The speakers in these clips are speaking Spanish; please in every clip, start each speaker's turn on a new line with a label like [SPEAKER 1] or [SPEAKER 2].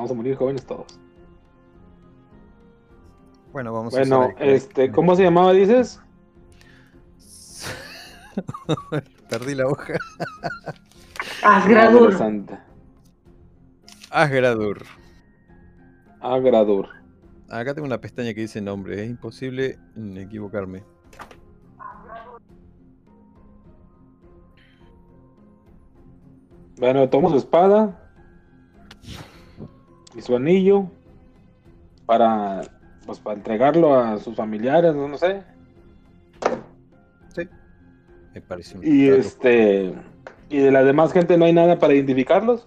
[SPEAKER 1] vamos a morir jóvenes todos.
[SPEAKER 2] Bueno, vamos
[SPEAKER 1] Bueno,
[SPEAKER 2] a el-
[SPEAKER 1] este, ¿cómo se llamaba, dices?
[SPEAKER 2] Perdí la hoja.
[SPEAKER 3] Asgradur.
[SPEAKER 2] Asgradur.
[SPEAKER 1] Agradur.
[SPEAKER 2] Acá tengo una pestaña que dice nombre. Es imposible equivocarme.
[SPEAKER 1] Bueno, toma su espada y su anillo para, pues, para entregarlo a sus familiares, no, no sé.
[SPEAKER 2] Me parece un
[SPEAKER 1] Y
[SPEAKER 2] trato.
[SPEAKER 1] este y de la demás gente no hay nada para identificarlos.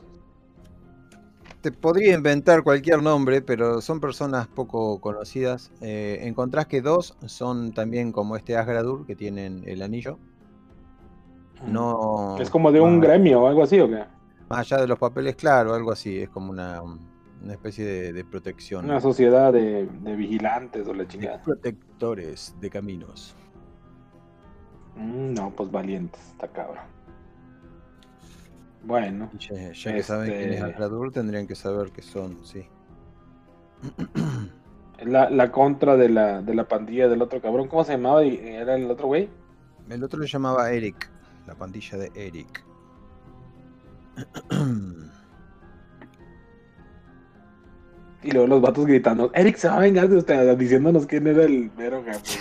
[SPEAKER 2] Te podría inventar cualquier nombre, pero son personas poco conocidas. Eh, encontrás que dos son también como este Asgradur, que tienen el anillo. No.
[SPEAKER 1] Es como de un gremio o algo así, ¿o qué?
[SPEAKER 2] Más allá de los papeles, claro, algo así. Es como una, una especie de, de protección.
[SPEAKER 1] Una sociedad de, de vigilantes o la
[SPEAKER 2] de
[SPEAKER 1] chingada.
[SPEAKER 2] protectores de caminos.
[SPEAKER 1] Mm, no, pues valientes, está cabrón. Bueno,
[SPEAKER 2] ya, ya que saben quién es
[SPEAKER 1] Este-
[SPEAKER 2] Asgradur, tendrían que saber que son, sí.
[SPEAKER 1] la, la contra de la, de la pandilla del otro cabrón, ¿cómo se llamaba? ¿Y ¿Era el otro güey?
[SPEAKER 2] El otro lo llamaba Eric, la pandilla de Eric.
[SPEAKER 1] Y luego los vatos gritando, Eric se va a vengar de usted, diciéndonos quién era el mero jefe.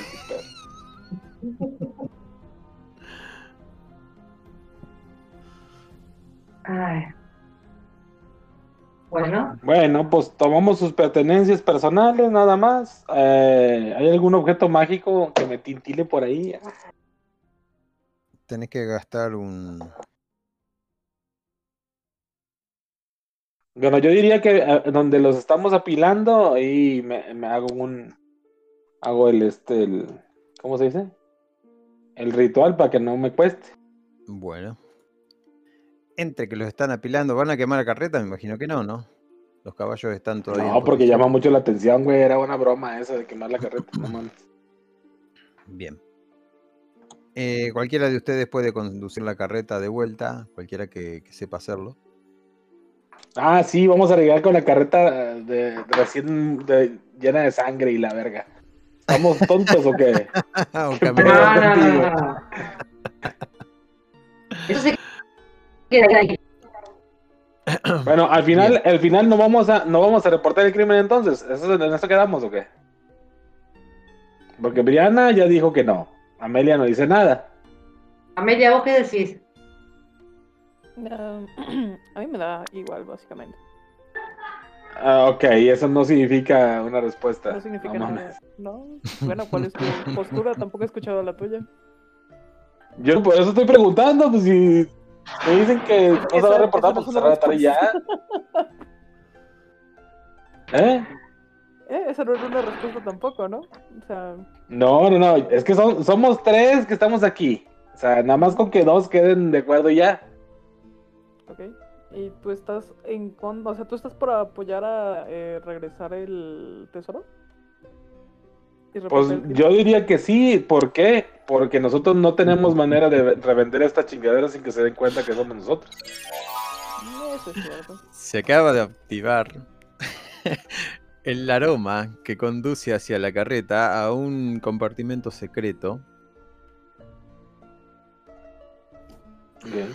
[SPEAKER 3] Ay. Bueno,
[SPEAKER 1] Bueno, pues tomamos sus pertenencias personales, nada más. Eh, ¿Hay algún objeto mágico que me tintile por ahí?
[SPEAKER 2] Tenés que gastar un.
[SPEAKER 1] Bueno, yo diría que eh, donde los estamos apilando, ahí me, me hago un. Hago el este, el. ¿Cómo se dice? El ritual para que no me cueste.
[SPEAKER 2] Bueno. Entre que los están apilando, ¿van a quemar la carreta? Me imagino que no, ¿no? Los caballos están todavía.
[SPEAKER 1] No, porque llama mucho la atención, güey. Era una broma eso de quemar la carreta. No mames.
[SPEAKER 2] Bien. Eh, cualquiera de ustedes puede conducir la carreta de vuelta, cualquiera que, que sepa hacerlo.
[SPEAKER 1] Ah, sí, vamos a llegar con la carreta de, de recién de- llena de sangre y la verga. ¿Estamos tontos o qué?
[SPEAKER 2] O
[SPEAKER 1] ¿Qué
[SPEAKER 3] no,
[SPEAKER 2] caminar.
[SPEAKER 1] pedo?
[SPEAKER 3] no, no,
[SPEAKER 1] contigo.
[SPEAKER 3] no, no. Eso queda ahí.
[SPEAKER 1] Bueno, al final, al final no vamos a, no vamos a reportar el crimen entonces. ¿Eso, ¿En eso quedamos o qué? Porque Brianna ya dijo que no. Amelia no dice nada.
[SPEAKER 3] Amelia, ¿vos qué decís?
[SPEAKER 4] Ah, a mí me da igual, básicamente.
[SPEAKER 1] Ah, ok, eso no significa una respuesta.
[SPEAKER 4] No significa
[SPEAKER 1] No
[SPEAKER 4] nada. No. Bueno, ¿cuál es tu postura? Tampoco he escuchado la tuya.
[SPEAKER 1] Yo por eso estoy preguntando, pues si me dicen que no se va a reportar, pues
[SPEAKER 4] es
[SPEAKER 1] se
[SPEAKER 4] una
[SPEAKER 1] va a tratar y ya. ¿Eh?
[SPEAKER 4] Eh, esa no era una respuesta tampoco, ¿no? O sea,
[SPEAKER 1] No, no, no, es que son, somos tres que estamos aquí. O sea, nada más con que dos queden de acuerdo y ya.
[SPEAKER 4] Ok. ¿Y tú estás en contra? O sea, ¿tú estás por apoyar a eh, regresar el tesoro? ¿Y
[SPEAKER 1] Pues
[SPEAKER 4] el
[SPEAKER 1] yo diría que sí, ¿por qué? Porque nosotros no tenemos manera de revender esta chingadera sin que se den cuenta que somos nosotros.
[SPEAKER 4] crimen? Eso es cierto.
[SPEAKER 2] Se acaba de activar el aroma que conduce hacia la carreta a un compartimento secreto.
[SPEAKER 1] Bien.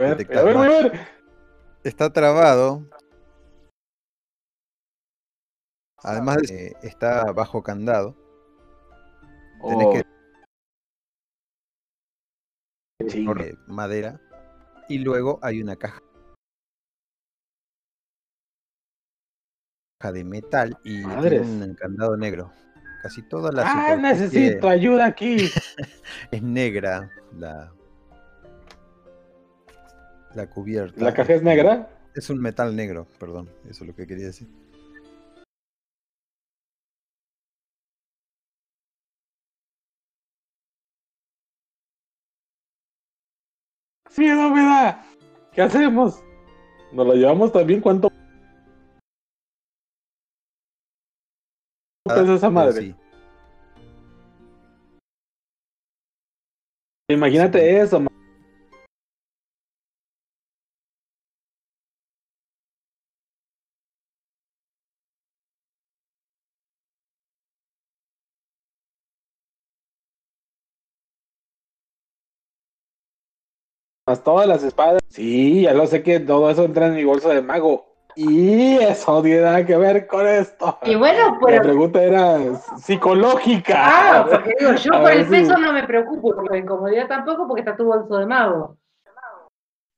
[SPEAKER 1] A ver, a ver, a
[SPEAKER 2] más.
[SPEAKER 1] ver.
[SPEAKER 2] Está trabado. Además de que está bajo candado. Tenés
[SPEAKER 1] Oh,
[SPEAKER 2] que por madera. Y luego hay una caja de metal y tiene un candado negro. Casi toda la
[SPEAKER 1] Ah, necesito ayuda aquí.
[SPEAKER 2] es negra la la cubierta.
[SPEAKER 1] ¿La caja es negra?
[SPEAKER 2] Es un metal negro, perdón, eso es lo que quería decir.
[SPEAKER 1] Me da. ¿Qué hacemos? ¿Nos lo llevamos también? ¿Cuánto pesa esa
[SPEAKER 2] Pero
[SPEAKER 1] madre?
[SPEAKER 2] sí.
[SPEAKER 1] Imagínate eso, más todas las espadas. Sí, ya lo sé que todo eso entra en mi bolso de mago. Y eso no tiene nada que ver con esto.
[SPEAKER 3] Y bueno,
[SPEAKER 1] La
[SPEAKER 3] pero.
[SPEAKER 1] pregunta era psicológica.
[SPEAKER 3] Ah, porque digo, yo
[SPEAKER 1] A
[SPEAKER 3] por el
[SPEAKER 1] si-
[SPEAKER 3] peso no me preocupo, por la incomodidad tampoco, porque está tu bolso de mago.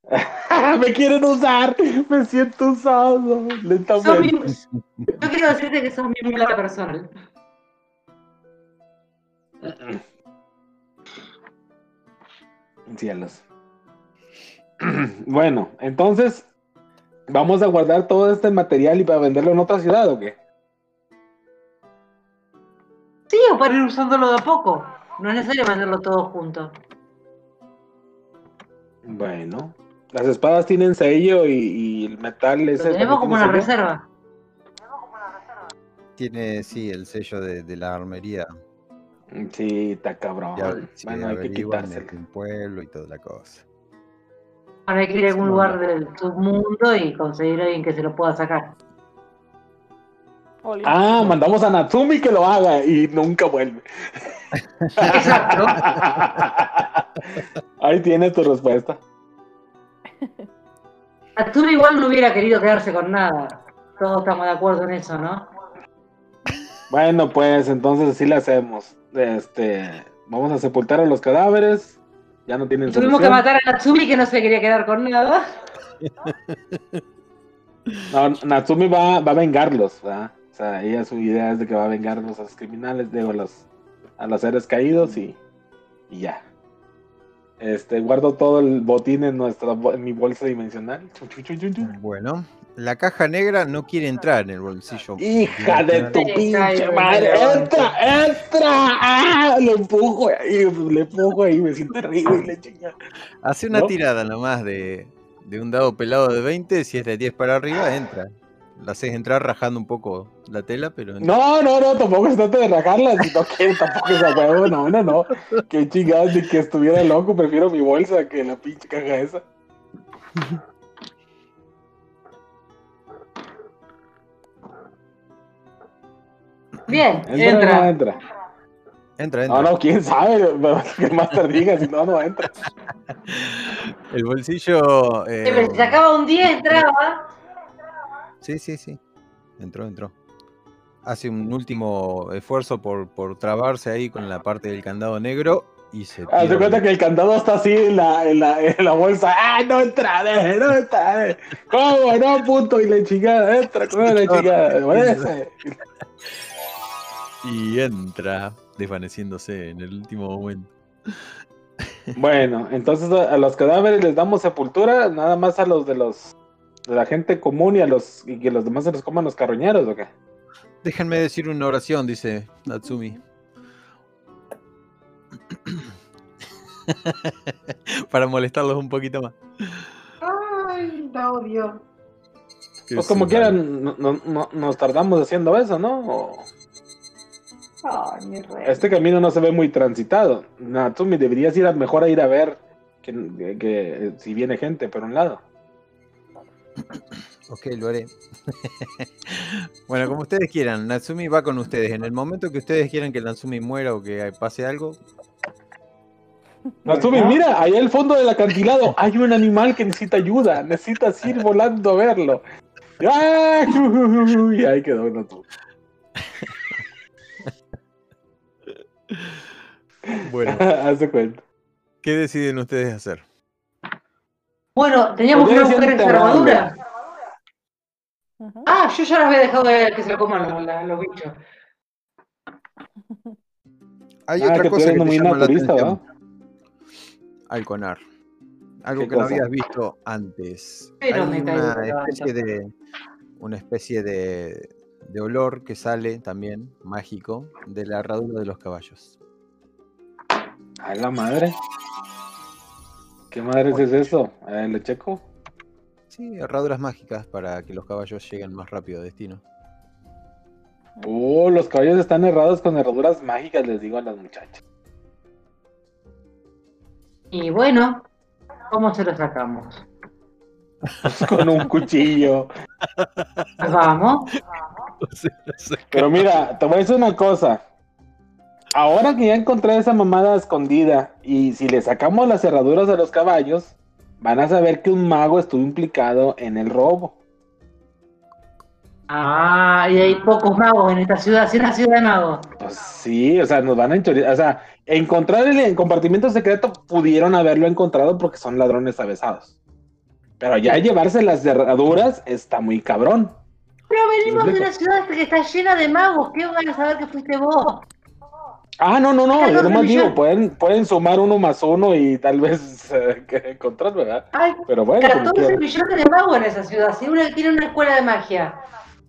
[SPEAKER 1] me quieren usar, me siento usado lentamente.
[SPEAKER 3] mi- Yo quiero decirte que sos mi mula personal.
[SPEAKER 1] Cielos. Bueno, entonces, ¿vamos a guardar todo este material y para venderlo en otra ciudad o qué?
[SPEAKER 3] Sí, o para ir usándolo de a poco. No es necesario venderlo todo junto.
[SPEAKER 1] Bueno, las espadas tienen sello y, y el metal
[SPEAKER 3] Lo
[SPEAKER 1] ese.
[SPEAKER 3] tenemos como una
[SPEAKER 1] sello.
[SPEAKER 3] reserva.
[SPEAKER 2] Tiene, sí, el sello de, de la armería.
[SPEAKER 1] Sí, está cabrón.
[SPEAKER 2] Ya, sí,
[SPEAKER 1] bueno, hay que
[SPEAKER 2] en un pueblo y toda la cosa.
[SPEAKER 3] Ahora hay que ir a algún
[SPEAKER 1] Sí,
[SPEAKER 3] lugar
[SPEAKER 1] bueno.
[SPEAKER 3] del submundo y conseguir a alguien que se lo pueda sacar.
[SPEAKER 1] Ah, mandamos a Natsumi que lo haga y nunca vuelve.
[SPEAKER 3] Exacto.
[SPEAKER 1] Ahí tienes tu respuesta.
[SPEAKER 3] Arturo igual no hubiera querido quedarse con nada. Todos estamos de acuerdo en eso, ¿no?
[SPEAKER 1] Bueno, pues entonces sí le hacemos. Este, vamos a sepultar a los cadáveres. Ya no tienen
[SPEAKER 3] Tuvimos que matar a Natsumi que no se quería quedar con nada.
[SPEAKER 1] No, Natsumi va, va a vengarlos, ¿verdad? O sea, ella su idea es de que va a vengarlos a los criminales, digo, a los, a los seres caídos y, y ya. Este, guardo todo el botín en nuestra en mi bolsa dimensional.
[SPEAKER 2] Bueno, la caja negra no quiere entrar en el bolsillo.
[SPEAKER 1] Hija de tu pinche madre, entra, entra, ¡Ah! le empujo ahí, le empujo ahí, me siento terrible y le chinga.
[SPEAKER 2] Hace una
[SPEAKER 1] ¿No?
[SPEAKER 2] tirada nomás de, de un dado pelado de 20, si es de 10 para arriba, entra. La haces entrar rajando un poco la tela, pero.
[SPEAKER 1] No, no, no, tampoco se trata de rajarla, si no quiero tampoco esa huevo, no, no, no. Qué chingados de que estuviera loco, prefiero mi bolsa que la pinche caja esa.
[SPEAKER 3] Bien,
[SPEAKER 1] ¿Entra
[SPEAKER 3] entra.
[SPEAKER 1] entra?
[SPEAKER 2] Entra, entra.
[SPEAKER 1] No, no, quién sabe, que más te diga, si no, no entra.
[SPEAKER 2] El bolsillo.
[SPEAKER 3] Sí,
[SPEAKER 2] eh,
[SPEAKER 3] pero si sacaba un 10, entraba.
[SPEAKER 2] Sí, sí, sí. Entró, entró. Hace un último esfuerzo por, por trabarse ahí con la parte del candado negro y se.
[SPEAKER 1] De
[SPEAKER 2] pierde.
[SPEAKER 1] cuenta que el candado está así en la, en la, en la bolsa. ¡Ah, no entra! deje, ¡No entra! deje! ¿Cómo? No, punto. Y la chingada, entra, ¿cómo la chingada?
[SPEAKER 2] Y entra, desvaneciéndose en el último momento.
[SPEAKER 1] Bueno, entonces a los cadáveres les damos sepultura, nada más a los de los de la gente común y a los y que los demás se los coman los carroñeros, ¿o qué?
[SPEAKER 2] Déjenme decir una oración, dice Natsumi. Para molestarlos un poquito más.
[SPEAKER 3] Ay, la odio.
[SPEAKER 1] Pues como quieran, no- no- no- nos tardamos haciendo eso, ¿no? O-
[SPEAKER 3] Ay, mi rey.
[SPEAKER 1] Este camino no se ve muy transitado. Natsumi, deberías ir a, mejor a ir a ver que, que- que si viene gente por un lado.
[SPEAKER 2] Ok, lo haré. bueno, como ustedes quieran, Natsumi va con ustedes. En el momento que ustedes quieran que Natsumi muera o que pase algo,
[SPEAKER 1] Natsumi, mira, allá al fondo del acantilado hay un animal que necesita ayuda. Necesitas ir volando a verlo. ¡Ah! Y ahí quedó Natsumi.
[SPEAKER 2] Bueno,
[SPEAKER 1] Hace cuenta.
[SPEAKER 2] ¿qué deciden ustedes hacer?
[SPEAKER 3] Bueno, teníamos que buscar esa armadura.
[SPEAKER 4] Ujú.
[SPEAKER 3] Ah, yo ya las había dejado de que se lo coman los, la- los bichos.
[SPEAKER 2] Hay
[SPEAKER 1] Ah,
[SPEAKER 2] otra
[SPEAKER 1] que
[SPEAKER 2] cosa que te
[SPEAKER 1] muy
[SPEAKER 2] llama la atención.
[SPEAKER 1] ¿verdad?
[SPEAKER 2] Alconar. Algo
[SPEAKER 1] ¿Qué
[SPEAKER 2] que no habías visto antes.
[SPEAKER 3] Pero
[SPEAKER 2] Hay una especie de una especie de, de olor que sale también mágico de la herradura de los caballos.
[SPEAKER 1] A la madre. ¿Qué madre es eso? Eh, ¿Le checo?
[SPEAKER 2] Sí, herraduras mágicas para que los caballos lleguen más rápido a destino.
[SPEAKER 1] Oh, los caballos están errados con herraduras mágicas, les digo a las muchachas.
[SPEAKER 3] Y bueno, ¿cómo se lo sacamos?
[SPEAKER 1] Con un cuchillo.
[SPEAKER 3] Vamos.
[SPEAKER 1] Pero mira, te voy a decir una cosa. Ahora que ya encontré esa mamada escondida y si le sacamos las cerraduras de los caballos, van a saber que un mago estuvo implicado en el robo.
[SPEAKER 3] Ah, y hay pocos magos en esta ciudad, sí, una ciudad de magos.
[SPEAKER 1] Pues sí, o sea, nos van a enchorizar. O sea, encontrar el compartimiento secreto pudieron haberlo encontrado porque son ladrones avesados. Pero ya llevarse las cerraduras está muy cabrón.
[SPEAKER 3] Pero venimos de una ciudad que está llena de magos, ¿qué van a saber que fuiste vos?
[SPEAKER 1] Ah, no, no, no, yo nomás digo, pueden, pueden sumar uno más uno y tal vez eh, que encontrar, ¿verdad?
[SPEAKER 3] Hay
[SPEAKER 1] Pero bueno, como
[SPEAKER 3] 14
[SPEAKER 1] quiera.
[SPEAKER 3] millones de magos en esa ciudad, si uno tiene una escuela de magia.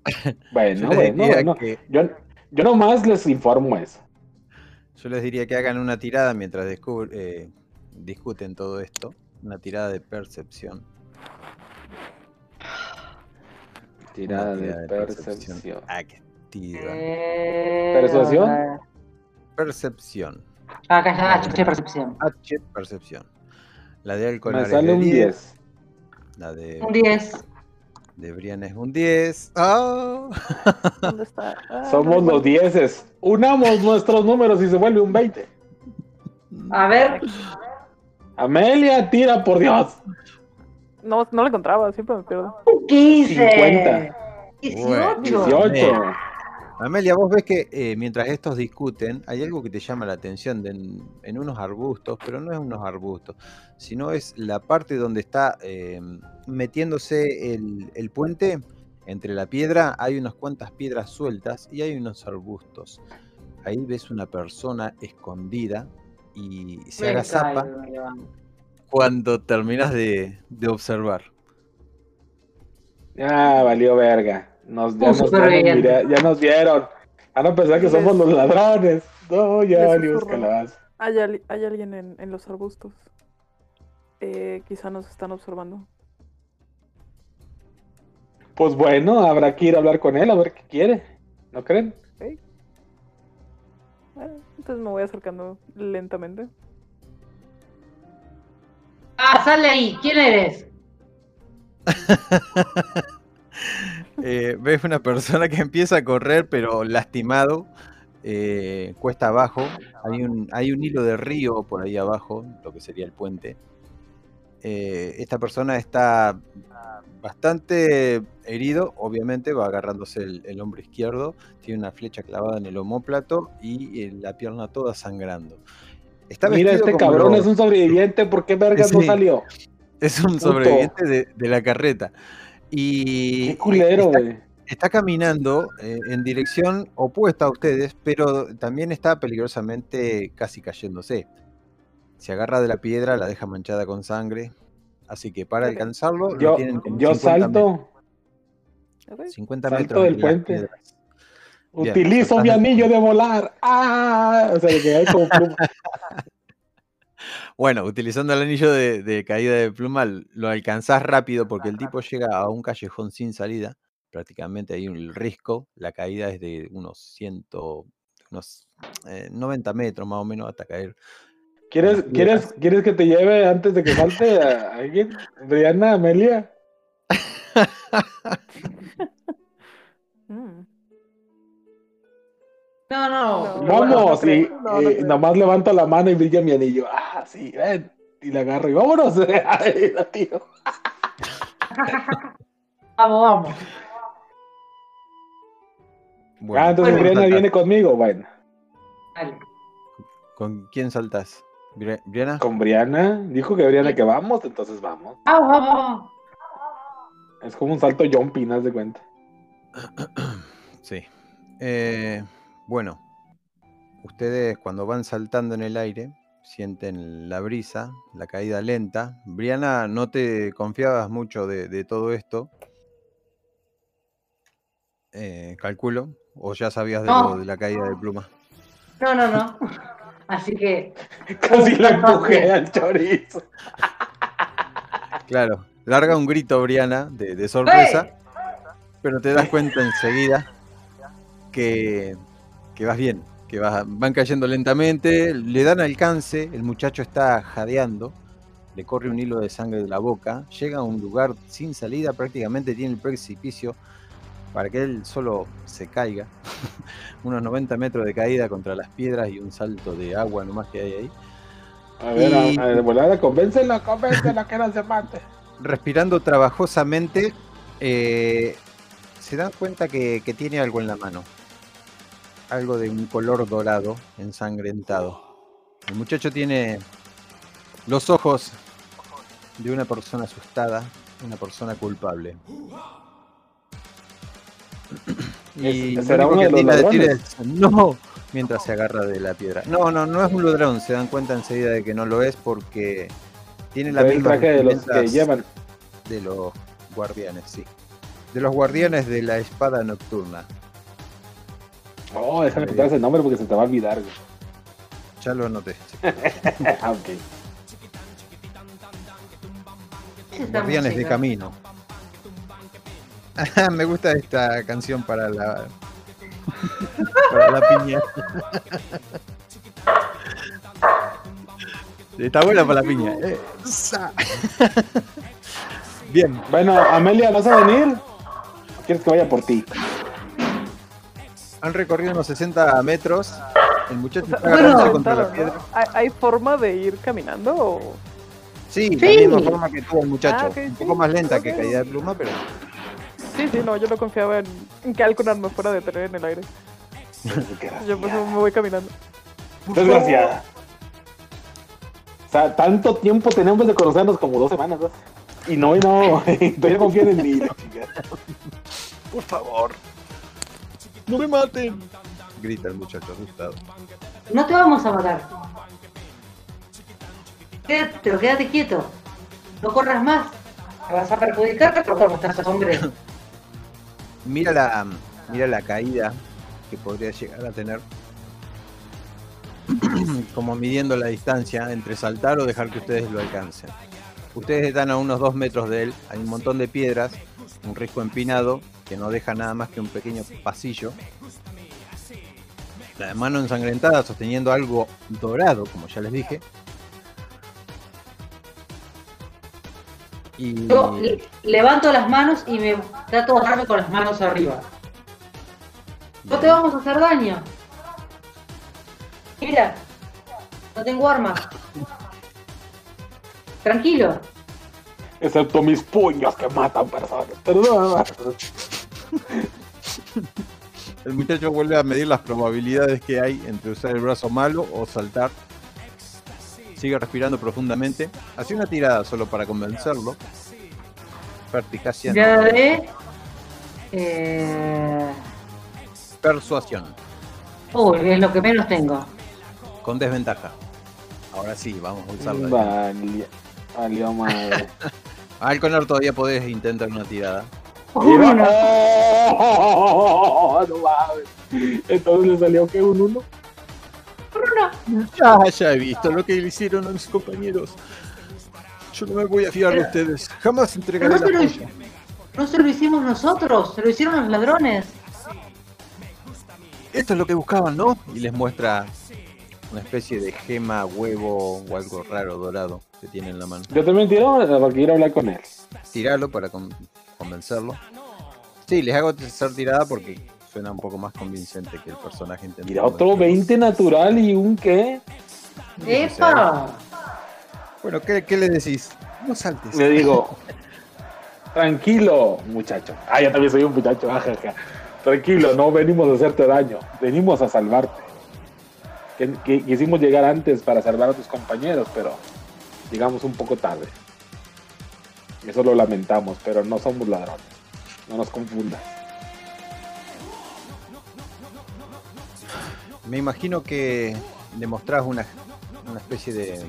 [SPEAKER 1] bueno,
[SPEAKER 2] Yo
[SPEAKER 1] bueno, bueno.
[SPEAKER 2] que-
[SPEAKER 1] Yo, yo nomás les informo eso.
[SPEAKER 2] Yo les diría que hagan una tirada mientras eh, discuten todo esto. Una tirada de percepción.
[SPEAKER 1] Tirada de percepción.
[SPEAKER 2] Activa.
[SPEAKER 3] Eh,
[SPEAKER 1] ¿Persuasión?
[SPEAKER 2] Percepción.
[SPEAKER 3] Acá está, escuché percepción.
[SPEAKER 2] H, percepción. La de alcohol
[SPEAKER 1] Me
[SPEAKER 2] es
[SPEAKER 1] sale
[SPEAKER 2] de
[SPEAKER 1] un
[SPEAKER 2] 10.
[SPEAKER 1] 10.
[SPEAKER 2] La de,
[SPEAKER 3] Un 10.
[SPEAKER 2] de Brian es un 10. ¡Ah!
[SPEAKER 4] ¿Dónde está? Ah,
[SPEAKER 1] Somos
[SPEAKER 4] no,
[SPEAKER 1] los dieces. Unamos nuestros números y se vuelve un 20.
[SPEAKER 3] A ver,
[SPEAKER 1] Amelia, tira por Dios.
[SPEAKER 4] No, no lo encontraba, siempre me pierdo.
[SPEAKER 3] un 15.
[SPEAKER 1] 50.
[SPEAKER 3] 18.
[SPEAKER 1] 18.
[SPEAKER 2] Amelia, vos ves que eh, mientras estos discuten, hay algo que te llama la atención de en, en unos arbustos, pero no es unos arbustos, sino es la parte donde está eh, metiéndose el, el puente. Entre la piedra hay unas cuantas piedras sueltas y hay unos arbustos. Ahí ves una persona escondida y se
[SPEAKER 3] Me
[SPEAKER 2] agazapa
[SPEAKER 3] caigo,
[SPEAKER 2] cuando terminas de, de observar.
[SPEAKER 1] Ya valió verga. Nos, ya, nos, ya, nos
[SPEAKER 3] superviviente.
[SPEAKER 1] mira- ya nos vieron. Van a pensar que
[SPEAKER 4] Les-
[SPEAKER 1] somos los ladrones. No, ya valimos calabaza.
[SPEAKER 4] Hay, hay alguien en, en los arbustos. Eh, quizá nos están observando.
[SPEAKER 1] Pues bueno, habrá que ir a hablar con él a ver qué quiere. ¿No creen?
[SPEAKER 4] Eh, entonces me voy acercando lentamente.
[SPEAKER 3] Ah, sal de ahí. ¿Quién eres?
[SPEAKER 2] Eh, ves una persona que empieza a correr, pero lastimado, eh, cuesta abajo. Hay un, hay un hilo de río por ahí abajo, lo que sería el puente. Eh, esta persona está bastante herido, obviamente, va agarrándose el, el hombro izquierdo, tiene una flecha clavada en el omóplato y eh, la pierna toda sangrando. Está
[SPEAKER 1] Mira, este cabrón es un sobreviviente. ¿Por qué vergas no salió?
[SPEAKER 2] es un sobreviviente de, de la carreta. Y
[SPEAKER 1] Qué culero,
[SPEAKER 2] está-
[SPEAKER 1] güey.
[SPEAKER 2] Está caminando eh, en dirección opuesta a ustedes, pero también está peligrosamente casi cayéndose. Se agarra de la piedra, la deja manchada con sangre. Así que para alcanzarlo, lo
[SPEAKER 1] Yo,
[SPEAKER 2] tienen como
[SPEAKER 1] yo
[SPEAKER 2] 50
[SPEAKER 1] salto.
[SPEAKER 2] Metros, 50
[SPEAKER 1] salto
[SPEAKER 2] metros
[SPEAKER 1] del puente.
[SPEAKER 2] piedras. Bien,
[SPEAKER 1] Utilizo mi anillo de volar. ¡Ah! O sea, que hay como pluma.
[SPEAKER 2] Bueno, utilizando el anillo de, de caída de pluma, lo alcanzás rápido porque el tipo llega a un callejón sin salida. Prácticamente hay un risco. La caída es de unos 100, unos eh, 90 metros más o menos hasta caer
[SPEAKER 1] ¿Quieres, ¿quieres. ¿Quieres que te lleve antes de que falte a alguien? Brianna, Amelia.
[SPEAKER 3] No, no.
[SPEAKER 4] No,
[SPEAKER 1] Vamos, y,
[SPEAKER 4] no, no
[SPEAKER 1] y
[SPEAKER 4] creo.
[SPEAKER 1] nomás levanto la mano y brilla mi anillo. Ah, sí, ven. Y le agarro y vámonos. Ay, la tío.
[SPEAKER 3] Vamos, vamos.
[SPEAKER 2] Bueno,
[SPEAKER 1] ah, entonces
[SPEAKER 3] bueno.
[SPEAKER 1] Brianna viene conmigo. Bueno,
[SPEAKER 3] Dale.
[SPEAKER 2] ¿Con quién saltas? Bri- ¿Briana?
[SPEAKER 1] con Brianna. Dijo que Brianna que vamos, entonces vamos.
[SPEAKER 3] Vamos, vamos, vamos.
[SPEAKER 1] Es como un salto jumping, haz de cuenta.
[SPEAKER 2] Sí. Eh, bueno, ustedes cuando van saltando en el aire sienten la brisa, la caída lenta. Briana, no te confiabas mucho de, de todo esto. Eh, calculo. O ya sabías de,
[SPEAKER 3] No.
[SPEAKER 2] lo de la caída de pluma.
[SPEAKER 3] No, no, no. Así que.
[SPEAKER 1] Casi la empujé al chorizo.
[SPEAKER 2] Claro, larga un grito Briana de, de sorpresa. Pero te das cuenta enseguida que, que vas bien, que va- van cayendo lentamente, le dan alcance, el muchacho está jadeando, le corre un hilo de sangre de la boca, llega a un lugar sin salida, prácticamente tiene el precipicio para que él solo se caiga, unos 90 metros de caída contra las piedras y un salto de agua nomás que hay ahí.
[SPEAKER 1] A ver,
[SPEAKER 2] Y-
[SPEAKER 1] a, a, volada, convéncelo, convéncelo que no se mate.
[SPEAKER 2] Respirando trabajosamente, eh, se dan cuenta que, que tiene algo en la mano. Algo de un color dorado, ensangrentado. El muchacho tiene los ojos de una persona asustada, una persona culpable. Y
[SPEAKER 1] ¿Es-
[SPEAKER 2] lo único que
[SPEAKER 1] de
[SPEAKER 2] tiene decir es, no, mientras se agarra de la piedra. No, no, no es un ladrón, se dan cuenta enseguida de que no lo es porque tiene la misma
[SPEAKER 1] traje de los que llevan.
[SPEAKER 2] de los guardianes, sí. De los guardianes de la espada nocturna.
[SPEAKER 1] Oh, déjame quitarse el nombre porque se te va a olvidar. güey.
[SPEAKER 2] Ya lo anoté.
[SPEAKER 1] ok.
[SPEAKER 2] Guardianes de camino. Me gusta esta canción para la para la piña. Está buena para la piña. eh. Bien,
[SPEAKER 1] Bueno, Amelia, ¿vas a venir? ¿O quieres que vaya por ti?
[SPEAKER 2] Han recorrido unos 60 metros. El muchacho está
[SPEAKER 4] Bueno,
[SPEAKER 2] agarrándose contra la piedra.
[SPEAKER 4] ¿Hay, forma de ir caminando o...?
[SPEAKER 2] Sí,
[SPEAKER 3] Sí.
[SPEAKER 2] la misma forma que tuvo el muchacho.
[SPEAKER 4] Ah,
[SPEAKER 2] Un
[SPEAKER 4] sí.
[SPEAKER 2] poco más lenta que caída de pluma, pero
[SPEAKER 4] Sí, sí, no, yo no confiaba en, en que Alconar me fuera a detener en el aire. Yo pues me voy caminando.
[SPEAKER 1] Desgraciada. O sea, tanto tiempo tenemos de conocernos como dos semanas, ¿no? Y no, y no, todavía confían en mí.
[SPEAKER 2] Por favor. No me maten. Grita el muchacho asustado.
[SPEAKER 3] No te vamos a matar. Quédate, pero quédate quieto. No corras más. Te vas a perjudicar, ¿cómo estás, hombre?
[SPEAKER 2] Mira la, mira la caída que podría llegar a tener. Como midiendo la distancia entre saltar o dejar que ustedes lo alcancen. Ustedes están a unos dos metros de él. Hay un montón de piedras, un risco empinado que no deja nada más que un pequeño pasillo. La mano ensangrentada sosteniendo algo dorado, como ya les dije. Y
[SPEAKER 3] Yo le- levanto las manos y me trato de agarrarme con las manos arriba. No te vamos a hacer daño. Mira, no tengo armas. Tranquilo.
[SPEAKER 1] Excepto mis puños que matan personas. Perdón.
[SPEAKER 2] El muchacho vuelve a medir las probabilidades que hay entre usar el brazo malo o saltar. Sigue respirando profundamente. Hace una tirada solo para convencerlo.
[SPEAKER 3] Ya de. Eh...
[SPEAKER 2] Persuasión.
[SPEAKER 3] Uy, es lo que menos tengo.
[SPEAKER 2] Con desventaja. Ahora sí, vamos a usarla.
[SPEAKER 1] Vale, valió madre.
[SPEAKER 2] Alconar todavía podés intentar una tirada.
[SPEAKER 3] Uno.
[SPEAKER 1] ¡Oh! no mames. Entonces le salió que un uno.
[SPEAKER 2] Ya, ya he visto lo que le hicieron a mis compañeros. Yo no me voy a fiar de ustedes. Jamás entregaré
[SPEAKER 3] no
[SPEAKER 2] la
[SPEAKER 3] lo-. No se lo hicimos nosotros, se lo hicieron los ladrones.
[SPEAKER 2] Esto es lo que buscaban, ¿no? Y les muestra una especie de gema, huevo o algo raro dorado que tiene en la mano.
[SPEAKER 1] Yo también tiro porque quiero hablar con él.
[SPEAKER 2] Tiralo para con- convencerlo. Sí, les hago tercer tirada porque suena un poco más convincente que el personaje.
[SPEAKER 1] Mira, otro 20 natural y un qué.
[SPEAKER 3] ¡Epa!
[SPEAKER 2] Bueno, ¿qué, qué le decís? No saltes.
[SPEAKER 1] Le digo, tranquilo, muchacho. Ah, yo también soy un muchacho, ajaja. Tranquilo, no venimos a hacerte daño, venimos a salvarte. Que, que- quisimos llegar antes para salvar a tus compañeros, pero llegamos un poco tarde. Eso lo lamentamos, pero no somos ladrones. No nos confundas.
[SPEAKER 2] Me imagino que le mostrás una, una especie de,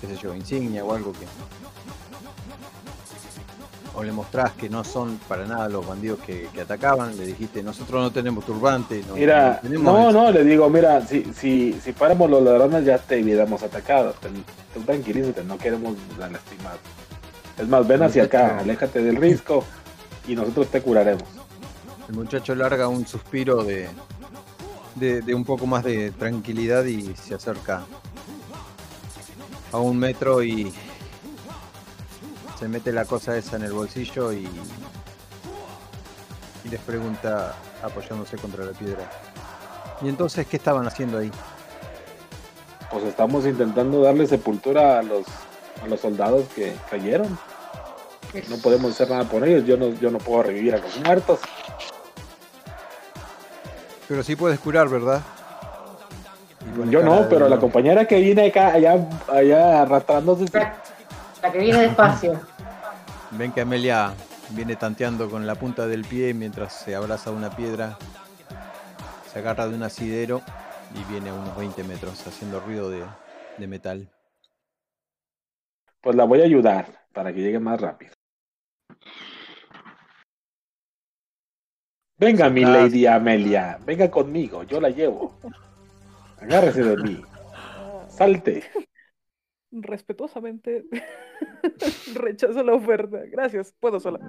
[SPEAKER 2] qué sé yo, insignia o algo que... O le mostrás que no son para nada los bandidos que, que atacaban, le dijiste, nosotros no tenemos turbante, no,
[SPEAKER 1] Mira,
[SPEAKER 2] no
[SPEAKER 1] no,
[SPEAKER 2] eso".
[SPEAKER 1] no, le digo, mira, si, si, si fuéramos los ladrones ya te hubiéramos atacado. Tú tranquilízate, no queremos lastimar. Es más, ven hacia acá, aléjate del risco y nosotros te curaremos.
[SPEAKER 2] El muchacho larga un suspiro de, de, de un poco más de tranquilidad y se acerca a un metro y se mete la cosa esa en el bolsillo y, y les pregunta apoyándose contra la piedra. ¿Y entonces qué estaban haciendo ahí?
[SPEAKER 1] Pues estamos intentando darle sepultura a los, a los soldados que cayeron. No podemos hacer nada por ellos. Yo no, yo no puedo revivir a los muertos.
[SPEAKER 2] Pero sí puedes curar, ¿verdad?
[SPEAKER 1] Yo no, pero la compañera que viene acá, allá, allá arrastrándose.
[SPEAKER 3] La que viene despacio.
[SPEAKER 2] Ven que Amelia viene tanteando con la punta del pie mientras se abraza a una piedra, se agarra de un asidero y viene a unos 20 metros haciendo ruido de, de metal.
[SPEAKER 1] Pues la voy a ayudar para que llegue más rápido. Venga, mi. Lady Amelia, venga conmigo, yo la llevo. Agárrese de mí, salte.
[SPEAKER 4] respetuosamente rechazo la oferta. Gracias, puedo sola.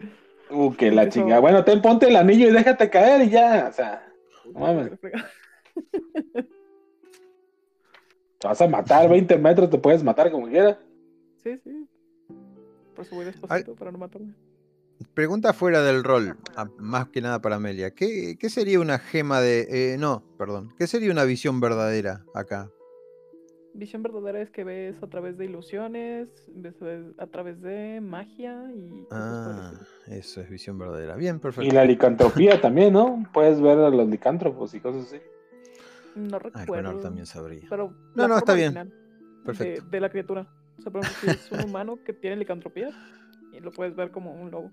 [SPEAKER 1] Uh, que la chingada. Bueno, ten, ponte el anillo y déjate caer y ya. O sea, no mames, te vas a matar 20 metros, te puedes matar como quieras.
[SPEAKER 4] Sí, sí. Por eso voy despacito para no matarme.
[SPEAKER 2] Pregunta fuera del rol, ah, más que nada para Amelia. ¿Qué, qué sería una gema de... eh, no, perdón. ¿Qué sería una visión verdadera acá?
[SPEAKER 4] Visión verdadera es que ves a través de ilusiones, ves a través de magia y
[SPEAKER 2] Ah, eso es visión verdadera. Bien,
[SPEAKER 1] Y
[SPEAKER 2] perfecto.
[SPEAKER 1] la licantropía también, ¿no? Puedes ver a los licántropos y cosas así.
[SPEAKER 4] No
[SPEAKER 2] Ah,
[SPEAKER 4] recuerdo.
[SPEAKER 2] Conor también sabría.
[SPEAKER 4] Pero
[SPEAKER 2] No, no, está bien.
[SPEAKER 4] de-
[SPEAKER 2] Perfecto.
[SPEAKER 4] De, la criatura. O sea, por ejemplo, si es un humano que tiene licantropía y lo puedes ver como un lobo.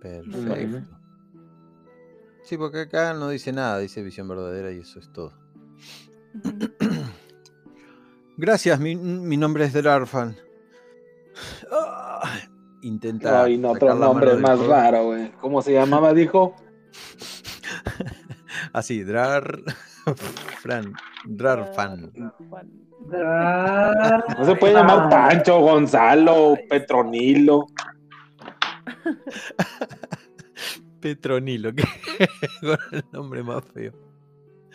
[SPEAKER 2] Perfecto. Sí, porque acá no dice nada, dice visión verdadera y eso es todo. Gracias, mi, mi nombre es Drarfan. Ah, Intenta.
[SPEAKER 1] Ay, no, otro nombre más raro, güey. ¿Cómo se llamaba, dijo?
[SPEAKER 2] Así, Drar. Fran. Drarfan.
[SPEAKER 4] Juan.
[SPEAKER 1] No se puede llamar Pancho, Gonzalo, Petronilo.
[SPEAKER 2] Petronilo, que con el nombre más feo.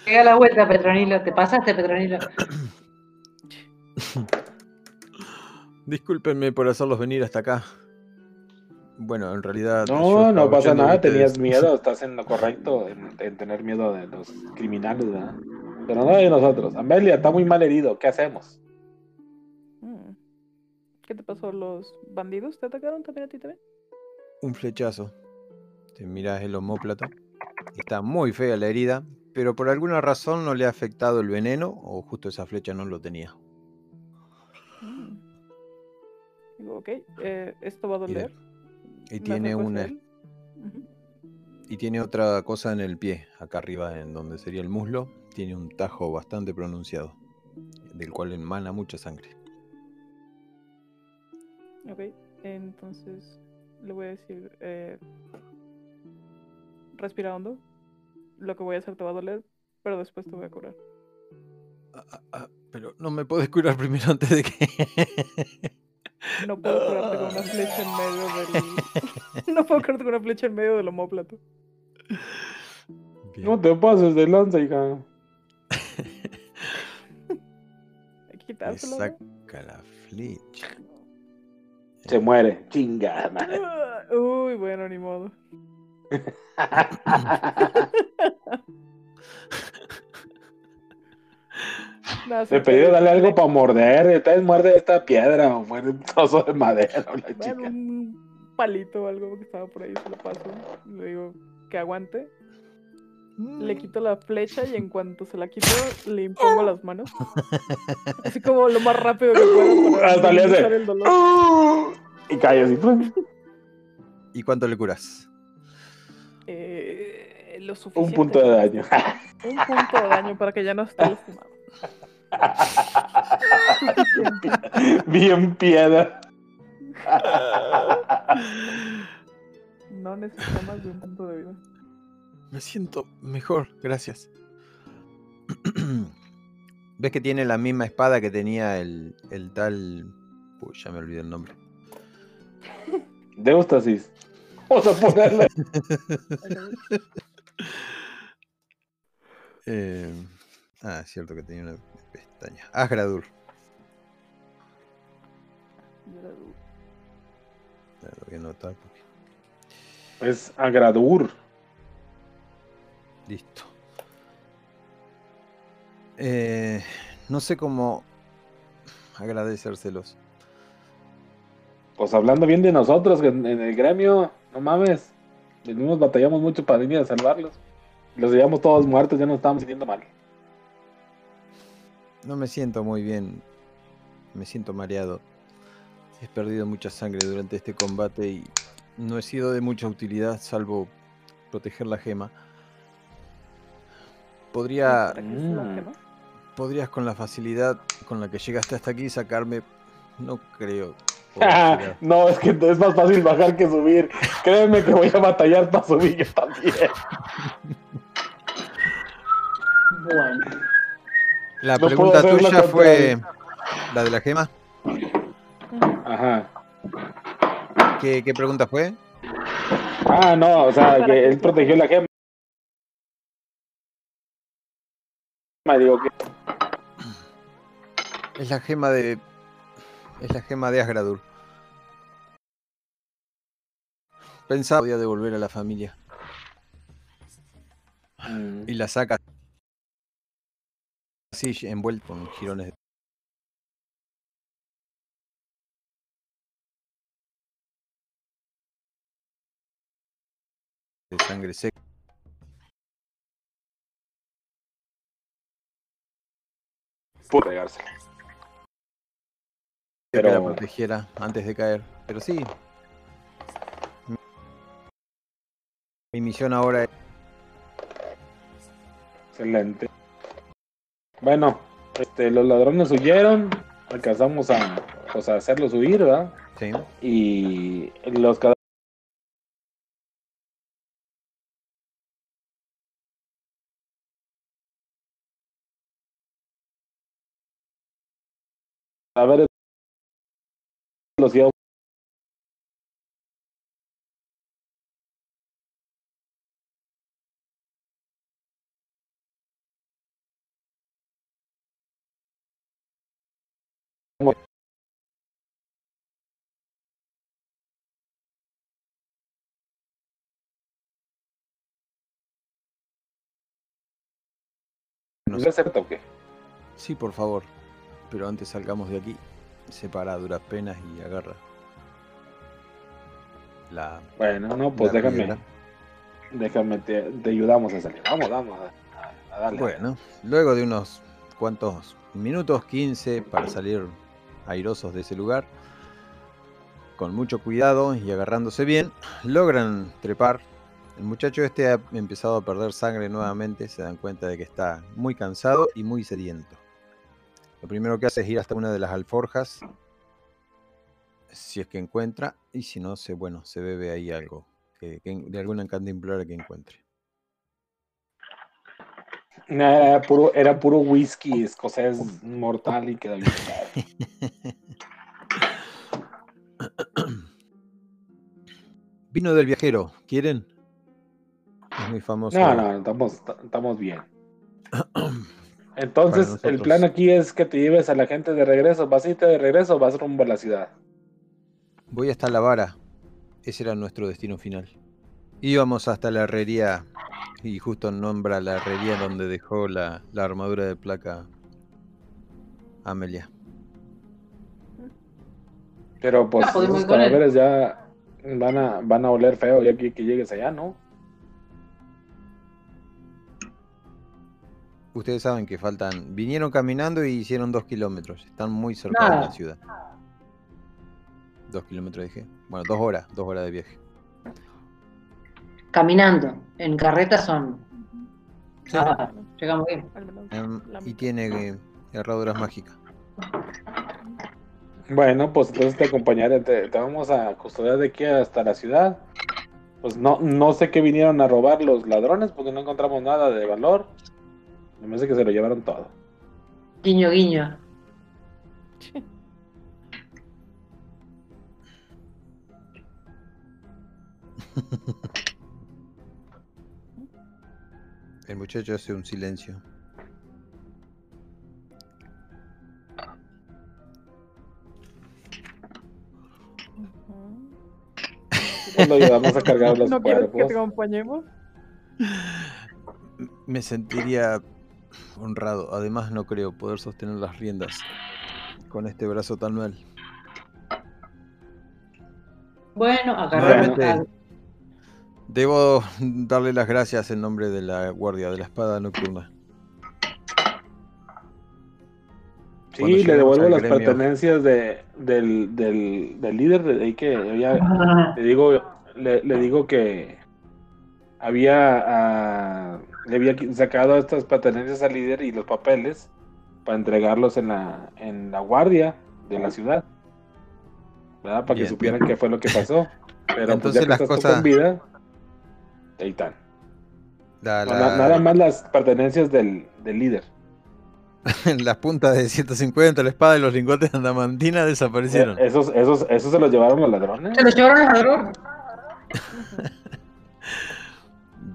[SPEAKER 3] Pega la vuelta, Petronilo. ¿Te pasaste, Petronilo?
[SPEAKER 2] Discúlpenme por hacerlos venir hasta acá. Bueno, en realidad.
[SPEAKER 1] No, no pasa nada, tenías miedo, estás en lo correcto, en, en tener miedo de los criminales, ¿verdad? Pero no de nosotros. Amelia está muy mal herido, ¿qué hacemos?
[SPEAKER 4] Mm. ¿Qué te pasó? ¿Los bandidos te atacaron también a ti también?
[SPEAKER 2] Un flechazo. Te miras el homóplato. Está muy fea la herida, pero por alguna razón no le ha afectado el veneno o justo esa flecha no lo tenía.
[SPEAKER 4] Mm. Digo, ok, eh, esto va a doler.
[SPEAKER 2] Y tiene una y tiene otra cosa en el pie, acá arriba en donde sería el muslo, tiene un tajo bastante pronunciado, del cual emana mucha sangre.
[SPEAKER 4] Ok, entonces le voy a decir, eh, respira hondo. Lo que voy a hacer te va a doler, pero después te voy a curar.
[SPEAKER 2] Ah, ah, ah, pero no me puedes curar primero antes de que...
[SPEAKER 4] No puedo curarte con una flecha en medio del... no puedo curarte con una flecha en medio del homóplato.
[SPEAKER 2] Bien.
[SPEAKER 1] No te pases de lanza, hija.
[SPEAKER 4] Que
[SPEAKER 2] Le.
[SPEAKER 4] ¿no?
[SPEAKER 2] saca la flecha.
[SPEAKER 1] Se muere, chingada. madre.
[SPEAKER 4] Uy, bueno, ni modo. Nada, se
[SPEAKER 1] Le pedí
[SPEAKER 4] te-
[SPEAKER 1] darle algo para morder, entonces muerde esta piedra o muerde un trozo de madera o la
[SPEAKER 4] Bueno,
[SPEAKER 1] chica.
[SPEAKER 4] un palito o algo que estaba por ahí, se lo paso. Le digo que aguante. Le
[SPEAKER 2] Mm.
[SPEAKER 4] quito la flecha y en cuanto se la quito, le impongo las manos. Así como lo más rápido que puedo para
[SPEAKER 1] Hasta le hace.
[SPEAKER 4] el dolor.
[SPEAKER 1] Y cae así.
[SPEAKER 2] ¿Y cuánto le curas?
[SPEAKER 4] Eh, lo
[SPEAKER 1] Un
[SPEAKER 4] suficiente.
[SPEAKER 1] punto de daño.
[SPEAKER 4] Un punto de daño para que ya no esté lastimado.
[SPEAKER 1] Bien piedra.
[SPEAKER 4] No necesita más de un punto de vida.
[SPEAKER 2] Me siento mejor, gracias. ¿Ves que tiene la misma espada que tenía el, el tal... Uy, ya me olvidé el nombre.
[SPEAKER 1] De éxtasis. Vamos a ponerle.
[SPEAKER 2] Eh, ah, es cierto que tenía una pestaña. Asgradur. Ya Lo voy a anotar porque-
[SPEAKER 1] Es Agradur.
[SPEAKER 2] Listo. Eh, no sé cómo agradecérselos.
[SPEAKER 1] Pues hablando bien de nosotros, en, en el gremio, no mames. Venimos, batallamos mucho para venir a salvarlos. Los llevamos todos muertos, ya nos estábamos sintiendo mal.
[SPEAKER 2] No me siento muy bien. Me siento mareado. He perdido mucha sangre durante este combate y no he sido de mucha utilidad salvo proteger la gema. Podría,
[SPEAKER 4] ¿Para qué es la
[SPEAKER 1] Mm.
[SPEAKER 2] podrías con la facilidad con la que llegaste hasta aquí sacarme. No creo.
[SPEAKER 1] no, es que es más fácil bajar que subir. Créeme que voy a batallar para subir yo también.
[SPEAKER 3] Bueno.
[SPEAKER 2] La
[SPEAKER 1] No
[SPEAKER 2] pregunta tuya fue la de la gema.
[SPEAKER 1] Ajá.
[SPEAKER 2] ¿Qué, qué pregunta fue?
[SPEAKER 1] Ah, no, o sea, que él protegió la gema. Digo que
[SPEAKER 2] Es la gema de. Es la gema de Asgradur. Pensaba que podía devolver a la familia.
[SPEAKER 1] Mm.
[SPEAKER 2] Y la saca así envuelto con jirones. De sangre seca.
[SPEAKER 1] Pudo pegársela.
[SPEAKER 2] que la
[SPEAKER 1] Pero
[SPEAKER 2] protegiera antes de caer. Pero sí. Mi misión ahora es.
[SPEAKER 1] excelente. Bueno, este, los ladrones huyeron. Alcanzamos a, pues, a hacerlos huir, ¿verdad?
[SPEAKER 2] Sí.
[SPEAKER 1] Y los los íbamos
[SPEAKER 2] No
[SPEAKER 1] ¿No
[SPEAKER 2] sé.
[SPEAKER 1] es cierto o qué?
[SPEAKER 2] Sí, por favor. Pero antes salgamos de aquí. Separa a duras penas y agarra. La.
[SPEAKER 1] Bueno, no, pues déjame, déjame, te, te ayudamos a salir. Vamos, vamos a, a darle.
[SPEAKER 2] Bueno, luego de unos cuantos minutos, 15, para salir airosos de ese lugar, con mucho cuidado y agarrándose bien, logran trepar. El muchacho este ha empezado a perder sangre nuevamente, se dan cuenta de que está muy cansado y muy sediento. Lo primero que hace es ir hasta una de las alforjas, si es que encuentra, y si no, se, bueno, se bebe ahí algo, que, que- de alguna cantimplora que encuentre.
[SPEAKER 1] Era puro, era puro whisky escocés mortal y quedó bien.
[SPEAKER 2] Vino del viajero, ¿quieren? Es muy famoso.
[SPEAKER 1] No, no, estamos, estamos bien. Entonces, el plan aquí es que te lleves a la gente de regreso. ¿Vas a irte de regreso o vas rumbo a la ciudad?
[SPEAKER 2] Voy hasta la vara. Ese era nuestro destino final. Íbamos hasta la herrería y justo nombra la herrería donde dejó la, la armadura de placa Amelia.
[SPEAKER 1] Pero pues
[SPEAKER 3] Ah, con él.
[SPEAKER 1] cadáveres ya van a, van a oler feo ya que, que llegues allá, ¿no?
[SPEAKER 2] Ustedes saben que faltan. Vinieron caminando y hicieron dos kilómetros. Están muy cerca de la ciudad. Dos kilómetros dije. Bueno, dos horas, dos horas de viaje.
[SPEAKER 3] Caminando. En carreta son.
[SPEAKER 2] Sí.
[SPEAKER 3] Ah, llegamos bien.
[SPEAKER 2] Em, y tiene eh, herraduras mágicas.
[SPEAKER 1] Bueno, pues entonces te acompañaré, te, te vamos a custodiar de aquí hasta la ciudad. Pues no, no sé qué vinieron a robar los ladrones porque no encontramos nada de valor. Me parece que se lo llevaron todo.
[SPEAKER 3] Guiño, guiño.
[SPEAKER 2] El muchacho hace un silencio.
[SPEAKER 1] Pues lo ayudamos a cargar los
[SPEAKER 4] ¿No quieres que te
[SPEAKER 1] cuerpos.
[SPEAKER 4] acompañemos?
[SPEAKER 2] Me sentiría honrado. Además, no creo poder sostener las riendas con este brazo tan mal.
[SPEAKER 3] Bueno, agarrame.
[SPEAKER 2] Nuevamente, Debo darle las gracias en nombre de la guardia de la espada nocturna.
[SPEAKER 1] Sí, le devuelvo las
[SPEAKER 2] gremio.
[SPEAKER 1] pertenencias de, del, del, del líder de ahí que había,
[SPEAKER 3] Ah,
[SPEAKER 1] le digo, le, le digo que había ah, le había sacado estas pertenencias al líder y los papeles para entregarlos en la, en la guardia de la ciudad. ¿Verdad? Para que supieran qué fue lo que pasó. Pero
[SPEAKER 2] Entonces
[SPEAKER 1] pues ya
[SPEAKER 2] las
[SPEAKER 1] que estás tú
[SPEAKER 2] cosas-
[SPEAKER 1] con vida, ahí están.
[SPEAKER 2] La,
[SPEAKER 1] No,
[SPEAKER 2] la-
[SPEAKER 1] na- Nada más las pertenencias del, del líder.
[SPEAKER 2] las puntas de 150, la espada y los lingotes de andamantina desaparecieron.
[SPEAKER 1] Eh, Esos, esos, esos se los llevaron los ladrones.
[SPEAKER 3] Se lo llevaron al ladrón.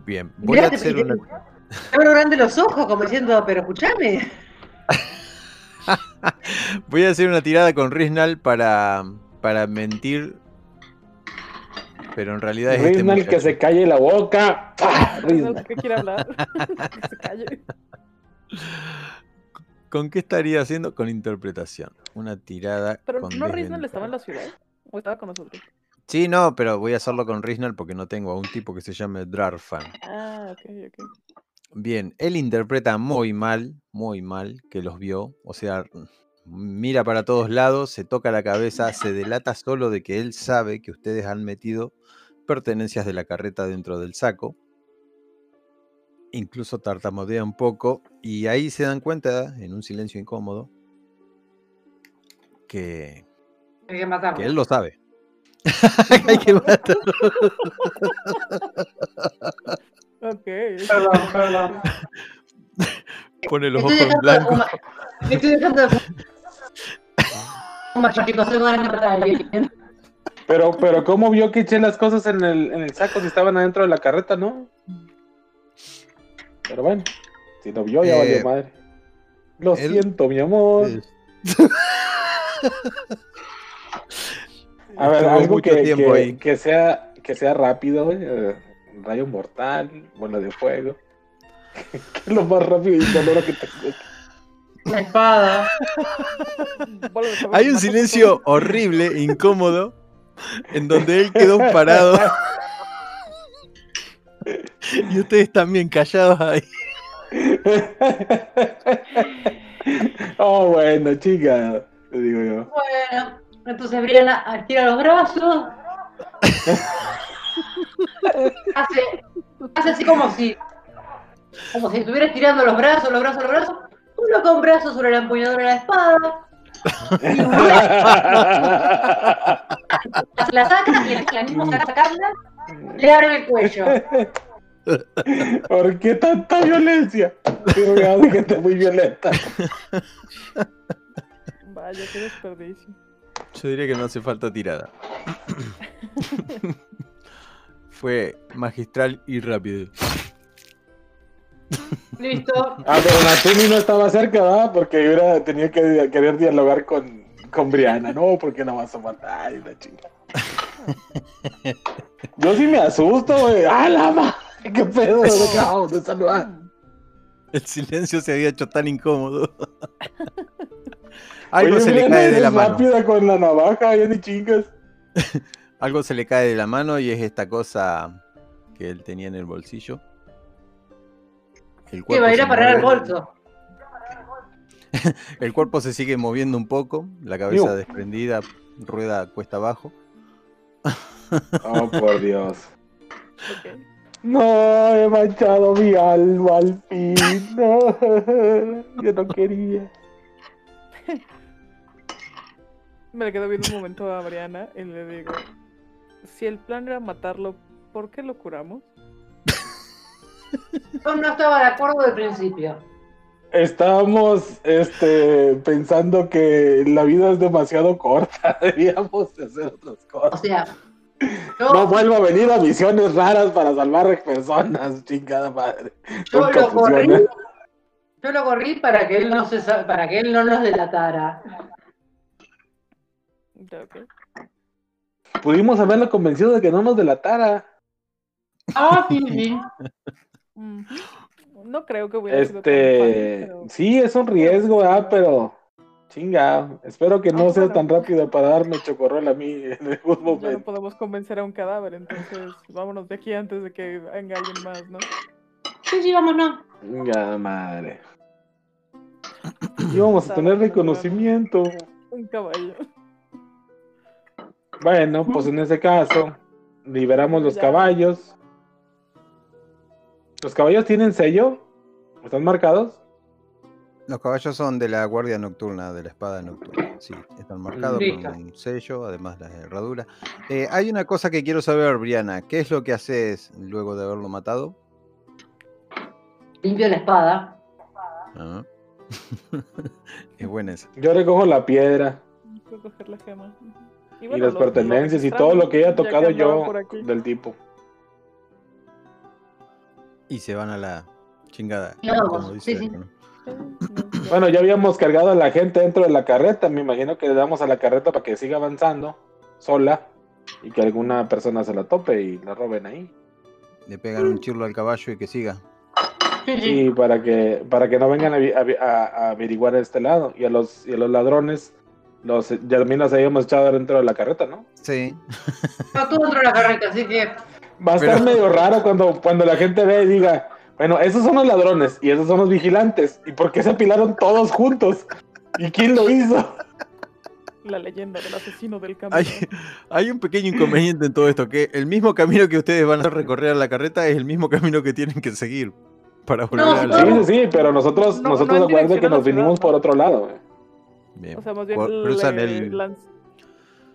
[SPEAKER 2] Bien, voy a
[SPEAKER 3] Mirá,
[SPEAKER 2] hacer
[SPEAKER 3] te-
[SPEAKER 2] una...
[SPEAKER 3] te abro grande los ojos, como diciendo, pero escúchame.
[SPEAKER 2] Voy a hacer una tirada con Riznal para, para mentir. Pero en realidad es este
[SPEAKER 1] Ritnal, que se calle la boca. ¡Ah!
[SPEAKER 4] Quiere hablar. que se calle.
[SPEAKER 2] ¿Con qué estaría haciendo? Con interpretación. Una tirada
[SPEAKER 4] Pero
[SPEAKER 2] con
[SPEAKER 4] ¿no Riznal estaba en la ciudad? ¿O estaba con nosotros?
[SPEAKER 2] Sí, no, pero voy a hacerlo con Riznal porque no tengo a un tipo que se llame Drarfan.
[SPEAKER 4] Ah, ok, ok.
[SPEAKER 2] Bien, él interpreta muy mal, muy mal que los vio. O sea, mira para todos lados, se toca la cabeza, se delata solo de que él sabe que ustedes han metido pertenencias de la carreta dentro del saco. Incluso tartamudea un poco y ahí se dan cuenta, en un silencio incómodo, que,
[SPEAKER 3] Hay que matarlo.
[SPEAKER 2] que él lo sabe. Hay que matarlo.
[SPEAKER 4] Ok.
[SPEAKER 3] Perdón, perdón.
[SPEAKER 2] Pone los ojos en blanco.
[SPEAKER 3] Me estoy dejando.
[SPEAKER 1] Pero, pero, ¿cómo vio que eché las cosas en el, en el saco si estaban adentro de la carreta, no? Pero bueno, si lo vio, ya
[SPEAKER 2] Eh,
[SPEAKER 1] valió madre. Lo
[SPEAKER 2] él-
[SPEAKER 1] siento, mi amor. A ver, algo
[SPEAKER 2] mucho
[SPEAKER 1] que,
[SPEAKER 2] tiempo
[SPEAKER 1] que-
[SPEAKER 2] ahí.
[SPEAKER 1] que sea, que sea rápido, güey, eh, rayo mortal, bola de fuego. ¿Qué es lo más rápido y doloroso que te
[SPEAKER 3] Una espada.
[SPEAKER 2] Hay un silencio horrible, incómodo, en donde él quedó parado. Y ustedes también callados ahí.
[SPEAKER 1] oh, bueno, chica, te digo yo.
[SPEAKER 3] Bueno, entonces Briana estira los brazos. hace, hace así como si. Como si estuviera estirando los brazos, los brazos, los brazos. Coloca un brazo sobre la empuñadura de la espada. Y se la saca y la misma saca sacarla, le abren el cuello.
[SPEAKER 1] ¿Por qué tanta violencia? Pero me hace gente muy violenta.
[SPEAKER 4] Vaya, qué desperdicio.
[SPEAKER 2] Yo diría que no hace falta tirada. Fue magistral y rápido.
[SPEAKER 3] Listo.
[SPEAKER 1] Ah, pero Natsumi no estaba cerca, ¿verdad? Porque yo era- tenía que querer dialogar con, con Brianna. No, porque la vas a matar? Ay, la chinga. Yo sí me asusto, güey. ¡Ah, la ma! ¿Qué pedo? ¿Dónde acabamos de saludar?
[SPEAKER 2] El silencio se había hecho tan incómodo. Algo
[SPEAKER 1] Oye,
[SPEAKER 2] se le cae de la mano.
[SPEAKER 1] rápida con la navaja, ya ni chingas.
[SPEAKER 2] Algo se le cae de la mano y es esta cosa que él tenía en el bolsillo. El
[SPEAKER 3] Que va a ir a parar al bolso.
[SPEAKER 2] El cuerpo se sigue moviendo un poco, la cabeza desprendida, rueda cuesta abajo.
[SPEAKER 1] Oh, por Dios. No, he manchado mi alma al fin. No, yo no quería.
[SPEAKER 4] Me le quedo viendo un momento a Briana y le digo: Si el plan era matarlo, ¿por qué lo curamos?
[SPEAKER 3] Yo no estaba de acuerdo del principio.
[SPEAKER 1] Estábamos este, pensando que la vida es demasiado corta. Debíamos de hacer otras
[SPEAKER 3] O
[SPEAKER 1] cosas.
[SPEAKER 3] sea, Yo,
[SPEAKER 1] No vuelvo a venir a misiones raras para salvar personas, chingada madre.
[SPEAKER 3] yo
[SPEAKER 1] Nunca
[SPEAKER 3] lo corrí. Yo lo corrí para que él no se para que él no nos delatara.
[SPEAKER 4] Ya, ok.
[SPEAKER 1] Pudimos haberlo convencido de que no nos delatara.
[SPEAKER 3] Ah, sí, sí.
[SPEAKER 4] No creo que hubiera sido tan
[SPEAKER 1] Este,
[SPEAKER 4] fácil, pero-
[SPEAKER 1] sí, es un riesgo, ah, pero chinga, espero que no
[SPEAKER 4] Ah,
[SPEAKER 1] sea
[SPEAKER 4] bueno.
[SPEAKER 1] tan rápido para darme chocorrol a mí en algún
[SPEAKER 4] Ya no
[SPEAKER 1] momento.
[SPEAKER 4] podemos convencer a un cadáver, entonces vámonos de aquí antes de que venga alguien más, ¿no?
[SPEAKER 3] Sí, sí, vámonos.
[SPEAKER 1] Chinga madre. Íbamos a tener reconocimiento.
[SPEAKER 4] Un caballo.
[SPEAKER 1] Bueno, pues en ese caso, liberamos los
[SPEAKER 4] Ya.
[SPEAKER 1] caballos. ¿Los caballos tienen sello? ¿Están marcados?
[SPEAKER 2] Los caballos son de la guardia nocturna, de la espada nocturna. Sí, están marcados con un sello, además la herradura. Eh, hay una cosa que quiero saber, Briana. ¿Qué es lo que haces luego de haberlo matado?
[SPEAKER 3] Limpio la espada.
[SPEAKER 2] Ah. es buena esa.
[SPEAKER 1] Yo recojo la piedra
[SPEAKER 4] Puedo coger la gema. Ujú.
[SPEAKER 1] y
[SPEAKER 4] bueno,
[SPEAKER 1] las pertenencias y todo lo que haya tocado yo del tipo.
[SPEAKER 2] Y se van a la chingada.
[SPEAKER 3] Ya vamos,
[SPEAKER 2] como dice
[SPEAKER 3] sí, sí.
[SPEAKER 2] Beto, ¿no?
[SPEAKER 1] Bueno, ya habíamos cargado a la gente dentro de la carreta. Me imagino que le damos a la carreta para que siga avanzando sola y que alguna persona se la tope y la roben ahí.
[SPEAKER 2] Le pegan un chirlo al caballo y que siga.
[SPEAKER 3] Sí, sí.
[SPEAKER 1] Y para que para que no vengan a, a a- averiguar a este lado. Y a los, y a los ladrones, los ya también los habíamos echado dentro de la carreta, ¿no?
[SPEAKER 2] Sí.
[SPEAKER 3] No, tú dentro de la carreta, así que.
[SPEAKER 1] Va a estar medio raro cuando, cuando la gente ve y diga, bueno, esos son los ladrones y esos son los vigilantes. ¿Y por qué se apilaron todos juntos? ¿Y quién lo hizo?
[SPEAKER 4] La leyenda del asesino del camino.
[SPEAKER 2] Hay, hay un pequeño inconveniente en todo esto, que el mismo camino que ustedes van a recorrer a la carreta es el mismo camino que tienen que seguir para volver
[SPEAKER 3] No,
[SPEAKER 2] a la...
[SPEAKER 1] Sí, sí, sí, pero nosotros,
[SPEAKER 4] No,
[SPEAKER 1] nosotros
[SPEAKER 4] no en
[SPEAKER 1] acuérdense que nos vinimos
[SPEAKER 4] ciudad,
[SPEAKER 1] por otro lado. güey.
[SPEAKER 2] Bien.
[SPEAKER 4] O sea, más bien
[SPEAKER 2] Cru- cruzan
[SPEAKER 4] le
[SPEAKER 2] el-
[SPEAKER 4] lanz-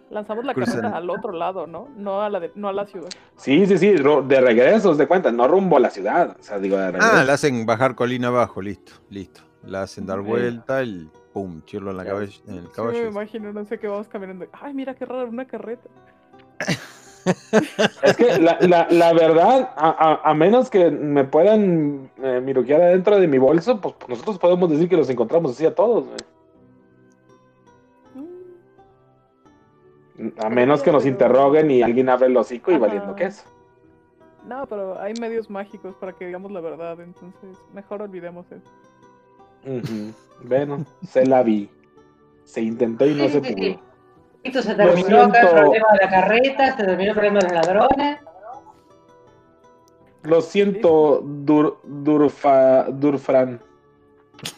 [SPEAKER 4] lanzamos la
[SPEAKER 2] cruzan-
[SPEAKER 4] carreta al otro lado, ¿no? No a la, de- no a la ciudad.
[SPEAKER 1] Sí, sí, sí, ru- de regreso, de cuenta, no rumbo a la ciudad. O sea, digo, de regreso.
[SPEAKER 2] Ah, la hacen bajar colina abajo, listo, listo. La hacen dar
[SPEAKER 1] Ok.
[SPEAKER 2] vuelta y pum, chirlo en, la
[SPEAKER 1] Ya.
[SPEAKER 2] cabeza, en el
[SPEAKER 4] Sí, me
[SPEAKER 2] caballo.
[SPEAKER 4] imagino, no sé qué vamos caminando. Ay, mira qué raro, una carreta.
[SPEAKER 1] Es que la, la, la verdad, a, a- a menos que me puedan eh, miroquear adentro de mi bolso, pues nosotros podemos decir que los encontramos así a todos. güey.
[SPEAKER 4] Mm,
[SPEAKER 1] A menos que nos interroguen y alguien abre el hocico y
[SPEAKER 4] Ajá.
[SPEAKER 1] valiendo queso.
[SPEAKER 4] No, pero hay medios mágicos para que digamos la verdad, entonces mejor olvidemos eso.
[SPEAKER 1] Bueno, se la vi. Se intentó y no se pudo.
[SPEAKER 3] Esto se
[SPEAKER 1] Lo
[SPEAKER 3] terminó acá el problema de la carreta, se terminó el problema de los ladrones.
[SPEAKER 1] Lo siento, Dur, Durfa, Durfran.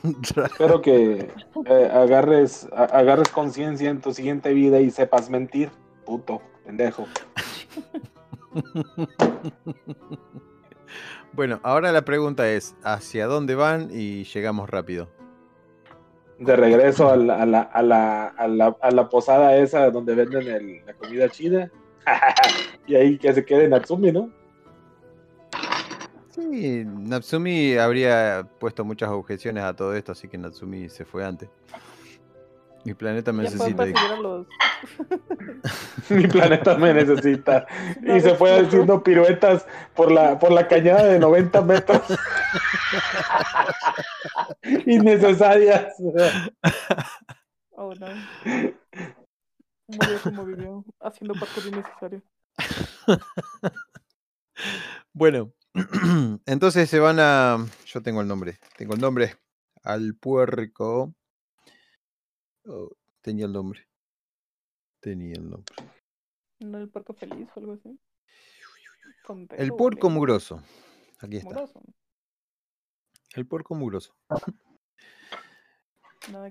[SPEAKER 1] Espero que eh, agarres, a- agarres conciencia en tu siguiente vida y sepas mentir. Puto, pendejo.
[SPEAKER 2] bueno, ahora la pregunta es, ¿hacia dónde van y llegamos rápido?
[SPEAKER 1] De regreso a la, a la, a la, a la, a la posada esa donde venden el- la comida chida. y ahí que se quede Natsumi, ¿no?
[SPEAKER 2] Sí, Natsumi habría puesto muchas objeciones a todo esto, así que Natsumi se fue antes. Mi planeta me
[SPEAKER 4] Ya
[SPEAKER 2] necesita.
[SPEAKER 4] los...
[SPEAKER 1] Mi planeta me necesita.
[SPEAKER 4] No,
[SPEAKER 1] Y se fue haciendo piruetas por la, por la cañada de 90 metros. Innecesarias.
[SPEAKER 4] Oh, no. Murió como vivió, haciendo parkour innecesario.
[SPEAKER 2] Bueno, entonces se van a. Yo tengo el nombre. Tengo el nombre. Al puerco. Oh, tenía el nombre. Tenía el nombre.
[SPEAKER 4] ¿No el puerco feliz o algo así?
[SPEAKER 2] El
[SPEAKER 4] alegre,
[SPEAKER 2] mugroso. Aquí está.
[SPEAKER 4] mugroso.
[SPEAKER 2] El puerco mugroso.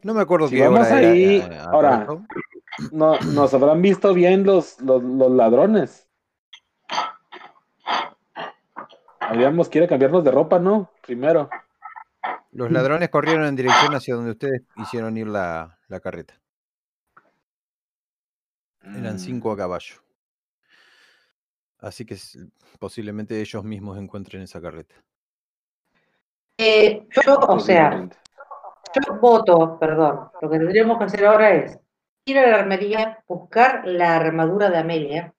[SPEAKER 2] No me acuerdo
[SPEAKER 1] Si
[SPEAKER 2] qué
[SPEAKER 1] vamos
[SPEAKER 2] hora era,
[SPEAKER 1] ahí,
[SPEAKER 2] eh,
[SPEAKER 1] ahora. No, nos habrán visto bien los, los, los ladrones. Habríamos quiere cambiarnos de ropa, ¿no? Primero.
[SPEAKER 2] Los ladrones corrieron en dirección hacia donde ustedes hicieron ir la, la carreta. Eran cinco a caballo. Así que posiblemente ellos mismos encuentren esa carreta.
[SPEAKER 3] Eh, yo, o sea, yo voto, perdón. Lo que tendríamos que hacer ahora es ir a la armería, buscar la armadura de Amelia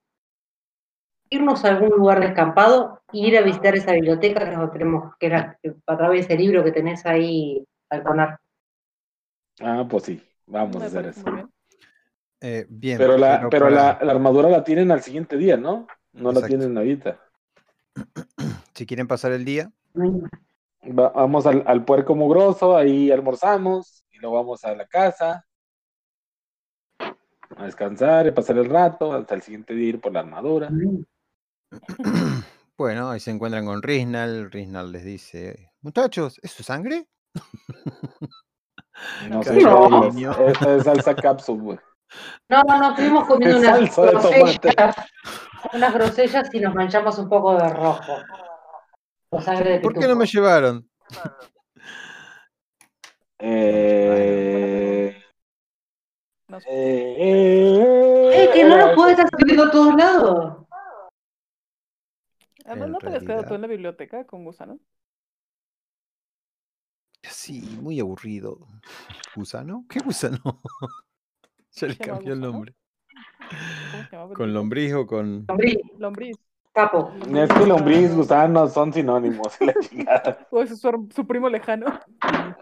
[SPEAKER 3] irnos a algún lugar descampado e ir a visitar esa biblioteca que nosotros tenemos, que era a través de ese libro que tenés ahí al conar.
[SPEAKER 1] Ah, pues sí, vamos a hacer eso.
[SPEAKER 4] muy bien.
[SPEAKER 2] Eh, bien.
[SPEAKER 1] Pero la, pero
[SPEAKER 2] para-
[SPEAKER 1] la, la armadura la tienen al siguiente día, ¿no? No la tienen ahorita.
[SPEAKER 2] Si quieren pasar el día,
[SPEAKER 1] Va- vamos al, al puerco mugroso, ahí almorzamos, y luego vamos a la casa a descansar y pasar el rato, hasta el siguiente día ir por la armadura.
[SPEAKER 2] bueno, ahí se encuentran con Riznal. Riznal les dice, muchachos, ¿es su sangre?
[SPEAKER 1] No sé,
[SPEAKER 3] No.
[SPEAKER 1] es- esta es salsa cápsula, güey.
[SPEAKER 3] No, no, no, estuvimos comiendo unas grosellas, unas grosellas y nos manchamos un poco de rojo. O sangre de
[SPEAKER 2] ¿Por qué no me llevaron?
[SPEAKER 1] Eh, eh, eh,
[SPEAKER 3] ¡Eh, que no nos puede estar subiendo a todos lados!
[SPEAKER 4] Además, ¿no te habías quedado tú
[SPEAKER 2] realidad.
[SPEAKER 4] en la biblioteca con Gusano?
[SPEAKER 2] Sí, muy aburrido. ¿Gusano? ¿Qué gusano? ya le
[SPEAKER 4] ¿Se llama
[SPEAKER 2] cambió el
[SPEAKER 4] gusano?
[SPEAKER 2] nombre. ¿Con lombriz o con...?
[SPEAKER 3] Lombriz,
[SPEAKER 4] Lombriz.
[SPEAKER 3] capo.
[SPEAKER 1] Es que lombriz, gusano son sinónimos, la chingada.
[SPEAKER 4] O ese es su, su primo lejano.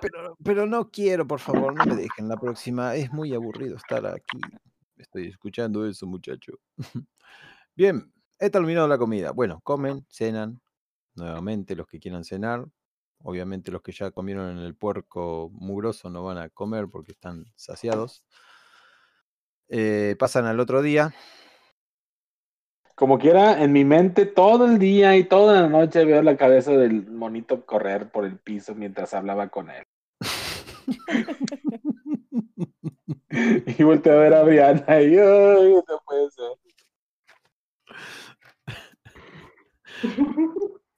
[SPEAKER 2] Pero, pero no quiero, por favor, no me dejen la próxima. Es muy aburrido estar aquí. Estoy escuchando eso, muchacho. Bien, he terminado la comida. Bueno, comen, cenan. Nuevamente, los que quieran cenar. Obviamente, los que ya comieron en el puerco mugroso no van a comer porque están saciados. Eh, pasan al otro día.
[SPEAKER 1] Como quiera, en mi mente todo el día y toda la noche veo la cabeza del monito correr por el piso mientras hablaba con él. Y volteé a ver a Brianna y ay, no puede ser.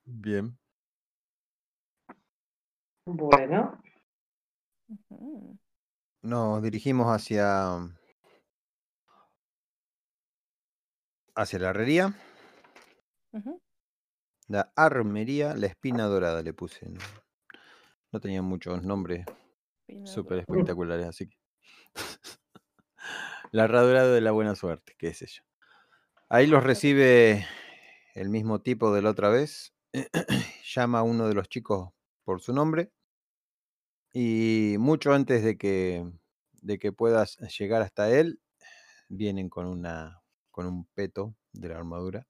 [SPEAKER 2] Bien.
[SPEAKER 3] Bueno.
[SPEAKER 2] Nos dirigimos hacia. hacia la herrería. La armería, la espina dorada le puse. No, no tenía muchos nombres súper espectaculares, así que. la herradura de la buena suerte, qué sé yo. Ahí los recibe el mismo tipo de la otra vez. Llama a uno de los chicos por su nombre. Y mucho antes de que, de que puedas llegar hasta él, vienen con, una, con un peto de la armadura.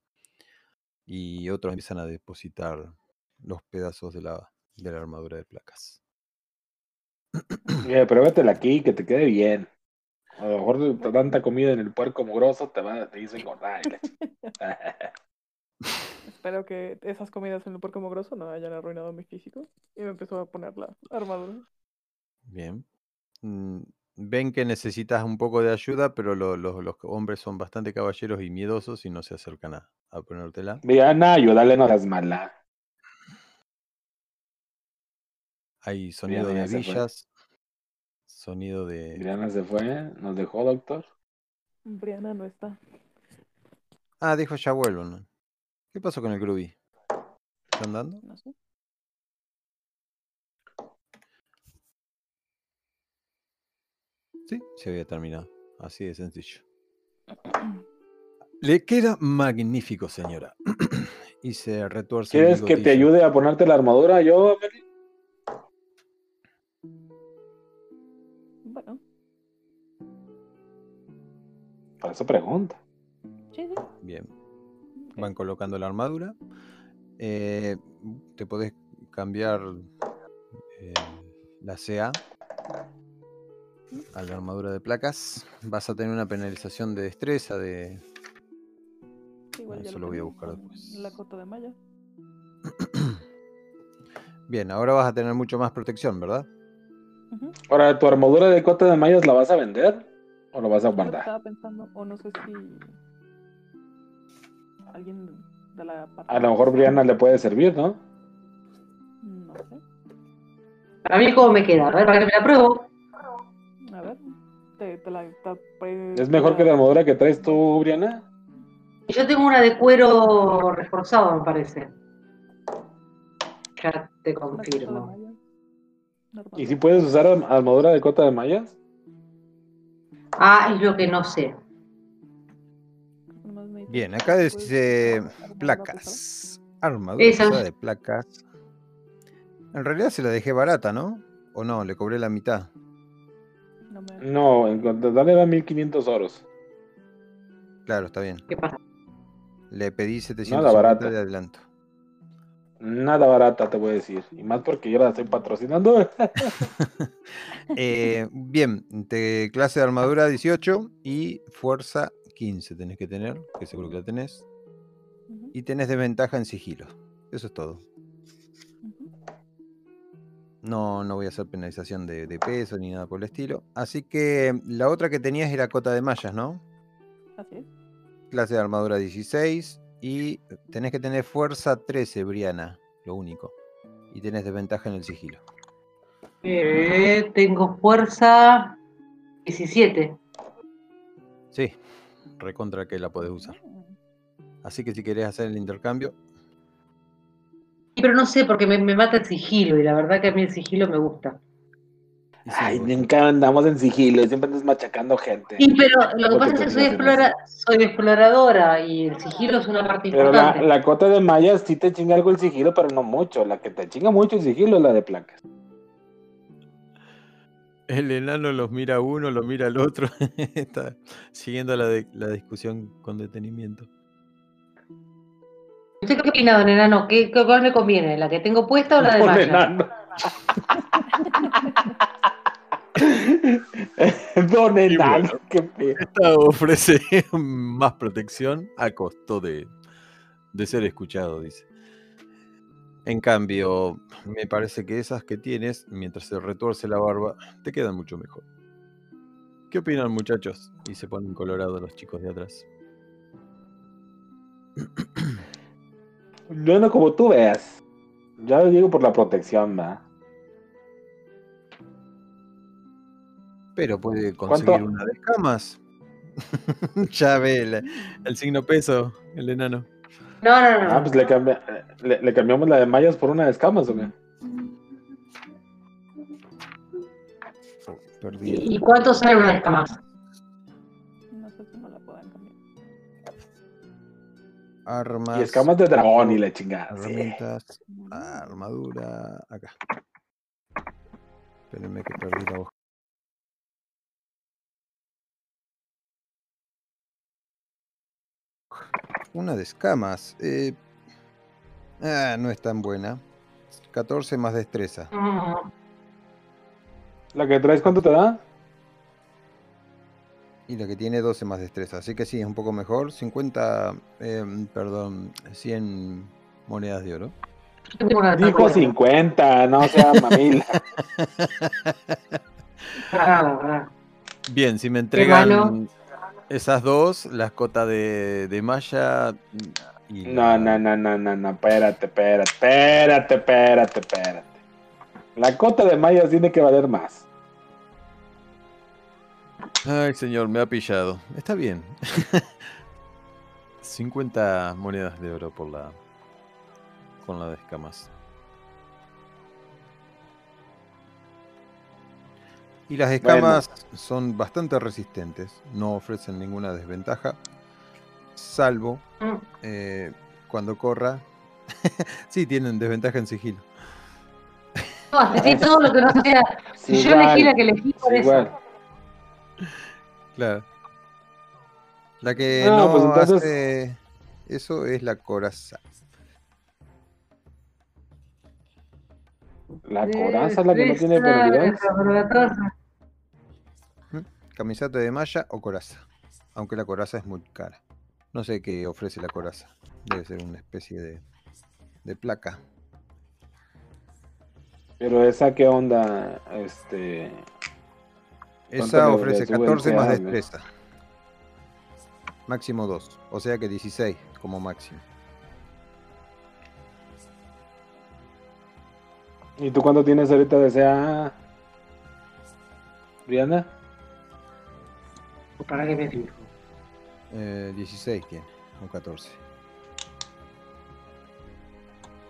[SPEAKER 2] Y otros empiezan a depositar los pedazos de la, de la armadura de placas.
[SPEAKER 1] Eh, pruébatela aquí, que te quede bien. A lo mejor tanta comida en el puerco mugroso te, va, te hizo engordar.
[SPEAKER 4] Espero que esas comidas en el puerco mogroso no hayan arruinado mi físico. Y me empezó a poner la armadura.
[SPEAKER 2] Bien. Mm, Ven que necesitas un poco de ayuda, pero lo- lo- los hombres son bastante caballeros y miedosos y no se acercan a, a ponértela.
[SPEAKER 1] Brianna, ayúdale, no seas mala.
[SPEAKER 2] Hay sonido de villas, sonido de...
[SPEAKER 1] Brianna se fue, nos dejó, doctor.
[SPEAKER 4] Brianna no está.
[SPEAKER 2] Ah, dijo ya vuelvo. ¿no? ¿Qué pasó con el Groovy? ¿Está andando?
[SPEAKER 4] No sé.
[SPEAKER 2] Sí, se había terminado. Así de sencillo. Le queda magnífico, señora. y se retuerce el
[SPEAKER 1] ¿Quieres que te ayude a ponerte la armadura yo, Meli?
[SPEAKER 4] Bueno,
[SPEAKER 1] Para eso pregunta.
[SPEAKER 4] sí, sí.
[SPEAKER 2] Bien. Van colocando la armadura. Eh, te podés cambiar eh, la CA a la armadura de placas. Vas a tener una penalización de destreza de...
[SPEAKER 4] Igual
[SPEAKER 2] Eso lo voy a buscar después.
[SPEAKER 4] La cota de malla.
[SPEAKER 2] Bien, ahora vas a tener mucho más protección, ¿verdad?
[SPEAKER 1] Ahora, ¿tu armadura de cota de mallas la vas a vender? ¿O lo vas a
[SPEAKER 4] Yo
[SPEAKER 1] guardar?
[SPEAKER 4] estaba pensando, o no sé si alguien de la parte
[SPEAKER 1] A lo mejor Brianna le puede servir, ¿no?
[SPEAKER 4] No sé.
[SPEAKER 3] a mí cómo me queda, a ver, para que me la pruebo.
[SPEAKER 4] A ver. Te, te la, te- pues,
[SPEAKER 1] ¿Es mejor que la armadura que traes tú, Brianna?
[SPEAKER 3] Yo tengo una de cuero reforzado, me parece. Ya te confirmo.
[SPEAKER 1] ¿Y si puedes usar arm- armadura de cota de mallas?
[SPEAKER 3] Ah, es lo que no sé.
[SPEAKER 2] Bien, acá
[SPEAKER 4] Pues,
[SPEAKER 2] dice
[SPEAKER 4] pesada.
[SPEAKER 2] placas. Armadura
[SPEAKER 3] Esa.
[SPEAKER 2] de placas. En realidad se la dejé barata, ¿no? ¿O no? Le cobré la mitad.
[SPEAKER 4] No
[SPEAKER 1] en total era 1500 oros.
[SPEAKER 2] Claro, está bien.
[SPEAKER 3] ¿Qué pasa?
[SPEAKER 2] Le pedí 750
[SPEAKER 1] Nada barato.
[SPEAKER 2] de adelanto.
[SPEAKER 1] Nada barata, te voy a decir. Y más porque yo la estoy patrocinando.
[SPEAKER 2] Eh, bien, te- clase de armadura 18 y fuerza 15 tenés que tener, que seguro que la tenés. Y tenés desventaja en sigilo. Eso es todo. No, no voy a hacer penalización de, de peso ni nada por el estilo. Así que la otra que tenías era cota de mallas, ¿no?
[SPEAKER 4] Así es.
[SPEAKER 2] Clase de armadura 16 y tenés que tener fuerza 13, Briana, lo único. Y tenés desventaja en el sigilo.
[SPEAKER 3] Eh, tengo fuerza 17.
[SPEAKER 2] Sí, recontra que la podés usar. Así que si querés hacer el intercambio,
[SPEAKER 3] Sí, Pero no sé, porque me, me mata el sigilo y la verdad que a mí el sigilo me gusta.
[SPEAKER 2] y sí,
[SPEAKER 1] Ay, nunca andamos en sigilo, siempre andas machacando gente.
[SPEAKER 3] Sí, pero lo que pasa es que soy, explora- soy exploradora y el sigilo es una parte
[SPEAKER 1] Pero la,
[SPEAKER 3] importante.
[SPEAKER 1] la cota de mallas sí te chinga algo el sigilo, pero no mucho. La que te chinga mucho el sigilo es la de placas.
[SPEAKER 2] El enano los mira a uno, lo mira al otro. Está siguiendo la, de- la discusión con detenimiento.
[SPEAKER 3] ¿Usted qué opina, don Enano? ¿Qué, qué- ¿Cuál me conviene? ¿La que tengo puesta o la de
[SPEAKER 1] Don enano. Don enano, qué feo.
[SPEAKER 2] Esta ofrece más protección a costo de, de ser escuchado, dice. En cambio, me parece que esas que tienes, mientras se retuerce la barba, te quedan mucho mejor. ¿Qué opinan, muchachos? Y se ponen colorados los chicos de atrás.
[SPEAKER 1] Yo no como tú veas. Ya lo digo por la protección, ¿va?
[SPEAKER 2] Pero puede
[SPEAKER 1] ¿Cuánto?
[SPEAKER 2] conseguir una de escamas. ya ve el, el signo peso, el enano.
[SPEAKER 3] No, no, no.
[SPEAKER 1] Ah, pues le, cambia- le, le cambiamos la de mallas por una de escamas, ¿o qué?
[SPEAKER 2] Perdí.
[SPEAKER 3] ¿Y cuánto sale una escama?
[SPEAKER 4] No sé si no la pueden cambiar.
[SPEAKER 2] Armas.
[SPEAKER 1] Y escamas de dragón y la chingada. sí.
[SPEAKER 2] Herramientas. Armadura. Acá. Espérenme que perdí la hoja. Una de escamas. eh, ah, no es tan buena. 14 más destreza.
[SPEAKER 3] Mm,
[SPEAKER 1] ¿La que traes cuánto te da?
[SPEAKER 2] Y la que tiene 12 más destreza. Así que sí, es un poco mejor. 50, eh, perdón, 100 monedas de oro.
[SPEAKER 1] Dijo
[SPEAKER 3] tatuaje.
[SPEAKER 1] 50, no sea mamila.
[SPEAKER 2] Bien, si me
[SPEAKER 3] malo.
[SPEAKER 2] entregan esas dos, las cotas de, de malla y
[SPEAKER 1] No,
[SPEAKER 2] la-
[SPEAKER 1] no, no, no, no, no, espérate, espérate, espérate, espérate, espérate. La cota de mallas tiene que valer más.
[SPEAKER 2] Ay, señor, me ha pillado. Está bien. 50 monedas de oro por la con la de escamas. Y las escamas son bastante resistentes, no ofrecen ninguna desventaja, salvo
[SPEAKER 3] Mm.
[SPEAKER 2] eh, cuando corra. sí, tienen desventaja en sigilo.
[SPEAKER 3] No, así todo lo que no sea. Si
[SPEAKER 1] Sí,
[SPEAKER 3] yo
[SPEAKER 1] igual,
[SPEAKER 3] elegí la que elegí por
[SPEAKER 1] sí,
[SPEAKER 3] eso.
[SPEAKER 1] igual.
[SPEAKER 2] Claro. La que
[SPEAKER 1] No,
[SPEAKER 2] no,
[SPEAKER 1] pues entonces-
[SPEAKER 2] hace eso es la coraza.
[SPEAKER 1] La coraza es la que no tiene
[SPEAKER 3] cabrataza.
[SPEAKER 2] Camiseta de malla o coraza. Aunque la coraza es muy cara. No sé qué ofrece la coraza. Debe ser una especie de, de placa.
[SPEAKER 1] Pero esa qué onda, este...
[SPEAKER 2] Esa ofrece
[SPEAKER 1] le sube el
[SPEAKER 2] 14 más destreza. Máximo 2. O sea que 16 como máximo.
[SPEAKER 1] ¿Y tú cuánto tienes ahorita de CA? Brianda?
[SPEAKER 3] Pues, ¿Para qué me dijo?
[SPEAKER 2] Eh, 16 tiene, o 14.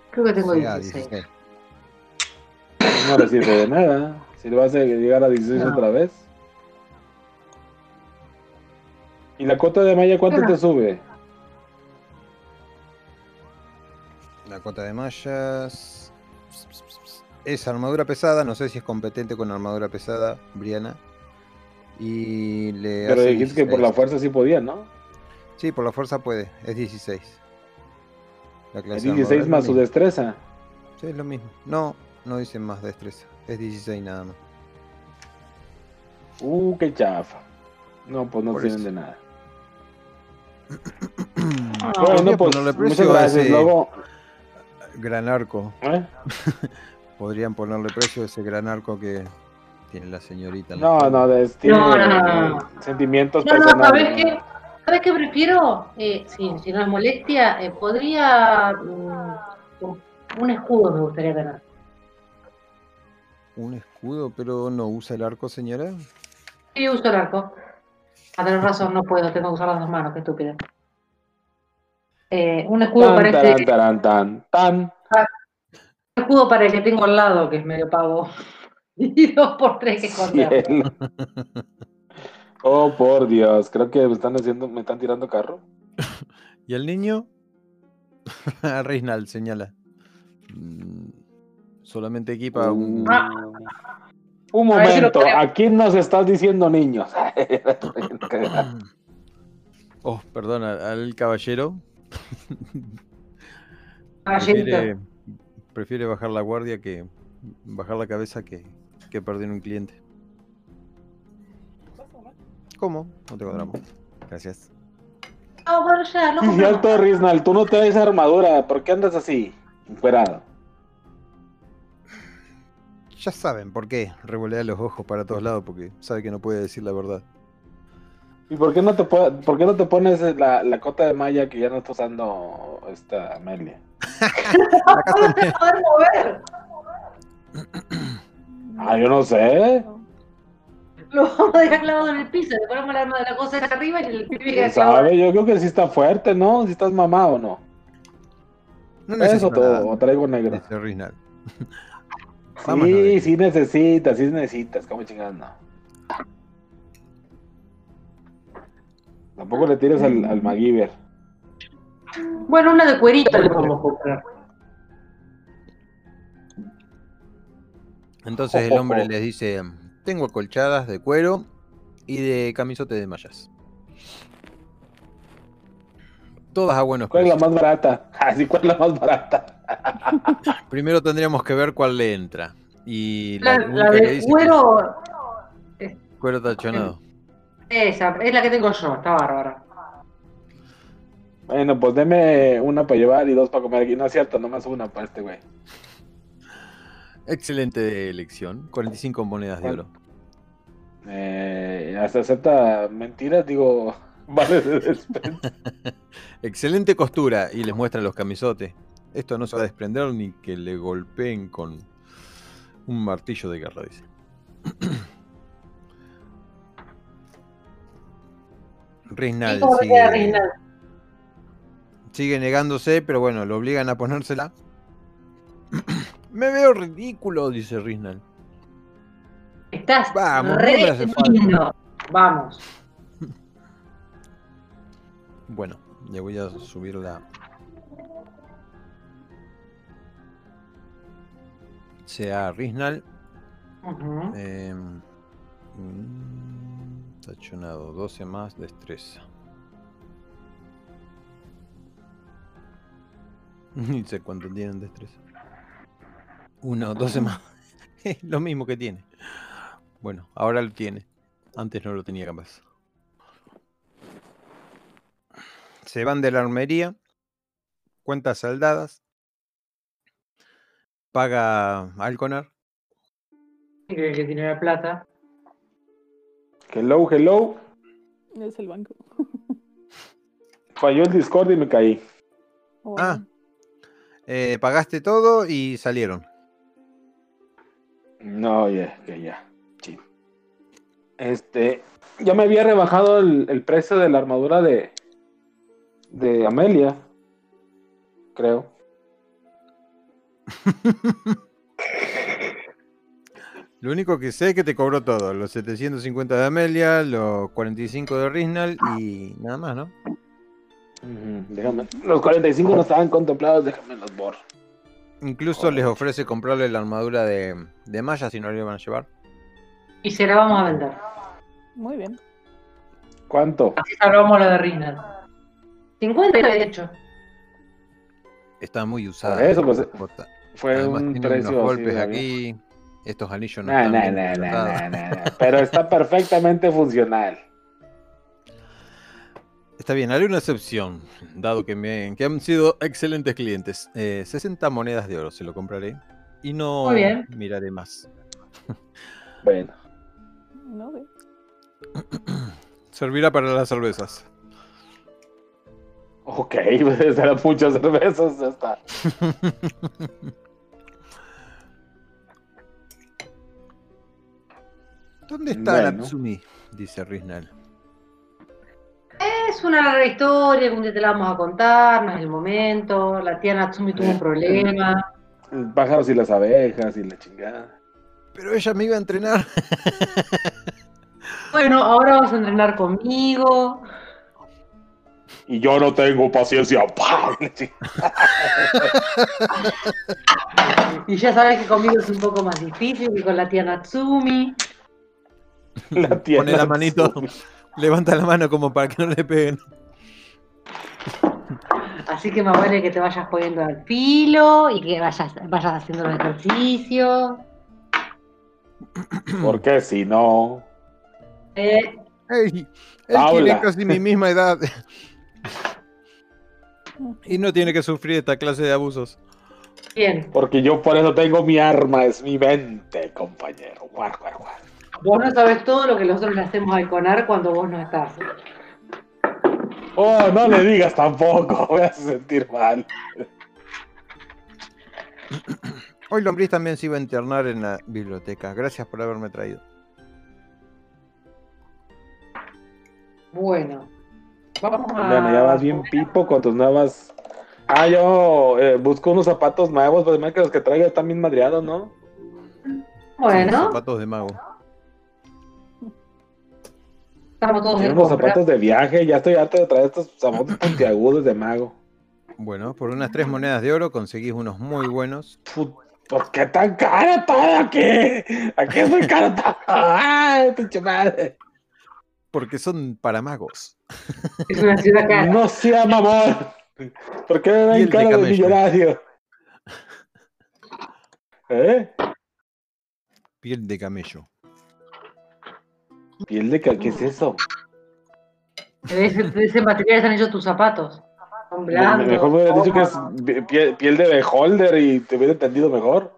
[SPEAKER 3] Creo que tengo
[SPEAKER 2] 16. Ah,
[SPEAKER 1] no le sirve de nada. Si le vas a llegar a 16 otra vez. ¿Y la cuota de malla cuánto te sube?
[SPEAKER 2] La cuota de mallas. Es armadura pesada, no sé si es competente con armadura pesada, Briana. Y le
[SPEAKER 1] Pero dijiste que por la
[SPEAKER 2] 16.
[SPEAKER 1] fuerza sí podía, ¿no?
[SPEAKER 2] Sí, por la fuerza puede, es 16. La
[SPEAKER 1] Es
[SPEAKER 2] clase de
[SPEAKER 1] 16
[SPEAKER 2] armadura
[SPEAKER 1] más
[SPEAKER 2] es
[SPEAKER 1] su
[SPEAKER 2] mismo.
[SPEAKER 1] destreza.
[SPEAKER 2] Sí, es lo mismo. No, no dicen más destreza. Es 16 nada más.
[SPEAKER 1] Uh, qué chafa. No, pues no
[SPEAKER 2] Por
[SPEAKER 1] tienen
[SPEAKER 2] eso.
[SPEAKER 1] de nada.
[SPEAKER 3] Ah,
[SPEAKER 1] Bueno, pues
[SPEAKER 2] ponerle
[SPEAKER 1] muchas
[SPEAKER 2] precio a
[SPEAKER 1] gracias.
[SPEAKER 2] ese-
[SPEAKER 1] Luego,
[SPEAKER 2] Gran arco.
[SPEAKER 1] ¿eh?
[SPEAKER 2] Podrían ponerle precio a ese gran arco que tiene la señorita. la
[SPEAKER 1] No, no, de, tiene
[SPEAKER 3] No, no, no, no.
[SPEAKER 1] sentimientos
[SPEAKER 3] No, no,
[SPEAKER 1] personales.
[SPEAKER 3] ¿sabes qué? ¿Sabes qué prefiero? Eh, si, si no es molestia, eh, podría. mm, un escudo me gustaría tener.
[SPEAKER 2] Un escudo, pero no usa el arco, señora.
[SPEAKER 3] Sí, uso el arco. A tener razón, no puedo, tengo que usar las dos manos, qué estúpida. Eh, un escudo
[SPEAKER 1] Tan, taran, tan, tan.
[SPEAKER 3] un escudo para el que tengo al lado, que es medio pavo. Y dos por tres que.
[SPEAKER 1] Oh, por Dios. Creo que me están haciendo, me están tirando carro.
[SPEAKER 2] ¿Y el niño? A Reinald señala. Mm, Solamente equipa un.
[SPEAKER 3] Ah.
[SPEAKER 1] Un
[SPEAKER 3] A
[SPEAKER 1] momento,
[SPEAKER 3] ponemos.
[SPEAKER 1] aquí nos estás diciendo niños.
[SPEAKER 2] Oh, perdón, al, al caballero. Prefiere, prefiere bajar la guardia que bajar la cabeza que, que perder un cliente. ¿Cómo? No tengo drama. Gracias.
[SPEAKER 3] Ah, bueno, ya, lo
[SPEAKER 1] Riznal, tú no traes armadura. ¿Por qué andas así? Encuerado.
[SPEAKER 2] Ya saben por qué. Revolea los ojos para todos lados porque sabe que no puede decir la verdad.
[SPEAKER 1] ¿Y por qué no te, po- por qué no te pones la, la cota de malla que ya no está usando esta Amelia?
[SPEAKER 3] No te vas a poder mover.
[SPEAKER 1] Ah, yo no sé.
[SPEAKER 3] Lo vamos a dejar clavado en el piso. Le ponemos el arma de la cosa acá arriba y el pibe
[SPEAKER 1] ¿Quién
[SPEAKER 3] queda clavado.
[SPEAKER 1] sabe? Yo creo que sí está fuerte, ¿no? Si estás mamado o no.
[SPEAKER 2] No
[SPEAKER 1] Eso todo, o traigo negro.
[SPEAKER 2] de
[SPEAKER 1] Sí, sí necesitas, sí necesitas. ¿Cómo chingados no? Tampoco le tires al, al MacGyver.
[SPEAKER 3] Bueno, una de cuerito le podemos comprar.
[SPEAKER 2] Entonces el hombre les dice, tengo acolchadas de cuero y de camisote de mallas. Todas a buenos
[SPEAKER 1] ¿Cuál es la más barata? Ah, sí, ¿cuál es la más barata?
[SPEAKER 2] Primero tendríamos que ver cuál le entra. Y
[SPEAKER 3] La,
[SPEAKER 2] la,
[SPEAKER 3] la
[SPEAKER 2] única que
[SPEAKER 3] de
[SPEAKER 2] dice
[SPEAKER 3] cuero,
[SPEAKER 2] es cuero tachonado.
[SPEAKER 3] esa, es la que tengo yo, está bárbara.
[SPEAKER 1] Bueno, pues deme una para llevar y dos para comer aquí. No es cierto, nomás una para este güey.
[SPEAKER 2] Excelente elección. 45 monedas de oro.
[SPEAKER 1] Eh, hasta acepta mentiras, digo, vale de despensa.
[SPEAKER 2] Excelente costura. Y les muestra los camisotes. Esto no se va a desprender ni que le golpeen con un martillo de guerra, dice.
[SPEAKER 3] ¿Y
[SPEAKER 2] Reynald sigue, sigue negándose, pero bueno, lo obligan a ponérsela. Me veo ridículo, dice Riznal.
[SPEAKER 3] Estás
[SPEAKER 2] Vamos, no
[SPEAKER 3] re
[SPEAKER 2] me hace falta.
[SPEAKER 3] lindo. Vamos.
[SPEAKER 2] Bueno, le voy a subir la. Sea Riznal.
[SPEAKER 3] Ujú.
[SPEAKER 2] Eh, mm, tachonado, 12 más destreza. Ni sé cuánto tienen destreza. Uno, 12 más. lo mismo que tiene. Bueno, ahora lo tiene. Antes no lo tenía capaz. Se van de la armería. Cuentas saldadas. Paga Alconar.
[SPEAKER 3] El que tiene la plata.
[SPEAKER 1] Hello, hello.
[SPEAKER 4] Es el banco.
[SPEAKER 1] Falló el Discord y me caí.
[SPEAKER 4] Oh,
[SPEAKER 2] Ah. Eh, pagaste todo y salieron.
[SPEAKER 1] No, ya, que ya. Sí. Este, ya me había rebajado el, el precio de la armadura de de Amelia, creo.
[SPEAKER 2] Lo único que sé es que te cobró todo. Los 750 de Amelia, los 45 de Riznal y nada más, ¿no?
[SPEAKER 1] Déjame. Los 45 no estaban contemplados, déjame los borro.
[SPEAKER 2] Incluso les ofrece comprarle la armadura de, de Maya si no le van a llevar.
[SPEAKER 3] Y se la vamos a vender.
[SPEAKER 4] Muy bien.
[SPEAKER 1] ¿Cuánto?
[SPEAKER 3] Así salvamos la de Rina. 50 de hecho.
[SPEAKER 2] Está muy usada.
[SPEAKER 1] Por eso, pues,
[SPEAKER 2] la.
[SPEAKER 1] Fue
[SPEAKER 2] Además
[SPEAKER 1] un
[SPEAKER 2] tiene
[SPEAKER 1] precio
[SPEAKER 2] unos golpes
[SPEAKER 1] ¿no?
[SPEAKER 2] aquí. Estos anillos no
[SPEAKER 1] Nah,
[SPEAKER 2] están
[SPEAKER 1] nah,
[SPEAKER 2] bien
[SPEAKER 1] nah, nah,
[SPEAKER 2] tratados.
[SPEAKER 1] nah, nah, nah. Pero está perfectamente funcional.
[SPEAKER 2] Está bien, haré una excepción, dado que, me, que han sido excelentes clientes. Eh, 60 monedas de oro se lo compraré. Y no miraré más.
[SPEAKER 1] Bueno.
[SPEAKER 4] No sé.
[SPEAKER 2] Servirá para las cervezas.
[SPEAKER 1] Ok, pues eran muchas cervezas, ya está.
[SPEAKER 2] ¿Dónde está
[SPEAKER 1] Bueno.
[SPEAKER 2] Natsumi? Dice Riznal.
[SPEAKER 3] Es una larga historia, algún día te la vamos a contar, no es el momento. La tía Natsumi tuvo un problema.
[SPEAKER 1] Pájaros y las abejas y la chingada.
[SPEAKER 2] Pero ella me iba a entrenar.
[SPEAKER 3] Bueno, ahora vas a entrenar conmigo.
[SPEAKER 1] Y yo no tengo paciencia.
[SPEAKER 3] Y ya sabes que conmigo es un poco más difícil que con la tía Natsumi.
[SPEAKER 1] La tía
[SPEAKER 2] Pone la manito. Levanta la mano como para que no le peguen.
[SPEAKER 3] Así que más vale que te vayas poniendo al filo y que vayas, vayas haciendo los ejercicios.
[SPEAKER 1] Porque si no.
[SPEAKER 3] Eh,
[SPEAKER 2] Ey, él
[SPEAKER 1] Paula.
[SPEAKER 2] tiene casi mi misma edad. y no tiene que sufrir esta clase de abusos.
[SPEAKER 3] bien,
[SPEAKER 1] Porque yo por eso tengo mi arma, es mi mente, compañero. Guar, guar, guar.
[SPEAKER 3] Vos no sabes todo lo que nosotros le hacemos al CONAR cuando vos no estás.
[SPEAKER 1] Oh, no le digas tampoco, voy a sentir mal.
[SPEAKER 2] Hoy Lombriz también se iba a internar en la biblioteca. Gracias por haberme traído.
[SPEAKER 3] Bueno, vamos a...
[SPEAKER 1] Bueno, ya vas bien pipo con tus nuevas. Ah, yo eh, busco unos zapatos nuevos, pues más que los que traigo están bien madreados, ¿no?
[SPEAKER 3] Bueno,
[SPEAKER 2] Zapatos de mago.
[SPEAKER 3] Estamos todos
[SPEAKER 1] unos
[SPEAKER 3] compra.
[SPEAKER 1] zapatos de viaje, ya estoy harto de traer estos zapatos puntiagudos de mago.
[SPEAKER 2] Bueno, por unas tres monedas de oro conseguís unos muy buenos.
[SPEAKER 1] ¿Por qué tan caro todo aquí? Aquí es muy caro todo. ¡Ay, pinche madre!
[SPEAKER 2] Porque son para magos.
[SPEAKER 3] Es una ciudad cara.
[SPEAKER 1] No sea mamón. ¿Por qué me ven
[SPEAKER 2] de
[SPEAKER 1] cara de millonario? ¿Eh?
[SPEAKER 2] Piel de camello.
[SPEAKER 1] Piel de ¿Qué es eso?
[SPEAKER 3] De ese, de ese material están hechos tus zapatos. Son
[SPEAKER 1] Me-
[SPEAKER 3] blandos.
[SPEAKER 1] Mejor me hubieras dicho que es piel, piel de beholder y te hubiera entendido mejor.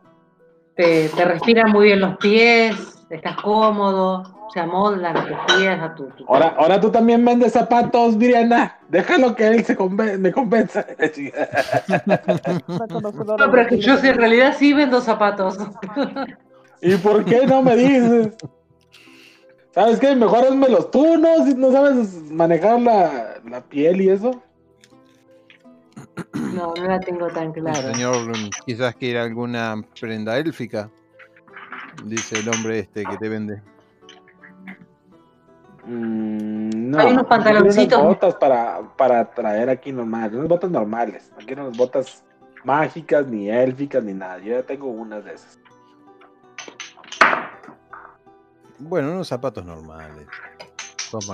[SPEAKER 3] Te, te respiran muy bien los pies, estás cómodo, se amoldan a tus pies, a tu... tu-
[SPEAKER 1] Ahora, ahora tú también vendes zapatos, Viriana. Déjalo que él se conven- me convenza.
[SPEAKER 3] No, pero que yo sí, en realidad sí vendo zapatos.
[SPEAKER 1] ¿Y por qué no me dices? ¿Sabes qué? Mejor házmelos tú, ¿no? Si no sabes manejar la, la piel y eso.
[SPEAKER 3] No, no la tengo tan clara.
[SPEAKER 2] Señor, quizás quiere alguna prenda élfica. Dice el hombre este que te vende.
[SPEAKER 1] Mm, no.
[SPEAKER 3] Hay unos pantaloncitos.
[SPEAKER 1] Unas botas para, para traer aquí normales. Unas botas normales. No quiero unas botas mágicas, ni élficas, ni nada. Yo ya tengo unas de esas.
[SPEAKER 2] Bueno, unos zapatos normales.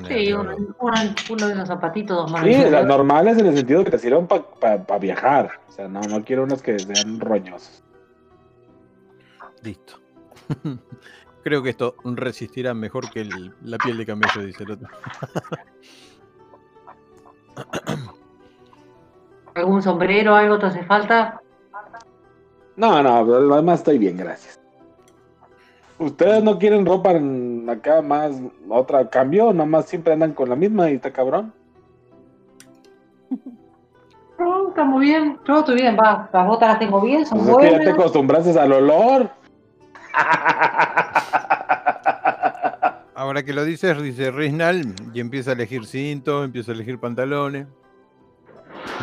[SPEAKER 3] Sí, uno, de unos zapatitos, dos
[SPEAKER 1] Sí,
[SPEAKER 3] manos.
[SPEAKER 1] las normales en el sentido que te sirvan para viajar. O sea, no, no quiero unas que sean roñosas.
[SPEAKER 2] Listo. Creo que esto resistirá mejor que el- la piel de camello, dice el otro.
[SPEAKER 3] ¿Algún sombrero, algo te hace falta?
[SPEAKER 1] No, no, lo demás estoy bien, gracias. ¿Ustedes no quieren ropa acá más, otra cambio? Nomás siempre andan con la misma y está cabrón.
[SPEAKER 3] No, está muy bien. Yo estoy bien, va. Las botas las tengo bien, son
[SPEAKER 1] Pues es que ya te
[SPEAKER 3] buenas.
[SPEAKER 1] acostumbraste al olor.
[SPEAKER 2] Ahora que lo dices, dice Riznal y empieza a elegir cintos, empieza a elegir pantalones.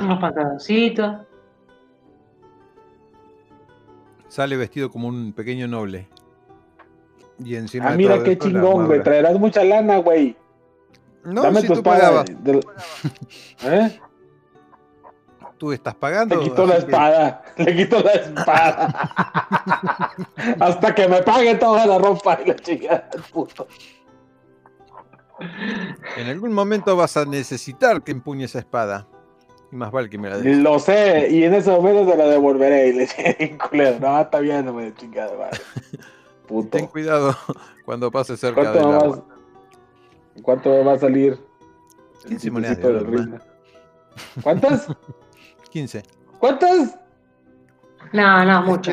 [SPEAKER 3] Unos pantaloncitos.
[SPEAKER 2] Sale vestido como un pequeño noble. Y encima
[SPEAKER 1] Ah, mira qué chingón, güey. Traerás mucha lana, güey.
[SPEAKER 2] No,
[SPEAKER 1] Dame
[SPEAKER 2] si
[SPEAKER 1] tu
[SPEAKER 2] tú
[SPEAKER 1] espada. del- ¿Eh?
[SPEAKER 2] tú estás pagando.
[SPEAKER 1] Le quito la
[SPEAKER 2] así que-
[SPEAKER 1] espada, le quito la espada. Hasta que me pague toda la ropa y la chica, puto.
[SPEAKER 2] En algún momento vas a necesitar que empuñe esa espada. Y más vale que me la des.
[SPEAKER 1] Lo sé, y en ese momento te la devolveré. Y le dije, culero, no, está bien, no me chingada, madre. Puto.
[SPEAKER 2] Ten cuidado cuando pases cerca
[SPEAKER 1] ¿Cuánto
[SPEAKER 2] del
[SPEAKER 1] me,
[SPEAKER 2] agua.
[SPEAKER 1] ¿Cuánto me va a salir? el
[SPEAKER 2] 15 monedas de oro?
[SPEAKER 1] ¿Cuántas?
[SPEAKER 2] 15.
[SPEAKER 1] ¿Cuántas?
[SPEAKER 3] No, no, mucho.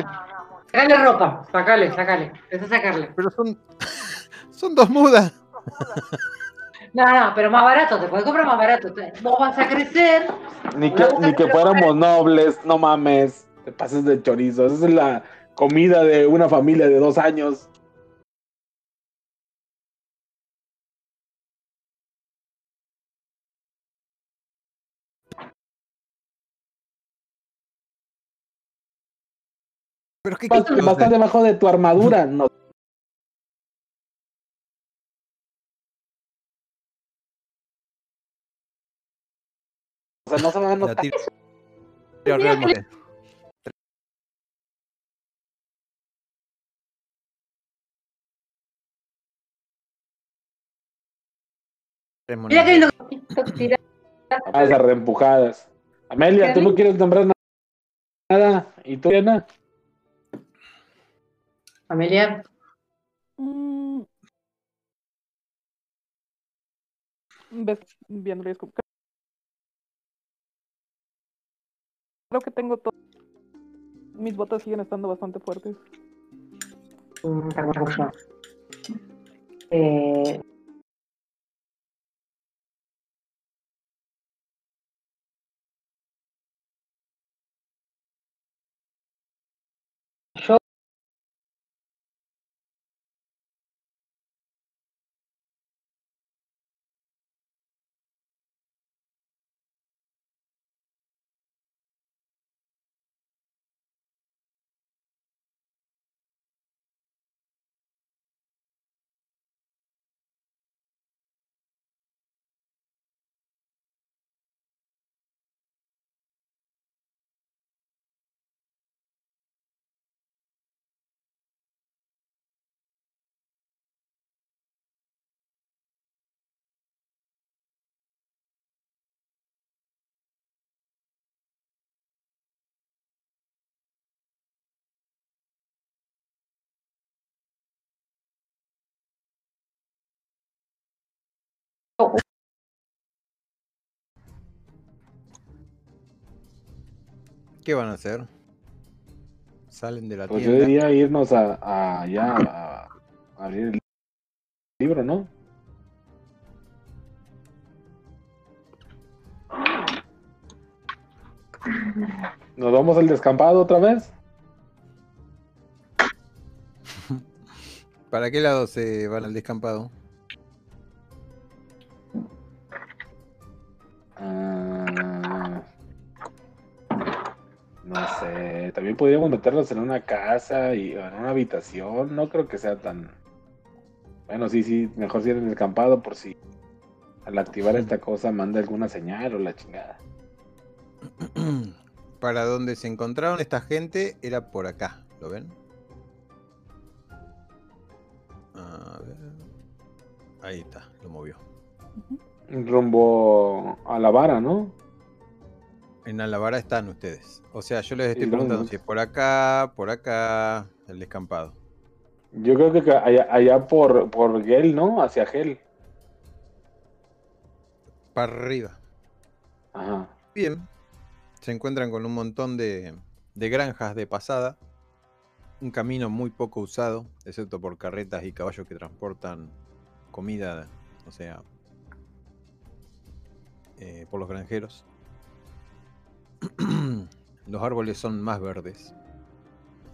[SPEAKER 3] Sacale ropa, sacale, sacale. Empezá a sacarle.
[SPEAKER 2] Pero son. son dos mudas.
[SPEAKER 3] No, no, pero más barato, te puedes comprar más barato. Vos vas a crecer.
[SPEAKER 1] Ni que, ni que fuéramos nobles, no mames. Te pases de chorizo. Esa es la comida de una familia de dos años.
[SPEAKER 2] Pero qué
[SPEAKER 1] Vas, vas a debajo de tu armadura. No. O sea, no se van a notar.
[SPEAKER 2] tira realmente.
[SPEAKER 3] Mira qué
[SPEAKER 2] monedas.
[SPEAKER 3] lindo. Tira.
[SPEAKER 1] a esas reempujadas. Amelia, ¿tú no quieres nombrar na- nada? ¿Y tú, Diana?
[SPEAKER 3] Amelia.
[SPEAKER 4] Mm. Ves es como- Creo que tengo todo. Mis botas siguen estando bastante fuertes.
[SPEAKER 3] Mm. Eh,
[SPEAKER 2] ¿Qué van a hacer? Salen de la
[SPEAKER 1] Pues yo
[SPEAKER 2] tienda.
[SPEAKER 1] diría irnos a, a allá a, a abrir el libro, ¿no? ¿Nos vamos al descampado otra vez?
[SPEAKER 2] ¿Para qué lado se van al descampado?
[SPEAKER 1] No sé, también podríamos meterlos en una casa y o en una habitación. No creo que sea tan. Bueno, sí, sí, mejor si en el descampado por si al activar esta cosa manda alguna señal o la chingada.
[SPEAKER 2] Para donde se encontraron esta gente era por acá, ¿lo ven? A ver. Ahí está, lo movió.
[SPEAKER 1] Rumbo a la vara, ¿no?
[SPEAKER 2] En Alavara están ustedes. O sea, yo les estoy
[SPEAKER 1] ¿Y
[SPEAKER 2] preguntando si es por acá, por acá, el descampado.
[SPEAKER 1] Yo creo que allá por, por Gel, ¿no? Hacia Gel.
[SPEAKER 2] Para arriba.
[SPEAKER 1] Ajá.
[SPEAKER 2] Bien. Se encuentran con un montón de, de granjas de pasada. Un camino muy poco usado, excepto por carretas y caballos que transportan comida, o sea, eh, por los granjeros. los árboles son más verdes.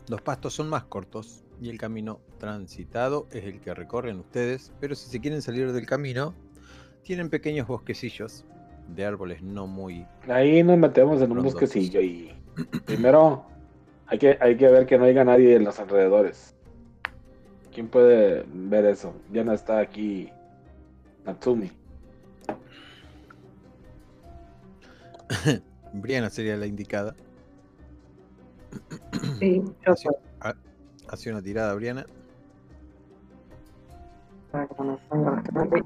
[SPEAKER 2] Los pastos son más cortos y el camino transitado es el que recorren ustedes, pero si se quieren salir del camino, tienen pequeños bosquecillos de árboles no muy
[SPEAKER 1] Ahí nos metemos en un bosquecillo y primero hay que, hay que ver que no haya nadie en los alrededores. ¿Quién puede ver eso? Ya no está aquí Natsumi.
[SPEAKER 2] Briana sería la indicada.
[SPEAKER 3] Sí, yo
[SPEAKER 2] Hace, ha- hace una tirada, Briana.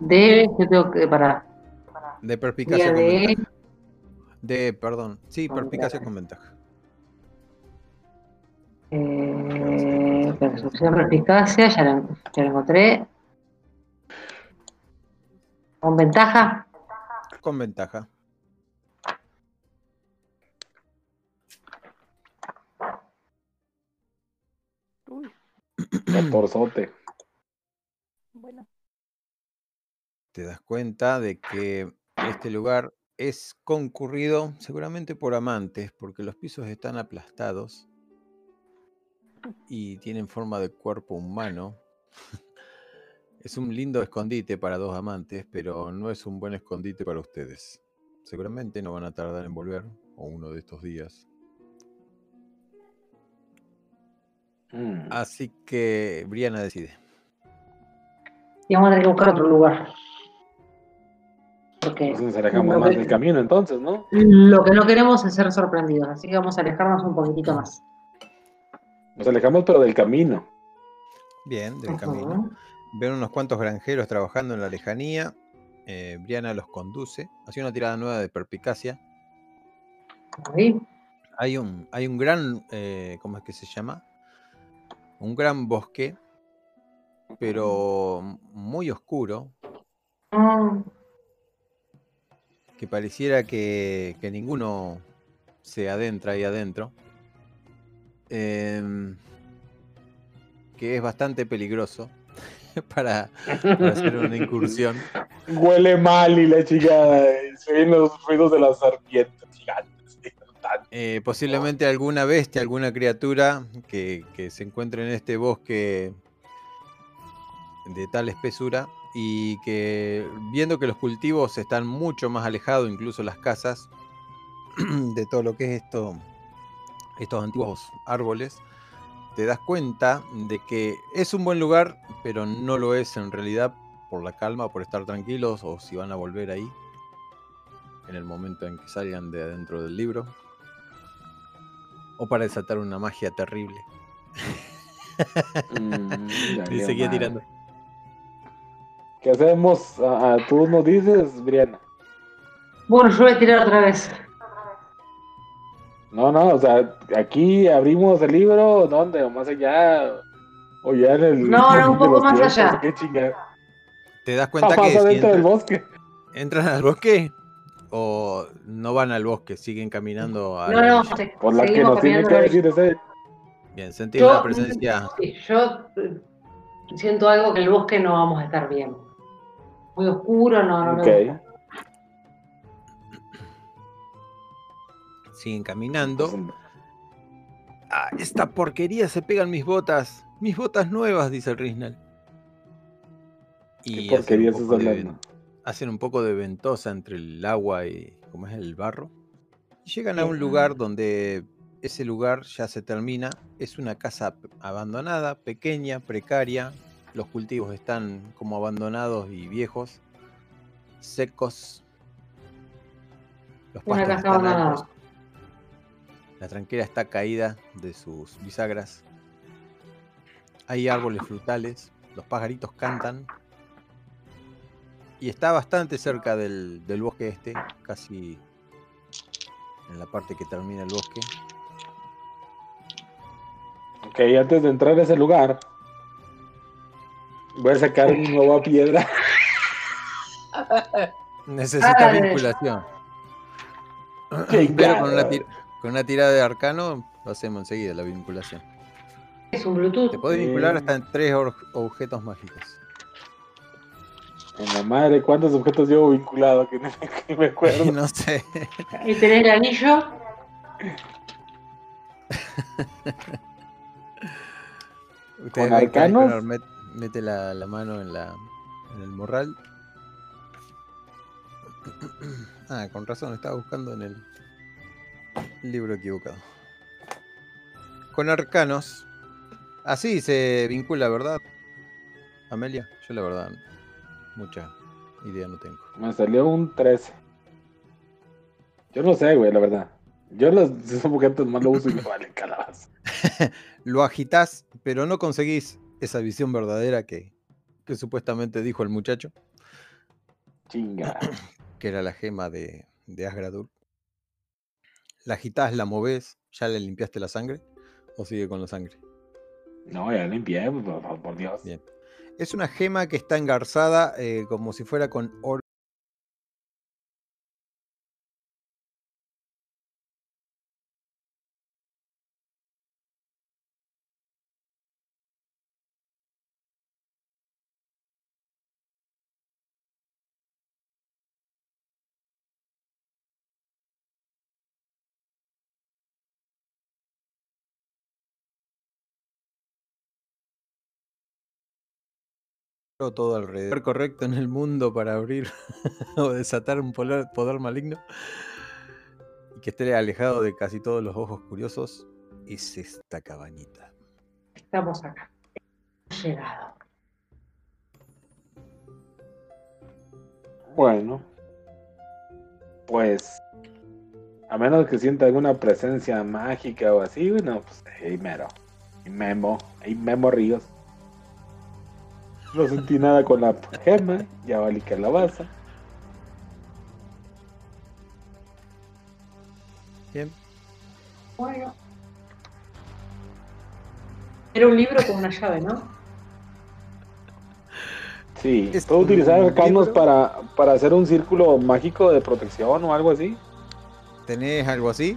[SPEAKER 3] De, yo tengo que, para,
[SPEAKER 2] De perspicacia con
[SPEAKER 3] de,
[SPEAKER 2] ventaja. De, perdón. Sí,
[SPEAKER 3] Con
[SPEAKER 2] perspicacia con ventaja.
[SPEAKER 3] eh, percepción, perspicacia, ya la, ya la encontré. Con ventaja,
[SPEAKER 2] Con ventaja.
[SPEAKER 1] Catorzote.
[SPEAKER 4] bueno.
[SPEAKER 2] Te das cuenta de que este lugar es concurrido seguramente por amantes, porque los pisos están aplastados y tienen forma de cuerpo humano. Es un lindo escondite para dos amantes, pero no es un buen escondite para ustedes. Seguramente no van a tardar en volver, o uno de estos días.
[SPEAKER 1] Mm.
[SPEAKER 2] Así que Briana decide.
[SPEAKER 3] y vamos a tener que buscar otro lugar. Porque
[SPEAKER 1] nos alejamos más
[SPEAKER 3] que-
[SPEAKER 1] del camino, entonces, ¿no?
[SPEAKER 3] lo que no queremos es ser sorprendidos, así que vamos a alejarnos un poquitito más.
[SPEAKER 1] Nos alejamos, pero del camino.
[SPEAKER 2] Bien, del camino. Ven unos cuantos granjeros trabajando en la lejanía. eh, Briana los conduce. Hace una tirada nueva de perspicacia.
[SPEAKER 3] Ahí.
[SPEAKER 2] Hay un, hay un gran, eh, ¿cómo es que se llama? Un gran bosque, pero muy oscuro,
[SPEAKER 3] Mm,
[SPEAKER 2] que pareciera que, que ninguno se adentra ahí adentro. Em, que es bastante peligroso para, para hacer una incursión.
[SPEAKER 1] Huele mal y la chingada. eh, Se ven los ruidos de las serpientes gigantes.
[SPEAKER 2] Eh, posiblemente alguna bestia, alguna criatura que, que se encuentre en este bosque de tal espesura y que viendo que los cultivos están mucho más alejados, incluso las casas, de todo lo que es esto, estos antiguos árboles, te das cuenta de que es un buen lugar, pero no lo es en realidad por la calma, por estar tranquilos o si van a volver ahí en el momento en que salgan de adentro del libro. O para desatar una magia terrible.
[SPEAKER 1] Mm,
[SPEAKER 2] Y seguía tirando.
[SPEAKER 1] ¿Qué hacemos? Ah, ah, Tú nos dices, Briana.
[SPEAKER 3] Bueno, yo voy a tirar otra vez.
[SPEAKER 1] No, no, o sea, aquí abrimos el libro, ¿dónde? ¿O más allá? ¿O ya en el.
[SPEAKER 3] No, no, un poco más
[SPEAKER 1] tiempos?
[SPEAKER 3] allá.
[SPEAKER 1] ¿Qué chingada?
[SPEAKER 2] ¿Te das cuenta
[SPEAKER 1] Más
[SPEAKER 2] que si
[SPEAKER 1] adentro del
[SPEAKER 2] entran,
[SPEAKER 1] bosque.
[SPEAKER 2] entran al bosque o no van al bosque, siguen caminando a
[SPEAKER 3] No,
[SPEAKER 2] la
[SPEAKER 3] no, se-
[SPEAKER 1] Por la que nos tiene
[SPEAKER 3] caminando
[SPEAKER 1] que decir ese.
[SPEAKER 2] Bien, sentís
[SPEAKER 3] Yo-
[SPEAKER 2] la presencia.
[SPEAKER 3] Sí, yo eh, siento algo que en el bosque no vamos a estar bien. Muy oscuro, no, no, no.
[SPEAKER 1] Ok.
[SPEAKER 2] Siguen caminando. Ah, esta porquería se pegan mis botas. Mis botas nuevas, dice el Risnal.
[SPEAKER 1] ¿Qué
[SPEAKER 2] Y hacen un,
[SPEAKER 1] porquería estás hablando?
[SPEAKER 2] Hacen un poco de ventosa entre el agua y. ¿Cómo es? El barro. Y llegan a un lugar donde ese lugar ya se termina. Es una casa abandonada, pequeña, precaria. Los cultivos están como abandonados y viejos, secos. Los
[SPEAKER 3] Una casa
[SPEAKER 2] están
[SPEAKER 3] abandonada.
[SPEAKER 2] altos. La tranquera está caída de sus bisagras. Hay árboles frutales, los pajaritos cantan. Y está bastante cerca del, del bosque este, casi en la parte que termina el bosque.
[SPEAKER 1] Ok, antes de entrar a ese lugar, voy a sacar mi nueva piedra.
[SPEAKER 2] Necesita vinculación. Pero con una, con una tirada de arcano lo hacemos enseguida, la vinculación.
[SPEAKER 3] Es un Bluetooth.
[SPEAKER 2] Te puedes vincular hasta en tres objetos mágicos.
[SPEAKER 1] En la madre, ¿cuántos objetos llevo vinculados? Que no que me acuerdo.
[SPEAKER 2] no sé.
[SPEAKER 3] Y tenés el anillo.
[SPEAKER 2] Ustedes
[SPEAKER 1] ¿Con arcanos?
[SPEAKER 2] Met- mete la, la mano en, la, en el morral. Ah, con razón, estaba buscando en el libro equivocado. Con arcanos. Así se vincula, ¿verdad? Amelia, yo la verdad, mucha idea no tengo.
[SPEAKER 1] Me salió un 13. Yo no sé, güey, la verdad. Yo los esos objetos más lo uso y me valen calabaza.
[SPEAKER 2] Lo agitas, pero no conseguís esa visión verdadera que, que supuestamente dijo el muchacho,
[SPEAKER 1] Chinga.
[SPEAKER 2] que era la gema de, de Asgradul. La agitás, la movés, ¿ya le limpiaste la sangre? ¿O sigue con la sangre?
[SPEAKER 1] No, ya limpié, por- por Dios.
[SPEAKER 2] Bien. Es una gema que está engarzada eh, como si fuera con oro. Todo alrededor correcto en el mundo para abrir o desatar un poder, poder maligno y que esté alejado de casi todos los ojos curiosos es esta cabañita.
[SPEAKER 3] Estamos acá. Hemos llegado.
[SPEAKER 1] Bueno. Pues. A menos que sienta alguna presencia mágica o así, bueno, pues ahí mero. Ahí memo. Ahí memo ríos. No sentí nada con la gema. Ya valí calabaza.
[SPEAKER 2] Bien.
[SPEAKER 3] Bueno. Era un libro con una llave, ¿no?
[SPEAKER 1] Sí. ¿Puedo utilizar arcanos para, para hacer un círculo mágico de protección o algo así?
[SPEAKER 2] ¿Tenés algo así?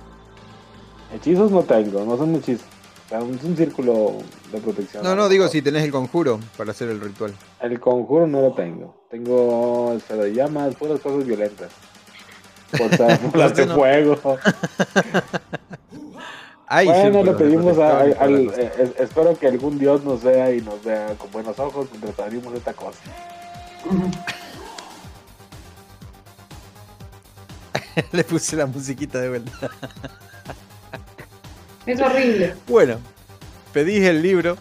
[SPEAKER 1] Hechizos no tengo, no son hechizos. Sea, es un círculo de protección.
[SPEAKER 2] No, no, digo si tenés el conjuro para hacer el ritual.
[SPEAKER 1] El conjuro no lo tengo. Tengo esfera de llamas, puras cosas violentas. Cortar bolas de fuego. Bueno, le pedimos a- al. eh, es- espero que algún dios nos vea y nos vea con buenos ojos mientras abrimos esta cosa.
[SPEAKER 2] Le puse la musiquita de vuelta.
[SPEAKER 3] Es horrible.
[SPEAKER 2] Bueno, pedís el libro,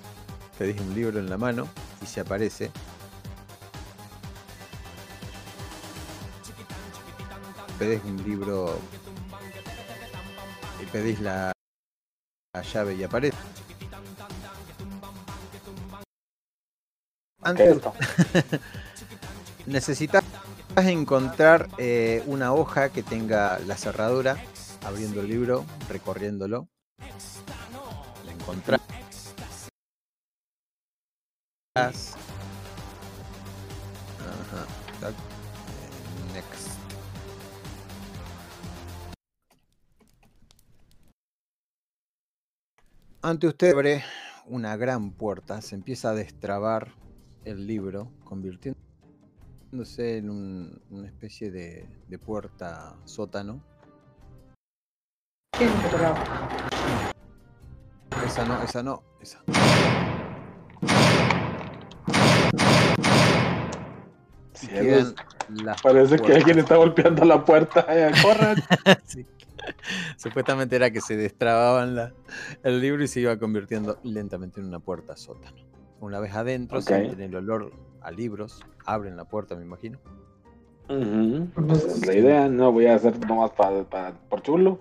[SPEAKER 2] pedís un libro en la mano y se aparece. Pedís un libro y pedís la, la llave y aparece.
[SPEAKER 1] ¿Qué
[SPEAKER 2] Antes necesitas encontrar eh, una hoja que tenga la cerradura, abriendo el libro, recorriéndolo. La encontrás. Ajá. Next. Ante usted abre una gran puerta, se empieza a destrabar el libro, convirtiéndose en un- una especie de, de puerta sótano.
[SPEAKER 3] ¿Qué es?
[SPEAKER 2] Esa no, esa no, esa.
[SPEAKER 1] Cielos,
[SPEAKER 2] Quedan las
[SPEAKER 1] Parece que alguien está golpeando la puerta. Eh, corran.
[SPEAKER 2] Sí. Supuestamente era que se destrababan la- el libro y se iba convirtiendo lentamente en una puerta sótano. Una vez adentro,
[SPEAKER 1] Ok.
[SPEAKER 2] sienten el olor a libros, abren la puerta, me imagino.
[SPEAKER 1] Ujú, pues es la idea, no voy a hacer nomás para, para- por chulo.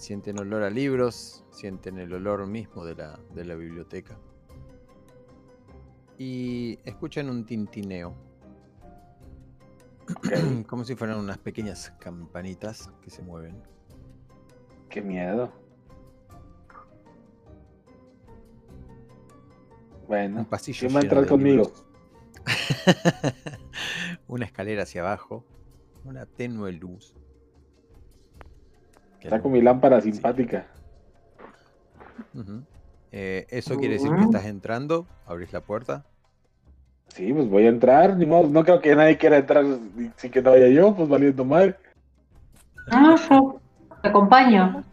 [SPEAKER 2] Sienten olor a libros, sienten el olor mismo de la, de la biblioteca. Y escuchan un tintineo, como si fueran unas pequeñas campanitas que se mueven.
[SPEAKER 1] Qué miedo. Bueno,
[SPEAKER 2] Un pasillo
[SPEAKER 1] ¿quién va a entrar conmigo?
[SPEAKER 2] Una escalera hacia abajo, una tenue luz.
[SPEAKER 1] Con mi lámpara simpática.
[SPEAKER 2] Eh, eso quiere decir que estás entrando, abrís la puerta.
[SPEAKER 1] Sí, pues voy a entrar, ni modo, no creo que nadie quiera entrar sin que no vaya yo, pues valiendo mal.
[SPEAKER 3] No, yo te acompaño.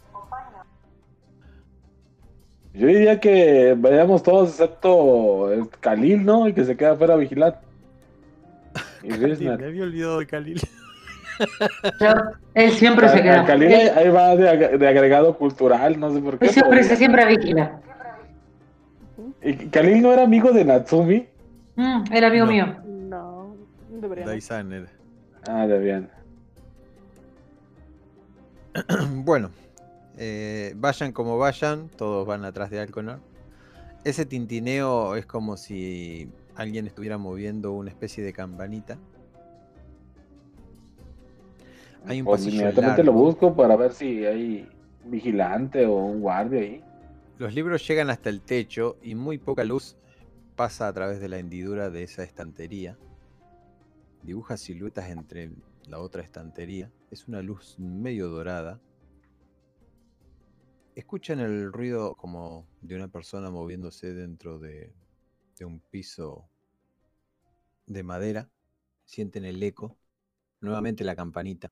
[SPEAKER 1] Yo diría que vayamos todos excepto el Khalil, ¿no? Y que se queda afuera a vigilar. Y
[SPEAKER 2] Khalil,
[SPEAKER 1] Riznar.
[SPEAKER 2] me había olvidado de Khalil.
[SPEAKER 3] Yo- él siempre se queda.
[SPEAKER 1] al Khalil ahí,
[SPEAKER 3] Él,
[SPEAKER 1] ahí va de, ag- de agregado cultural, no sé por qué.
[SPEAKER 3] él siempre se siempre vigila.
[SPEAKER 1] ¿Y Khalil no era amigo de Natsumi?
[SPEAKER 3] Mm, el amigo
[SPEAKER 2] No.
[SPEAKER 3] mío.
[SPEAKER 4] No.
[SPEAKER 2] Daisan era.
[SPEAKER 1] Ah, de bien.
[SPEAKER 2] bueno, eh, vayan como vayan, todos van atrás de Alconor. Ese tintineo es como si alguien estuviera moviendo una especie de campanita. Hay un
[SPEAKER 1] Pues inmediatamente lo busco para ver si hay un vigilante o un guardia ahí.
[SPEAKER 2] Los libros llegan hasta el techo y muy poca luz pasa a través de la hendidura de esa estantería. Dibuja siluetas entre la otra estantería. Es una luz medio dorada. Escuchan el ruido como de una persona moviéndose dentro de, de un piso de madera. Sienten el eco. Nuevamente la campanita.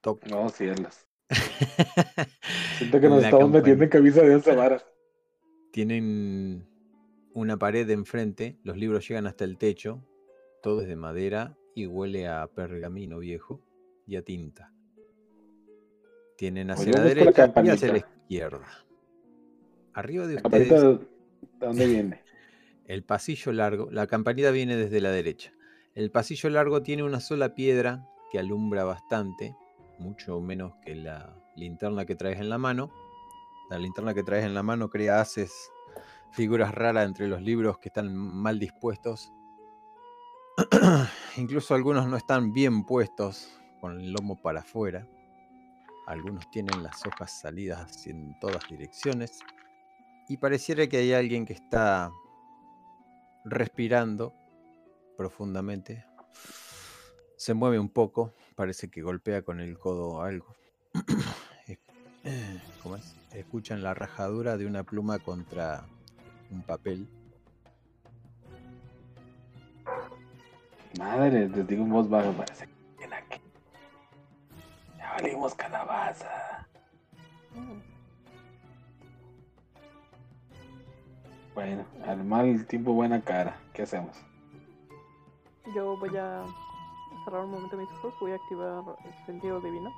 [SPEAKER 2] Toc.
[SPEAKER 1] No, cielos. Siento que nos
[SPEAKER 2] La
[SPEAKER 1] estamos metiendo en camisa de once varas.
[SPEAKER 2] Tienen una pared de enfrente, los libros llegan hasta el techo, todo es de madera y huele a pergamino viejo y a tinta. Tienen hacia la derecha y hacia la izquierda. Arriba de
[SPEAKER 1] ¿La campanita
[SPEAKER 2] ustedes,
[SPEAKER 1] de de dónde viene?
[SPEAKER 2] el pasillo largo, la campanita viene desde la derecha. El pasillo largo tiene una sola piedra que alumbra bastante, mucho menos que la linterna que traes en la mano. La linterna que traes en la mano crea haces figuras raras entre los libros que están mal dispuestos. Incluso algunos no están bien puestos, con el lomo para afuera. Algunos tienen las hojas salidas en todas direcciones. Y pareciera que hay alguien que está respirando profundamente. Se mueve un poco, parece que golpea con el codo algo. ¿Cómo es? Escuchan la rajadura de una pluma contra un papel.
[SPEAKER 1] Madre, les digo en voz baja, parece que aquí. Ya valimos calabaza. Bueno, al mal tiempo buena cara. ¿Qué hacemos?
[SPEAKER 4] Yo voy a cerrar un momento mis ojos, voy a activar el sentido divino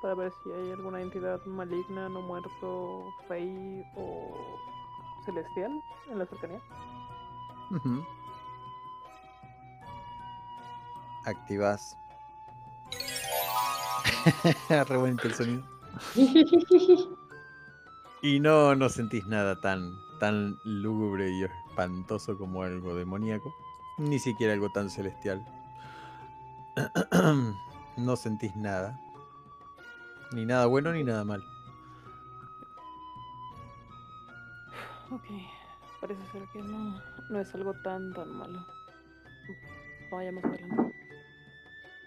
[SPEAKER 4] para ver si hay alguna entidad maligna, no muerto, fey o celestial en la cercanía.
[SPEAKER 2] Ujú. Activas. Re bonito el sonido. Y no, no sentís nada tan, tan lúgubre y espantoso como algo demoníaco. Ni siquiera algo tan celestial. no sentís nada. Ni nada bueno ni nada mal.
[SPEAKER 4] Ok, parece ser que no, no es algo tan tan malo. Vayamos adelante.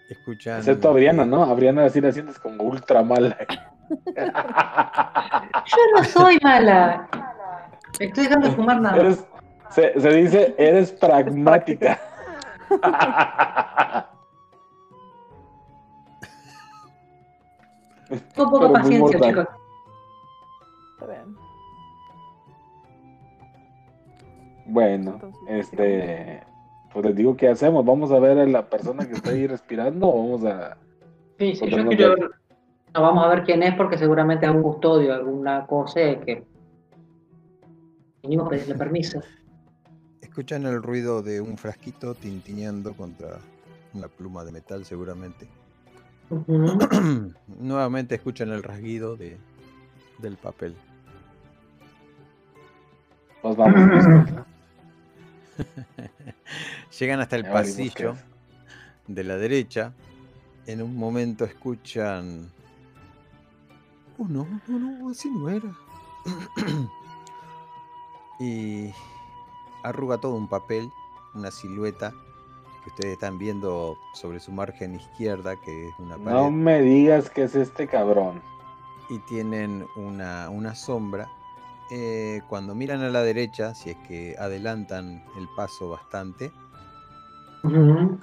[SPEAKER 2] Escuchan.
[SPEAKER 1] Excepto a Briana, ¿no? A Briana así la sientes como ultra mala.
[SPEAKER 3] Yo no soy mala. Estoy dejando de fumar nada.
[SPEAKER 1] Eres, se, se dice, eres pragmática.
[SPEAKER 3] Con poca
[SPEAKER 1] Pero
[SPEAKER 3] paciencia, chicos.
[SPEAKER 4] Está bien.
[SPEAKER 1] Bueno,
[SPEAKER 4] Entonces,
[SPEAKER 1] este, pues les digo qué hacemos. Vamos a ver a la persona que está ahí respirando o vamos a.
[SPEAKER 3] Sí, sí, yo quiero ver. No, vamos a ver quién es porque seguramente es algún custodio, alguna cosa que. Venimos a pedirle permiso.
[SPEAKER 2] Escuchan el ruido de un frasquito tintineando contra una pluma de metal seguramente. Nuevamente escuchan el rasguido de, del papel.
[SPEAKER 1] Pues vamos.
[SPEAKER 2] Llegan hasta el pasillo de la derecha. En un momento escuchan... Oh, no, no, no, así no era. y arruga todo un papel, una silueta que ustedes están viendo sobre su margen izquierda, que es una pared.
[SPEAKER 1] No me digas que es este cabrón.
[SPEAKER 2] y tienen una, una sombra. Eh, cuando miran a la derecha, si es que adelantan el paso bastante,
[SPEAKER 3] Ujú.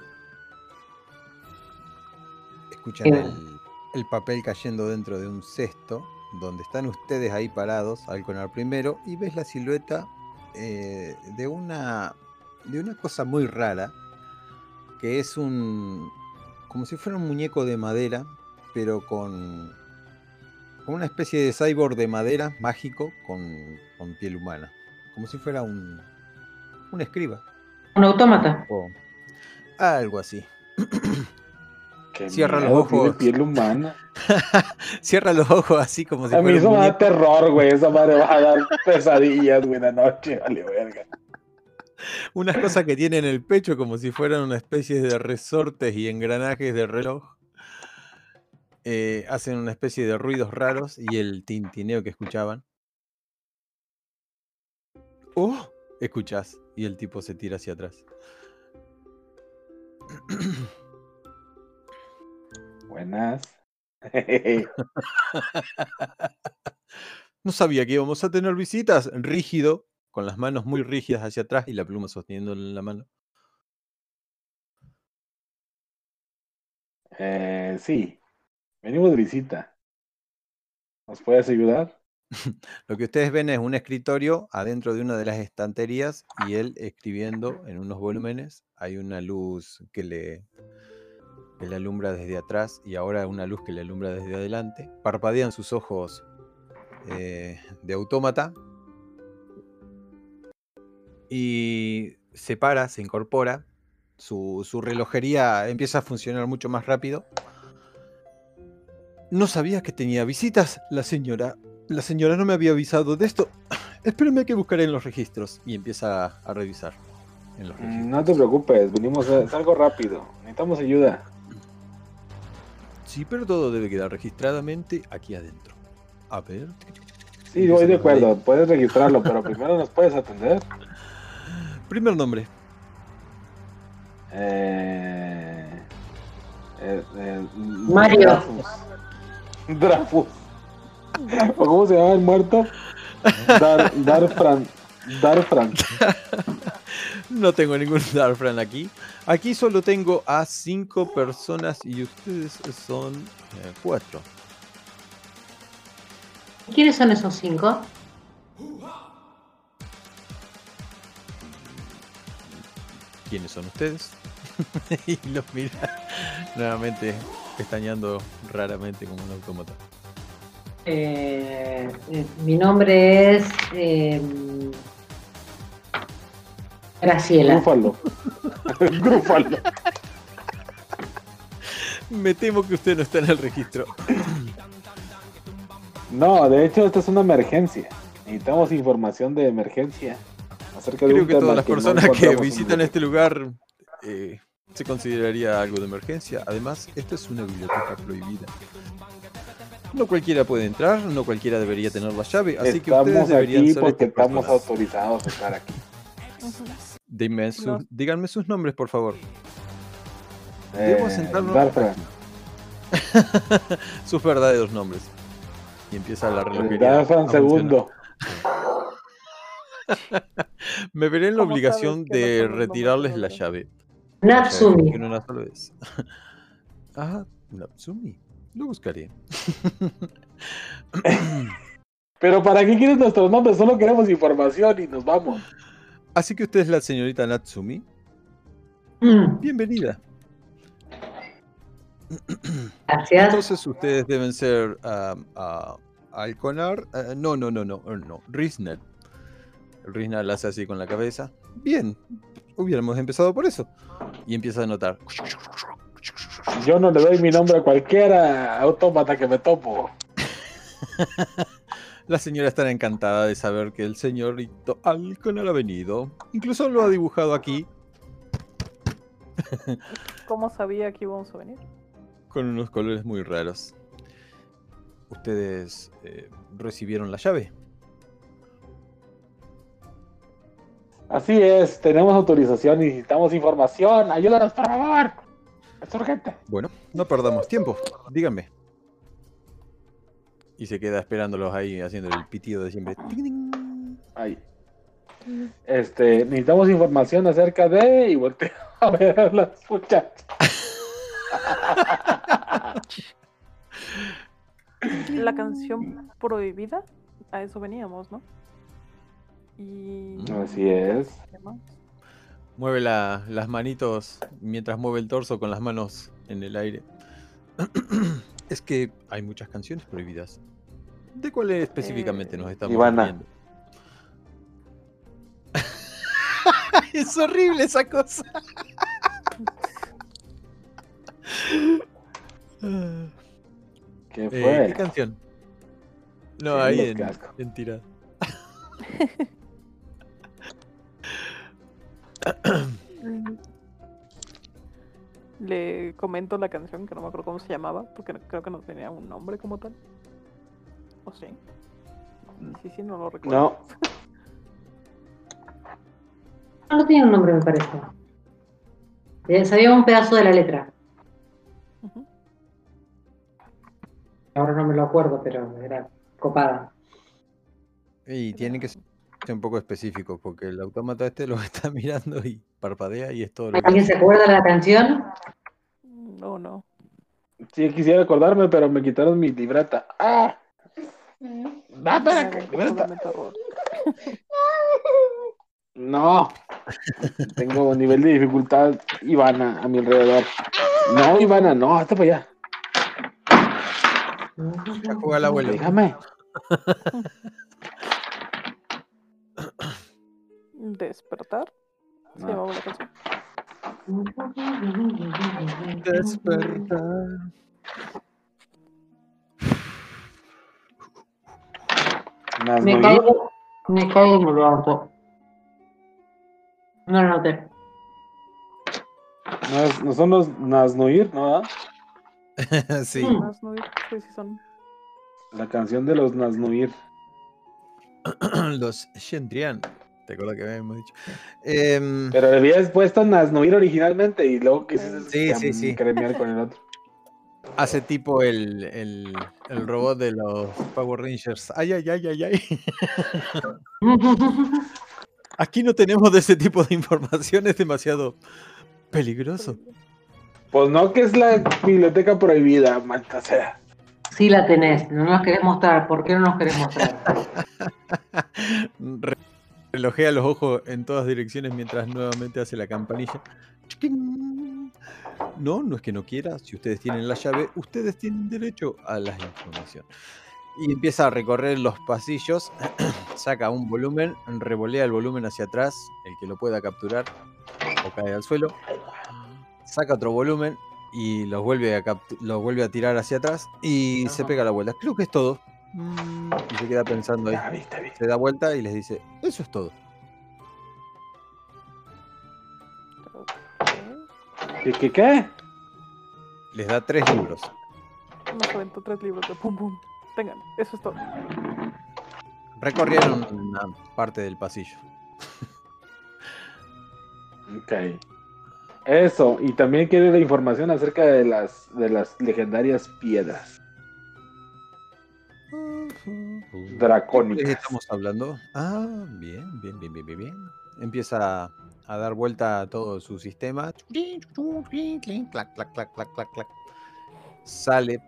[SPEAKER 2] escuchan el, el papel cayendo dentro de un cesto, donde están ustedes ahí parados, Alconar primero, y ves la silueta eh, de una de una cosa muy rara, que es un como si fuera un muñeco de madera, pero con, con una especie de cyborg de madera mágico con, con piel humana, como si fuera un un escriba
[SPEAKER 3] Un autómata.
[SPEAKER 2] o algo así. Cierra los
[SPEAKER 1] miedo,
[SPEAKER 2] ojos.
[SPEAKER 1] piel humana.
[SPEAKER 2] Cierra los ojos así como si
[SPEAKER 1] A mí
[SPEAKER 2] fuera
[SPEAKER 1] eso me da terror, güey. Esa madre va a dar pesadillas, güey, la noche. Vale, verga.
[SPEAKER 2] unas cosas que tiene en el pecho como si fueran una especie de resortes y engranajes de reloj. Eh, hacen una especie de ruidos raros y el tintineo que escuchaban. ¡Oh! Escuchás y el tipo se tira hacia atrás.
[SPEAKER 1] Buenas.
[SPEAKER 2] No sabía que íbamos a tener visitas. Rígido, con las manos muy rígidas hacia atrás y la pluma sosteniendo en la mano.
[SPEAKER 1] eh, sí. Venimos de visita. ¿Nos puedes ayudar?
[SPEAKER 2] Lo que ustedes ven es un escritorio adentro de una de las estanterías y él escribiendo en unos volúmenes. Hay una luz que le, que le alumbra desde atrás y ahora una luz que le alumbra desde adelante. Parpadean sus ojos eh, de autómata y se para, se incorpora. Su, su relojería empieza a funcionar mucho más rápido. No sabía que tenía visitas, la señora. La señora no me había avisado de esto. Espérame que buscaré en los registros. Y empieza a, a revisar en los registros.
[SPEAKER 1] Mm, No te preocupes, venimos a... Es algo rápido. Necesitamos ayuda.
[SPEAKER 2] Sí, pero todo debe quedar registradamente aquí adentro. A ver.
[SPEAKER 1] Sí, voy de acuerdo. Puedes registrarlo, pero primero nos puedes atender.
[SPEAKER 2] Primer nombre.
[SPEAKER 1] Eh... eh, eh,
[SPEAKER 3] Mario.
[SPEAKER 1] Drafus. Drafus. ¿O cómo se llama el muerto? Dar, Darfran. Darfran.
[SPEAKER 2] No tengo ningún Darfran aquí. Aquí solo tengo a cinco personas y ustedes son eh, cuatro.
[SPEAKER 3] ¿Quiénes son esos cinco?
[SPEAKER 2] ¿Quiénes son ustedes? y los mira nuevamente pestañeando raramente como un autómata.
[SPEAKER 3] Eh, eh, mi nombre es eh, Graciela.
[SPEAKER 1] Grúfalo. Grúfalo.
[SPEAKER 2] Me temo que usted no está en el registro.
[SPEAKER 1] No, de hecho, esta es una emergencia. Necesitamos información de emergencia. Acerca de
[SPEAKER 2] Creo
[SPEAKER 1] un
[SPEAKER 2] que
[SPEAKER 1] tema
[SPEAKER 2] todas las personas que visitan este lugar eh, se consideraría algo de emergencia. Además, esta es una biblioteca prohibida. No cualquiera puede entrar, no cualquiera debería tener la llave, así que ustedes deberían
[SPEAKER 1] aquí
[SPEAKER 2] ser
[SPEAKER 1] porque estamos
[SPEAKER 2] personas.
[SPEAKER 1] autorizados a estar aquí.
[SPEAKER 2] Dime
[SPEAKER 4] No.
[SPEAKER 2] díganme sus nombres, por favor. Debo
[SPEAKER 1] Eh, Darfran.
[SPEAKER 2] aquí. sus verdaderos nombres. Y empieza la relojería.
[SPEAKER 1] Darfran segundo.
[SPEAKER 2] Me veré en la
[SPEAKER 4] ¿Cómo
[SPEAKER 2] obligación
[SPEAKER 4] no
[SPEAKER 2] de retirarles la llave.
[SPEAKER 3] Natsumi.
[SPEAKER 2] En una sola vez. ah, Natsumi. Lo buscaré.
[SPEAKER 1] Pero ¿para qué quieres nuestros nombres? Solo queremos información y nos vamos.
[SPEAKER 2] Así que usted es la señorita Natsumi.
[SPEAKER 3] Mm,
[SPEAKER 2] Bienvenida.
[SPEAKER 3] Gracias.
[SPEAKER 2] Entonces ustedes deben ser ah, ah, Alconar. ah, no, no, no, no, eh, no. Risner. El la hace así con la cabeza. Bien. Hubiéramos empezado por eso. Y empieza a anotar.
[SPEAKER 1] Yo no le doy mi nombre a cualquiera autómata que me topo.
[SPEAKER 2] La señora estará encantada de saber que el señorito Alconar ha venido. Incluso lo ha dibujado aquí
[SPEAKER 4] ¿Cómo sabía que íbamos a venir?
[SPEAKER 2] con unos colores muy raros. ¿Ustedes eh, recibieron la llave?
[SPEAKER 1] Así es, tenemos autorización y necesitamos información. Ayúdanos, por favor. Es urgente.
[SPEAKER 2] Bueno, no perdamos tiempo. Díganme. Y se queda esperándolos ahí haciendo el pitido de siempre.
[SPEAKER 1] Ahí. Este, necesitamos información acerca de. Y volteo a ver a las muchachas.
[SPEAKER 4] La canción prohibida, a eso veníamos, ¿no? Y.
[SPEAKER 1] Así es.
[SPEAKER 2] Mueve la- las manitos mientras mueve el torso con las manos en el aire. es que hay muchas canciones prohibidas. ¿De cuáles específicamente nos estamos
[SPEAKER 1] Ivana.
[SPEAKER 2] refiriendo? es horrible esa cosa.
[SPEAKER 1] ¿Qué
[SPEAKER 2] Eh,
[SPEAKER 1] fue?
[SPEAKER 2] ¿Qué canción? No,
[SPEAKER 1] Sí,
[SPEAKER 2] ahí en, en tirada.
[SPEAKER 4] Le comento la canción, que no me acuerdo cómo se llamaba, porque creo que no tenía un nombre como tal. ¿O sí? Sí, sí, no lo recuerdo.
[SPEAKER 1] No,
[SPEAKER 3] No, no tenía un nombre, me parece. Eh, Sabía un pedazo de la letra. Ahora no me lo acuerdo, pero era copada.
[SPEAKER 2] Y tiene que ser un poco específico, porque el autómata este lo está mirando y parpadea y es todo lo que
[SPEAKER 3] ¿Alguien se acuerda de la canción?
[SPEAKER 4] No, no.
[SPEAKER 1] sí quisiera acordarme, pero me quitaron mi libreta. ¡Ah! ¡Va para acá! Libreta! No. Tengo nivel de dificultad Ivana a mi alrededor. No, Ivana, no, hasta para allá.
[SPEAKER 2] Ya juega el abuelo.
[SPEAKER 1] Déjame.
[SPEAKER 4] Despertar. Se
[SPEAKER 1] No.
[SPEAKER 4] llamaba la canción.
[SPEAKER 2] Despertar.
[SPEAKER 3] Me
[SPEAKER 1] no
[SPEAKER 3] caigo, me caigo y me levanto. No lo noté.
[SPEAKER 1] No, es- no son los Naznoir, ¿no?
[SPEAKER 2] sí.
[SPEAKER 3] Mm.
[SPEAKER 4] Sí, sí son.
[SPEAKER 1] La canción de los Naznoir.
[SPEAKER 2] Los Shendrian. ¿Te acuerdas que habíamos dicho? Em,
[SPEAKER 1] Pero le habías puesto Naznoir originalmente y luego quisiste
[SPEAKER 2] Sí, sí, sí.
[SPEAKER 1] cremear con el otro.
[SPEAKER 2] hace tipo el, el, el robot de los Power Rangers. Ay, ay, ay, ay, ay. Aquí no tenemos de ese tipo de información, es demasiado peligroso.
[SPEAKER 1] Pues no, que es la biblioteca prohibida, malta sea.
[SPEAKER 3] Sí la tenés, no nos querés mostrar. ¿Por qué no nos querés mostrar?
[SPEAKER 2] Re- Relojea los ojos en todas direcciones mientras nuevamente hace la campanilla. No, no es que no quiera. Si ustedes tienen la llave, ustedes tienen derecho a la información. Y empieza a recorrer los pasillos, saca un volumen, revolea el volumen hacia atrás, el que lo pueda capturar o cae al suelo. Saca otro volumen y los vuelve a, los vuelve a tirar hacia atrás y se pega la vuelta. Creo que es todo. Mm, Y se queda pensando ahí
[SPEAKER 1] Ya, viste, viste.
[SPEAKER 2] se da vuelta y les dice, eso es todo.
[SPEAKER 1] ¿Qué, qué, qué?
[SPEAKER 2] Les da tres libros.
[SPEAKER 4] Nos aventó tres libros de pum pum. Tengan, eso es todo.
[SPEAKER 2] Recorrieron una parte del pasillo.
[SPEAKER 1] Ok. Eso, y también quiere la información acerca de las, de las legendarias piedras
[SPEAKER 2] ¿De qué
[SPEAKER 1] dracónicas.
[SPEAKER 2] estamos hablando? Ah, bien, bien, bien, bien, bien, bien. Empieza a dar vuelta a todo su sistema. Clac, clac, clac, clac, clac, clac. Sale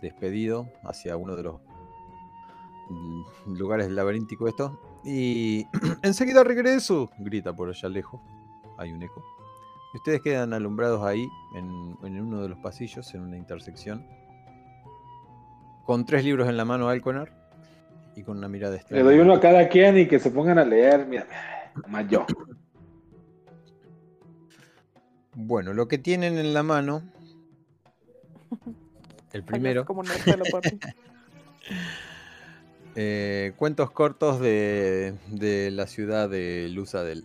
[SPEAKER 2] despedido hacia uno de los lugares laberínticos esto. Y enseguida regreso, grita por allá lejos. Hay un eco. Y ustedes quedan alumbrados ahí, en, en uno de los pasillos, en una intersección. Con tres libros en la mano Alconar y con una mirada
[SPEAKER 1] Le
[SPEAKER 2] extraña.
[SPEAKER 1] doy uno a cada quien y que se pongan a leer. Mira, más yo.
[SPEAKER 2] Bueno, lo que tienen en la mano. El primero,
[SPEAKER 4] como
[SPEAKER 2] eh, cuentos cortos de, de la ciudad de Luzadel.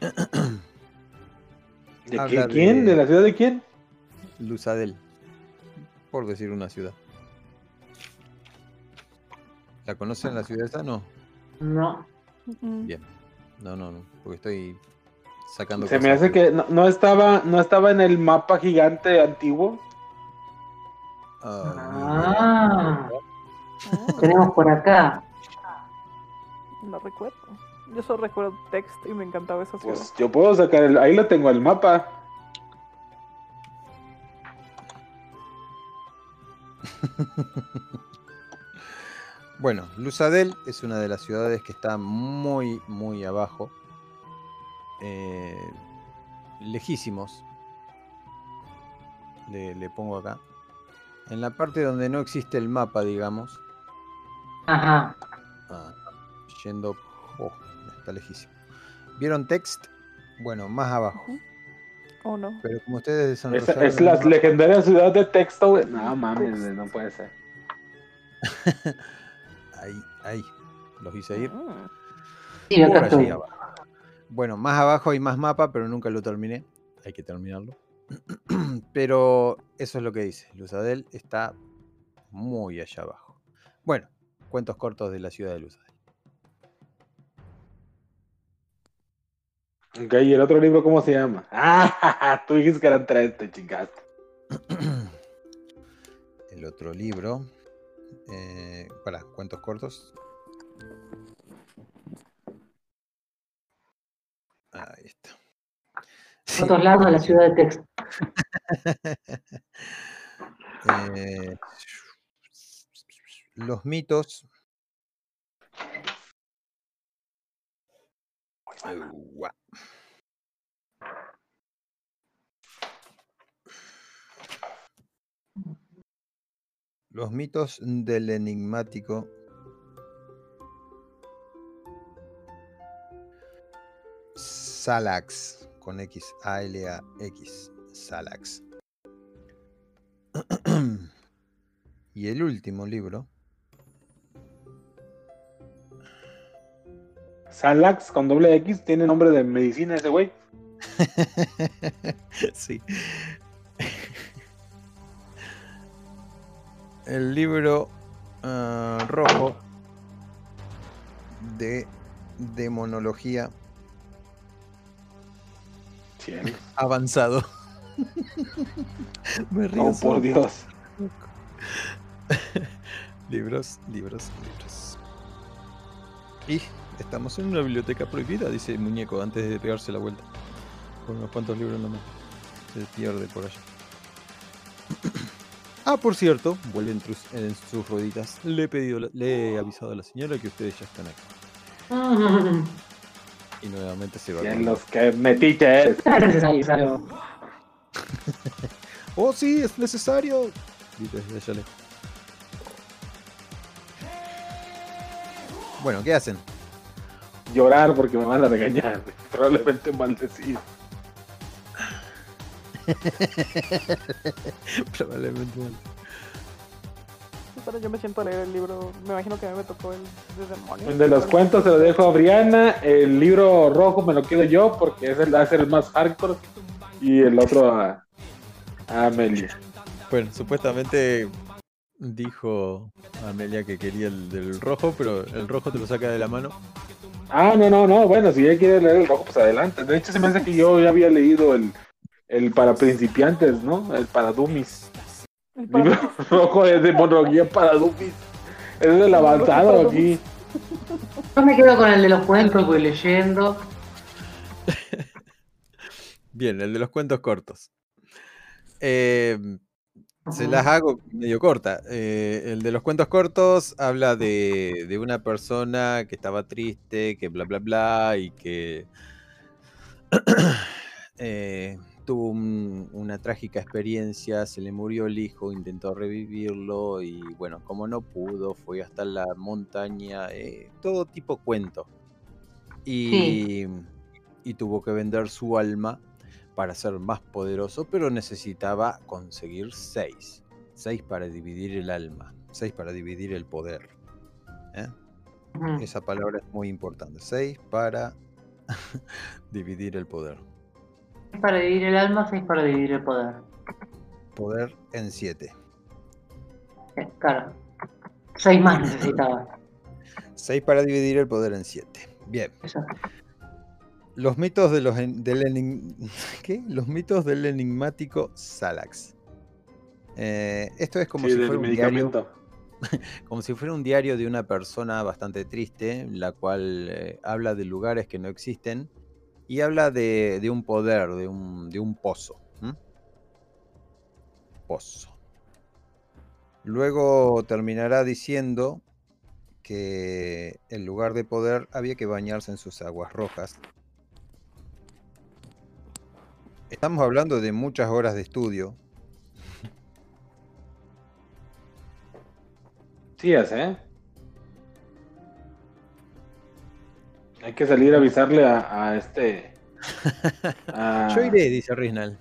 [SPEAKER 1] ¿De qué-
[SPEAKER 2] de-
[SPEAKER 1] quién? ¿De la ciudad de quién?
[SPEAKER 2] Luzadel, por decir una ciudad. ¿La conocen la ciudad esa? No.
[SPEAKER 3] No.
[SPEAKER 2] Bien. No, no, no. Porque estoy sacando.
[SPEAKER 1] Se me
[SPEAKER 2] cosas
[SPEAKER 1] hace
[SPEAKER 2] de-
[SPEAKER 1] que no, no estaba, no estaba en el mapa gigante antiguo.
[SPEAKER 2] Ah,
[SPEAKER 3] Ah,
[SPEAKER 4] ah,
[SPEAKER 3] tenemos por acá.
[SPEAKER 4] no recuerdo. Yo solo recuerdo text y me encantaba esa ciudad.
[SPEAKER 1] Pues yo puedo sacar el, ahí lo tengo el mapa.
[SPEAKER 2] Bueno, Luzadel es una de las ciudades que está muy, muy abajo. eh, lejísimos. Le, le pongo acá. En la parte donde no existe el mapa, digamos.
[SPEAKER 3] Ajá.
[SPEAKER 2] ah, yendo. Oh, está lejísimo. ¿Vieron text? Bueno, más abajo.
[SPEAKER 4] ¿O no?
[SPEAKER 2] Pero como ustedes son
[SPEAKER 1] Es, es la legendaria ciudad de texto, güey. No mames, güey, no puede ser.
[SPEAKER 2] Ahí, ahí. Los hice ir.
[SPEAKER 4] Mm.
[SPEAKER 3] Sí,
[SPEAKER 2] Por
[SPEAKER 3] acá
[SPEAKER 2] allí
[SPEAKER 3] estoy.
[SPEAKER 2] abajo. Bueno, más abajo hay más mapa, pero nunca lo terminé. Hay que terminarlo. pero eso es lo que dice. Luzadel está muy allá abajo. Bueno, cuentos cortos de la ciudad de Luzadel.
[SPEAKER 1] Ok, ¿y el otro libro cómo se llama? Ah, tú dijiste que eran tres, te chingaste.
[SPEAKER 2] El otro libro. Eh, para, cuentos cortos. Ahí está. Sí,
[SPEAKER 3] Otros lados de la ciudad de texto.
[SPEAKER 2] eh, los mitos. Los mitos del enigmático. Salax con X, A L A X, Salax. y el último libro,
[SPEAKER 1] Salax con doble X tiene nombre de medicina ese güey.
[SPEAKER 2] sí. El libro ah, rojo de demonología avanzado. Me río
[SPEAKER 1] Oh, por Dios.
[SPEAKER 2] libros, libros, libros. Y estamos en una biblioteca prohibida, dice el muñeco antes de pegarse la vuelta. Con unos cuantos libros nomás. Se pierde por allá. Ah, por cierto, vuelve en, trus- en sus rueditas. Le he pedido, le he avisado a la señora que ustedes ya están aquí. Y nuevamente se va.
[SPEAKER 1] Y en los que
[SPEAKER 3] es necesario.
[SPEAKER 2] ¡Oh, sí, es necesario! Bueno, ¿qué hacen?
[SPEAKER 1] Llorar porque me van a regañar. Probablemente maldecido.
[SPEAKER 2] Probablemente. mal.
[SPEAKER 4] Pero yo me siento a leer el libro. Me imagino que a mí me tocó el de demonios.
[SPEAKER 1] El de los cuentos se lo dejo a Briana. El libro rojo me lo quedo yo porque es el, ser el más hardcore. Y el otro a, a Amelia.
[SPEAKER 2] Bueno, supuestamente dijo Amelia que quería el del rojo, pero el rojo te lo saca de la mano.
[SPEAKER 1] Ah, no, no, no. Bueno, si ella quiere leer el rojo, pues adelante. De hecho, se me hace que yo ya había leído el, el para principiantes, ¿no? El para dummies.
[SPEAKER 4] Para
[SPEAKER 1] Libro rojo de demonología para dummies. Es el avanzado aquí.
[SPEAKER 3] Yo me quedo con el de los cuentos, voy leyendo.
[SPEAKER 2] Bien, el de los cuentos cortos. Eh, se las hago medio corta. Eh, el de los cuentos cortos habla de, de una persona que estaba triste, que bla, bla, bla, y que eh, tuvo un- una trágica experiencia, se le murió el hijo, intentó revivirlo y bueno, como no pudo, fue hasta la montaña, eh, todo tipo cuento. Y, y tuvo que vender su alma para ser más poderoso, pero necesitaba conseguir seis. Seis para dividir el alma, seis para dividir el poder. ¿eh? Esa palabra es muy importante. Seis para dividir el poder.
[SPEAKER 3] Seis para dividir el alma, seis para dividir el poder.
[SPEAKER 2] Poder en siete.
[SPEAKER 3] Claro. Seis más necesitaba.
[SPEAKER 2] Seis para dividir el poder en siete. Bien.
[SPEAKER 3] Eso.
[SPEAKER 2] Los mitos de los del enig- ¿qué? Los mitos del enigmático Salax. Eh, esto es como
[SPEAKER 1] Sí,
[SPEAKER 2] si fuera un diario. como si fuera un diario de una persona bastante triste, la cual eh, habla de lugares que no existen y habla de, de un poder, de un, de un pozo. Pozo. Luego terminará diciendo que en lugar de poder había que bañarse en sus aguas rojas. Estamos hablando de muchas horas de estudio,
[SPEAKER 1] Sí, es, ¿eh? Hay que salir a avisarle a, a este Ah,
[SPEAKER 2] Yo iré, dice Rinal.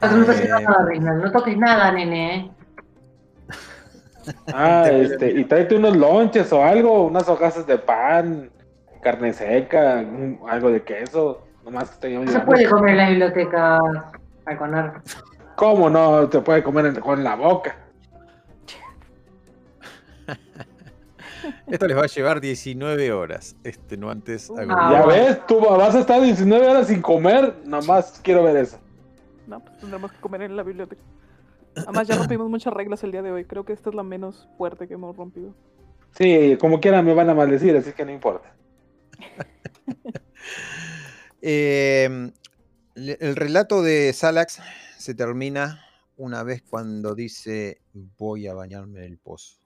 [SPEAKER 3] No, toques
[SPEAKER 2] Eh,
[SPEAKER 3] nada, no toques nada, nene. ¿eh?
[SPEAKER 1] Ah, este, y tráete unos lonches o algo, unas hojas de pan, carne seca, un- algo de queso. Nomás que
[SPEAKER 3] No se puede comer en la biblioteca, Falconer.
[SPEAKER 1] ¿Cómo no? Se puede comer en- con la boca.
[SPEAKER 2] Esto les va a llevar 19 horas. Este, no antes. hago-
[SPEAKER 3] Ah,
[SPEAKER 1] ya ves, tú vas a estar 19 horas sin comer. Nomás quiero ver eso.
[SPEAKER 4] No, pues tendremos que comer en la biblioteca. Además, ya rompimos muchas reglas el día de hoy. Creo que esta es la menos fuerte que hemos rompido.
[SPEAKER 1] Sí, como quiera me van a maldecir, así que no importa.
[SPEAKER 2] Eh, le- el relato de Salax se termina una vez cuando dice voy a bañarme en el pozo.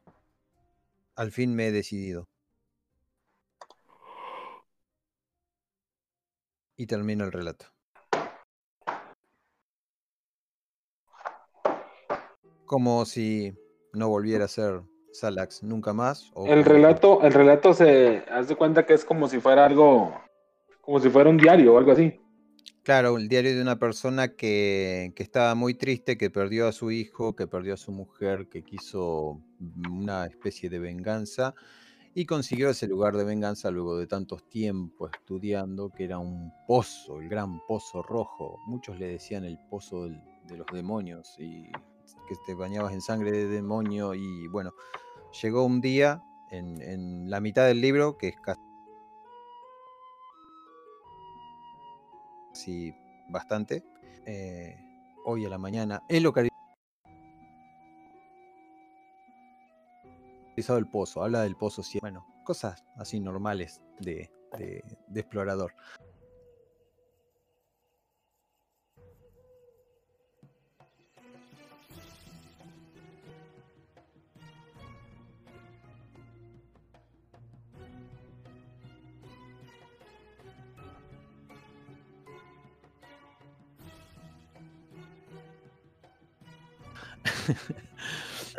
[SPEAKER 2] Al fin me he decidido. Y termina el relato. Como si no volviera a ser Salax nunca más. o
[SPEAKER 1] El relato, el relato se hace cuenta que es como si fuera algo, como si fuera un diario o algo así.
[SPEAKER 2] Claro, el diario de una persona que, que estaba muy triste, que perdió a su hijo, que perdió a su mujer, que quiso una especie de venganza y consiguió ese lugar de venganza luego de tantos tiempos estudiando, que era un pozo, el gran pozo rojo. Muchos le decían el pozo de los demonios y que te bañabas en sangre de demonio y bueno, llegó un día en, en la mitad del libro, que es casi sí bastante. eh, hoy a la mañana he localizado el pozo, habla del pozo, bueno, cosas así normales de- de explorador.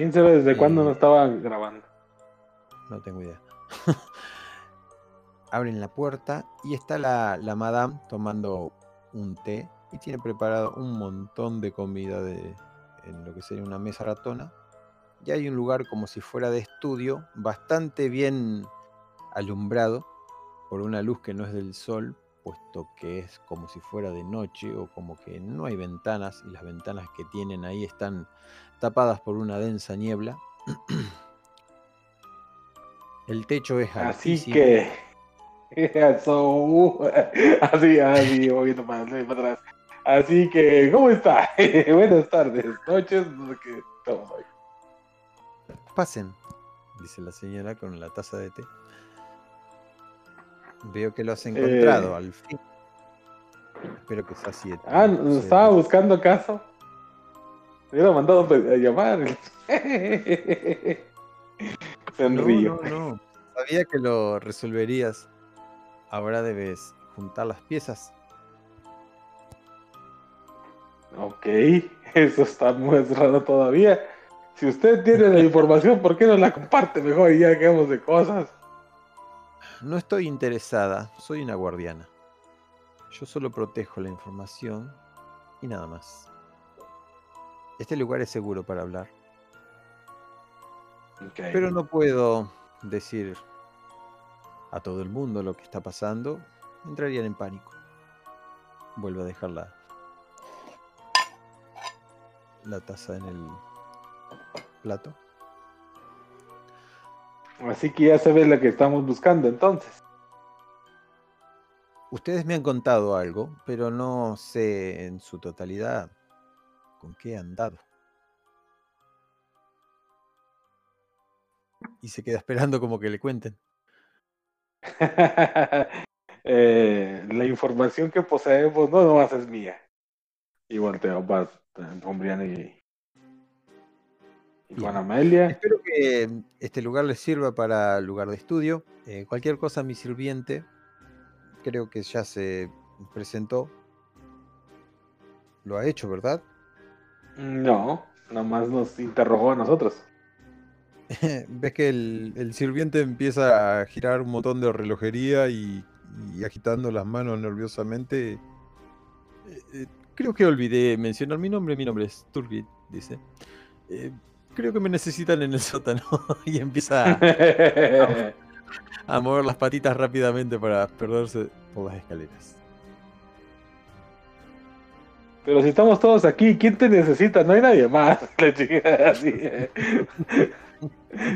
[SPEAKER 1] ¿Quién sabe desde
[SPEAKER 2] Eh.
[SPEAKER 1] cuándo no estaba grabando?
[SPEAKER 2] No tengo idea. Abren la puerta y está la, la madame tomando un té y tiene preparado un montón de comida de, en lo que sería una mesa ratona. Y hay un lugar como si fuera de estudio, bastante bien alumbrado por una luz que no es del sol, puesto que es como si fuera de noche o como que no hay ventanas y las ventanas que tienen ahí están tapadas por una densa niebla. El techo es
[SPEAKER 1] Así
[SPEAKER 2] altísimo.
[SPEAKER 1] que. Eso, uh, así, así, más, más atrás. Así que, ¿cómo está? Buenas tardes, noches, qué estamos hoy.
[SPEAKER 2] Pasen, dice la señora con la taza de té. Veo que lo has encontrado
[SPEAKER 1] Eh.
[SPEAKER 2] al fin. Espero que sea de
[SPEAKER 1] Ah,
[SPEAKER 2] tiempo,
[SPEAKER 1] ¿nos
[SPEAKER 2] se-
[SPEAKER 1] estaba buscando acaso? Me hubiera mandado a llamar. Se
[SPEAKER 2] No,
[SPEAKER 1] río.
[SPEAKER 2] no, no. Sabía que lo resolverías. Ahora debes juntar las piezas.
[SPEAKER 1] Ok, eso está muy raro todavía. Si usted tiene la información, ¿por qué no la comparte mejor y ya quedamos de cosas?
[SPEAKER 2] No estoy interesada, soy una guardiana. Yo solo protejo la información y nada más. Este lugar es seguro para hablar, pero no puedo decir a todo el mundo lo que está pasando. Entrarían en pánico. Vuelvo a dejar la, la taza en el plato.
[SPEAKER 1] Así que ya sabes lo que estamos buscando entonces.
[SPEAKER 2] Ustedes me han contado algo, pero no sé en su totalidad ¿Con qué han dado? Y se queda esperando como que le cuenten.
[SPEAKER 1] Eh, la información que poseemos no nomás es mía. Y volteo para con Brianna y, y con
[SPEAKER 2] Bien.
[SPEAKER 1] Amelia.
[SPEAKER 2] Espero que este lugar les sirva para lugar de estudio. Eh, cualquier cosa, mi sirviente, creo que ya se presentó. Lo ha hecho, ¿verdad?
[SPEAKER 1] No, nomás nos interrogó a nosotros.
[SPEAKER 2] Ves que el, el sirviente empieza a girar un montón de relojería y, y agitando las manos nerviosamente. Eh, eh, creo que olvidé mencionar mi nombre. Mi nombre es Turgid, dice. Eh, creo que me necesitan en el sótano. y empieza a, a mover las patitas rápidamente para perderse por las escaleras.
[SPEAKER 1] Pero si estamos todos aquí, ¿quién te necesita? No hay nadie más. La chica así. eh.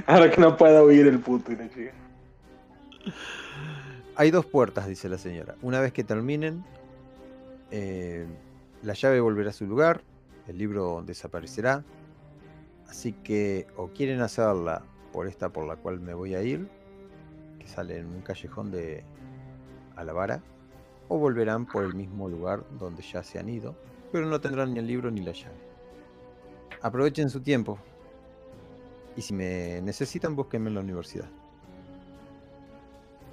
[SPEAKER 1] Ahora que no pueda huir el puto y la chica.
[SPEAKER 2] Hay dos puertas, dice la señora. Una vez que terminen, eh, la llave volverá a su lugar, el libro desaparecerá. Así que o quieren hacerla por esta por la cual me voy a ir, que sale en un callejón de Alavara, o volverán por el mismo lugar donde ya se han ido, pero no tendrán ni el libro ni la llave. Aprovechen su tiempo. Y si me necesitan, búsquenme en la universidad.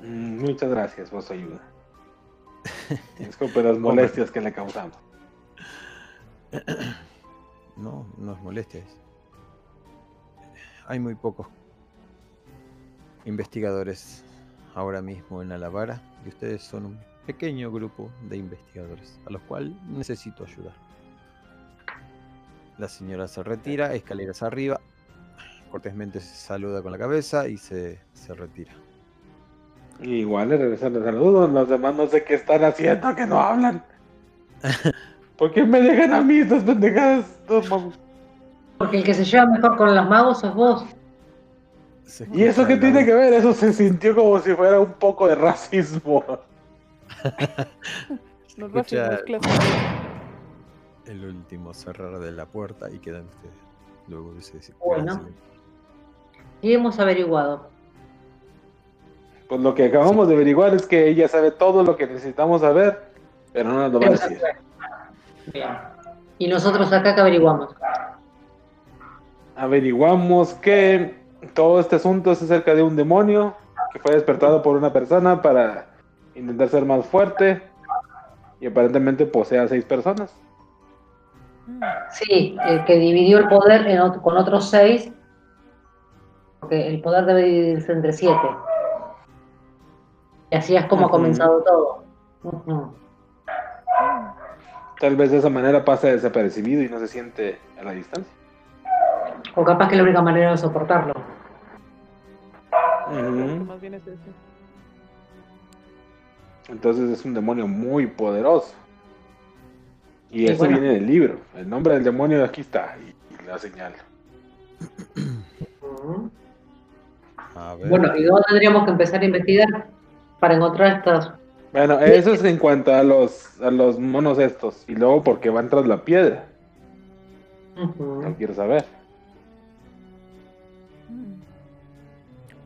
[SPEAKER 1] Mm, Muchas gracias por su ayuda. Disculpe las molestias que le causamos.
[SPEAKER 2] No, no es molestia. Hay muy pocos investigadores ahora mismo en Alavara y ustedes son un pequeño grupo de investigadores a los cuales necesito ayudar. La señora se retira, escaleras arriba, cortésmente se saluda con la cabeza y se, se retira.
[SPEAKER 1] Igual le regresan el saludo. Los demás no sé qué están haciendo, que no hablan. ¿Por qué me dejan a mí estas pendejadas? Mames.
[SPEAKER 3] Porque el que se lleva mejor con los magos sos vos.
[SPEAKER 1] ¿Y eso qué tiene que ver? Eso se sintió como si fuera un poco de racismo.
[SPEAKER 4] No racismo, es
[SPEAKER 2] el último cerrar de la puerta y quedan ustedes. Luego de ese ese
[SPEAKER 3] Bueno. Y hemos averiguado.
[SPEAKER 1] Pues lo que acabamos de averiguar es que ella sabe todo lo que necesitamos saber, pero no nos lo va a decir.
[SPEAKER 3] Bien. Y nosotros acá que averiguamos.
[SPEAKER 1] Averiguamos que todo este asunto es acerca de un demonio que fue despertado por una persona para intentar ser más fuerte y aparentemente posee a seis personas.
[SPEAKER 3] Sí, el que dividió el poder en con otros seis. Porque el poder debe dividirse entre siete. Y así es como ha comenzado todo.
[SPEAKER 1] Tal vez de esa manera pasa desapercibido y no se siente a la distancia.
[SPEAKER 3] O capaz que es la única manera de soportarlo.
[SPEAKER 1] Ujú.
[SPEAKER 4] Más bien es ese.
[SPEAKER 1] Entonces es un demonio muy poderoso. Y
[SPEAKER 3] Y
[SPEAKER 1] eso
[SPEAKER 3] bueno.
[SPEAKER 1] viene del libro. El nombre del demonio aquí está y, y la señal.
[SPEAKER 3] Ujú.
[SPEAKER 2] A ver.
[SPEAKER 3] Bueno, ¿y dónde tendríamos que empezar a investigar para encontrar estas?
[SPEAKER 1] Bueno, eso es en cuanto a los, a los monos estos. Y luego porque van tras la piedra. No quiero saber.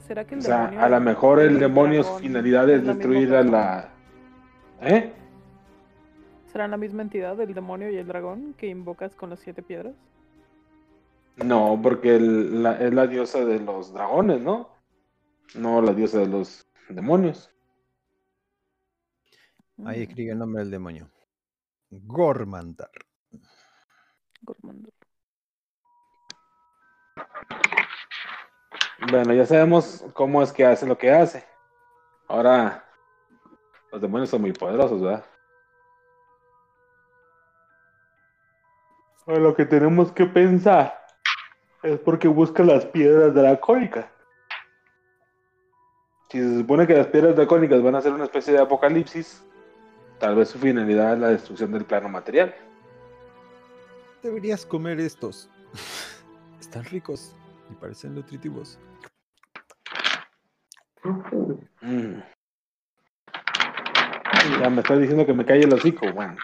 [SPEAKER 4] ¿Será que el
[SPEAKER 1] O sea,
[SPEAKER 4] demonio
[SPEAKER 1] a lo mejor el demonio su finalidad es destruir a la... ¿Eh?
[SPEAKER 4] ¿Serán la misma entidad, el demonio y el dragón, que invocas con las siete piedras?
[SPEAKER 1] No, porque el- la- es la diosa de los dragones, ¿no? No la diosa de los demonios.
[SPEAKER 2] Ahí
[SPEAKER 4] Mm,
[SPEAKER 2] escribe el nombre del demonio. Gormandar.
[SPEAKER 4] Gormandor.
[SPEAKER 1] Bueno, ya sabemos cómo es que hace lo que hace. Ahora, los demonios son muy poderosos, ¿verdad? Lo que tenemos que pensar es porque busca las piedras dracónicas. Si se supone que las piedras dracónicas van a ser una especie de apocalipsis, tal vez su finalidad es la destrucción del plano material.
[SPEAKER 2] Deberías comer estos. Están ricos y parecen nutritivos.
[SPEAKER 1] Mm. Ya me está diciendo que me calle el hocico. Bueno,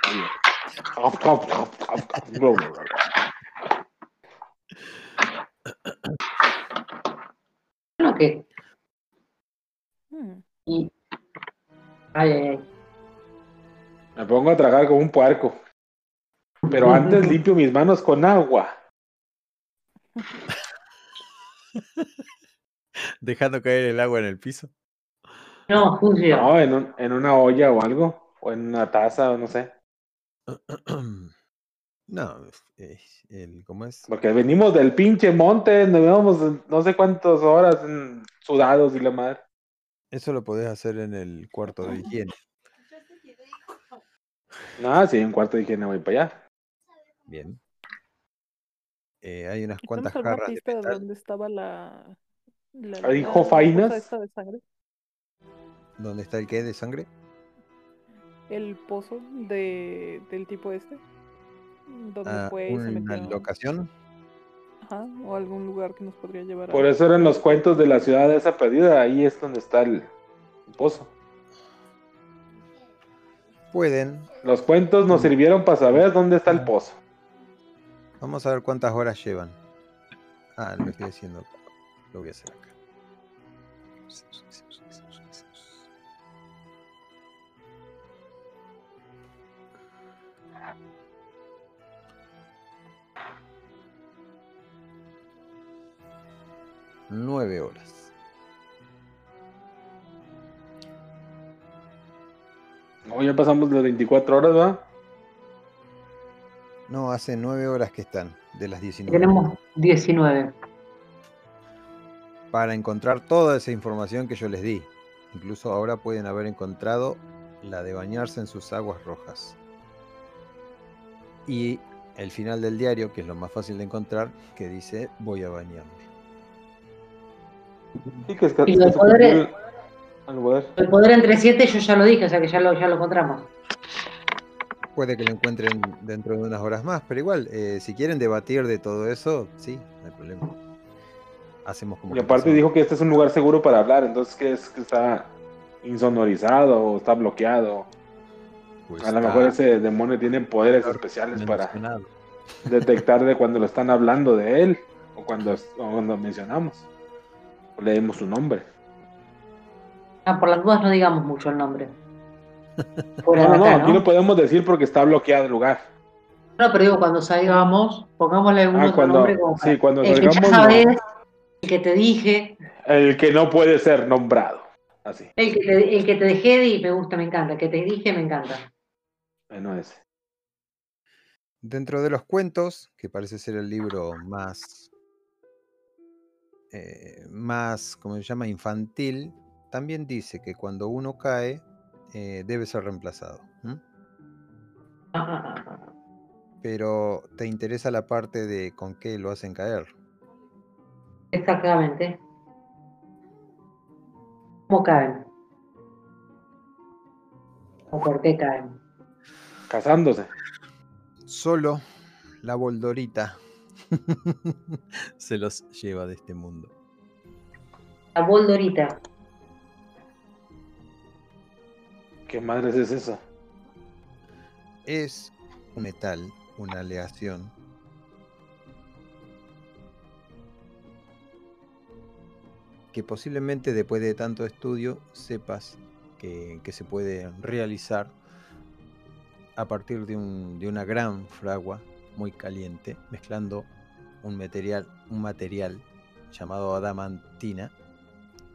[SPEAKER 3] que. Ay, ay, ay.
[SPEAKER 1] Me pongo a tragar como un puerco. Pero antes limpio mis manos con agua.
[SPEAKER 2] Dejando caer el agua en el piso.
[SPEAKER 3] No, sucio.
[SPEAKER 1] No, en, un- en una olla o algo. O en una taza o no sé.
[SPEAKER 2] No, eh, el, ¿cómo es?
[SPEAKER 1] Porque venimos del pinche monte. Nos llevamos no sé cuántas horas sudados y la madre.
[SPEAKER 2] Eso lo podés hacer en el cuarto de higiene.
[SPEAKER 1] No, sí, un cuarto de higiene voy para allá.
[SPEAKER 2] Bien. Eh, hay unas
[SPEAKER 4] ¿Tenemos
[SPEAKER 2] cuantas jarras de
[SPEAKER 4] pista de
[SPEAKER 2] metal.
[SPEAKER 4] dónde estaba la. la,
[SPEAKER 1] Ahí
[SPEAKER 4] la
[SPEAKER 1] dijo
[SPEAKER 4] cosa
[SPEAKER 1] Fainas.
[SPEAKER 4] esta de sangre?
[SPEAKER 2] ¿Dónde está el qué de sangre?
[SPEAKER 4] El pozo de, del tipo este. Donde
[SPEAKER 2] Ah,
[SPEAKER 4] fue y se
[SPEAKER 2] una
[SPEAKER 4] metió.
[SPEAKER 2] locación.
[SPEAKER 4] Ajá, o algún lugar que nos podría llevar a.
[SPEAKER 1] Por eso eran los cuentos de la ciudad esa perdida. Ahí es donde está el pozo.
[SPEAKER 2] Pueden.
[SPEAKER 1] Los cuentos nos sirvieron para saber dónde está el pozo.
[SPEAKER 2] Vamos a ver cuántas horas llevan. Ah, lo estoy haciendo. Lo voy a hacer acá. Nueve horas.
[SPEAKER 1] No, ya pasamos las 24 horas, ¿va?
[SPEAKER 2] No, hace nueve horas que están, de las 19.
[SPEAKER 3] Tenemos 19.
[SPEAKER 2] Para encontrar toda esa información que yo les di. Incluso ahora pueden haber encontrado la de bañarse en sus aguas rojas. Y el final del diario, que es lo más fácil de encontrar, que dice voy a bañarme.
[SPEAKER 1] Sí, que es que,
[SPEAKER 3] Y
[SPEAKER 1] que
[SPEAKER 3] poderes-
[SPEAKER 1] cumplió el- poder.
[SPEAKER 3] El poder entre 7 yo ya lo dije, o sea que ya lo, ya lo encontramos.
[SPEAKER 2] Puede que lo encuentren dentro de unas horas más, pero igual, eh, si quieren debatir de todo eso, sí, no hay problema. Hacemos como
[SPEAKER 1] Y aparte dijo que este es un lugar seguro para hablar, entonces que es que está insonorizado o está bloqueado.
[SPEAKER 2] Pues
[SPEAKER 1] A lo mejor ese demonio tiene poderes especiales para detectar de cuando lo están hablando de él o cuando, o cuando mencionamos. O leemos su nombre.
[SPEAKER 3] Ah, por las dudas no digamos mucho el nombre.
[SPEAKER 1] No, no,
[SPEAKER 3] acá,
[SPEAKER 1] no, aquí
[SPEAKER 3] ¿no?
[SPEAKER 1] podemos decir porque está bloqueado el lugar.
[SPEAKER 3] No, pero digo, cuando salgamos, pongámosle algún
[SPEAKER 1] Ah,
[SPEAKER 3] otro
[SPEAKER 1] cuando-
[SPEAKER 3] nombre como
[SPEAKER 1] sí, cuando
[SPEAKER 3] el que ya
[SPEAKER 1] salgamos, no.
[SPEAKER 3] el que te dije,
[SPEAKER 1] El que no puede ser nombrado. Así.
[SPEAKER 3] el que te, el que te dejé y me gusta, me encanta, el que te dije, me encanta.
[SPEAKER 1] Bueno, ese.
[SPEAKER 2] Dentro de los cuentos, que parece ser el libro más, eh, más, como se llama, infantil, también dice que cuando uno cae, eh, debe ser reemplazado. Pero te interesa la parte de con qué lo hacen caer.
[SPEAKER 3] Exactamente. ¿Cómo caen? ¿O por qué caen?
[SPEAKER 1] Casándose.
[SPEAKER 2] Solo la Boldorita se los lleva de este mundo.
[SPEAKER 3] La boldorita.
[SPEAKER 1] ¿Qué madres es eso?
[SPEAKER 2] Es un metal, una aleación que posiblemente después de tanto estudio sepas que, que se puede realizar a partir de, un- de una gran fragua muy caliente, mezclando un material, un material llamado adamantina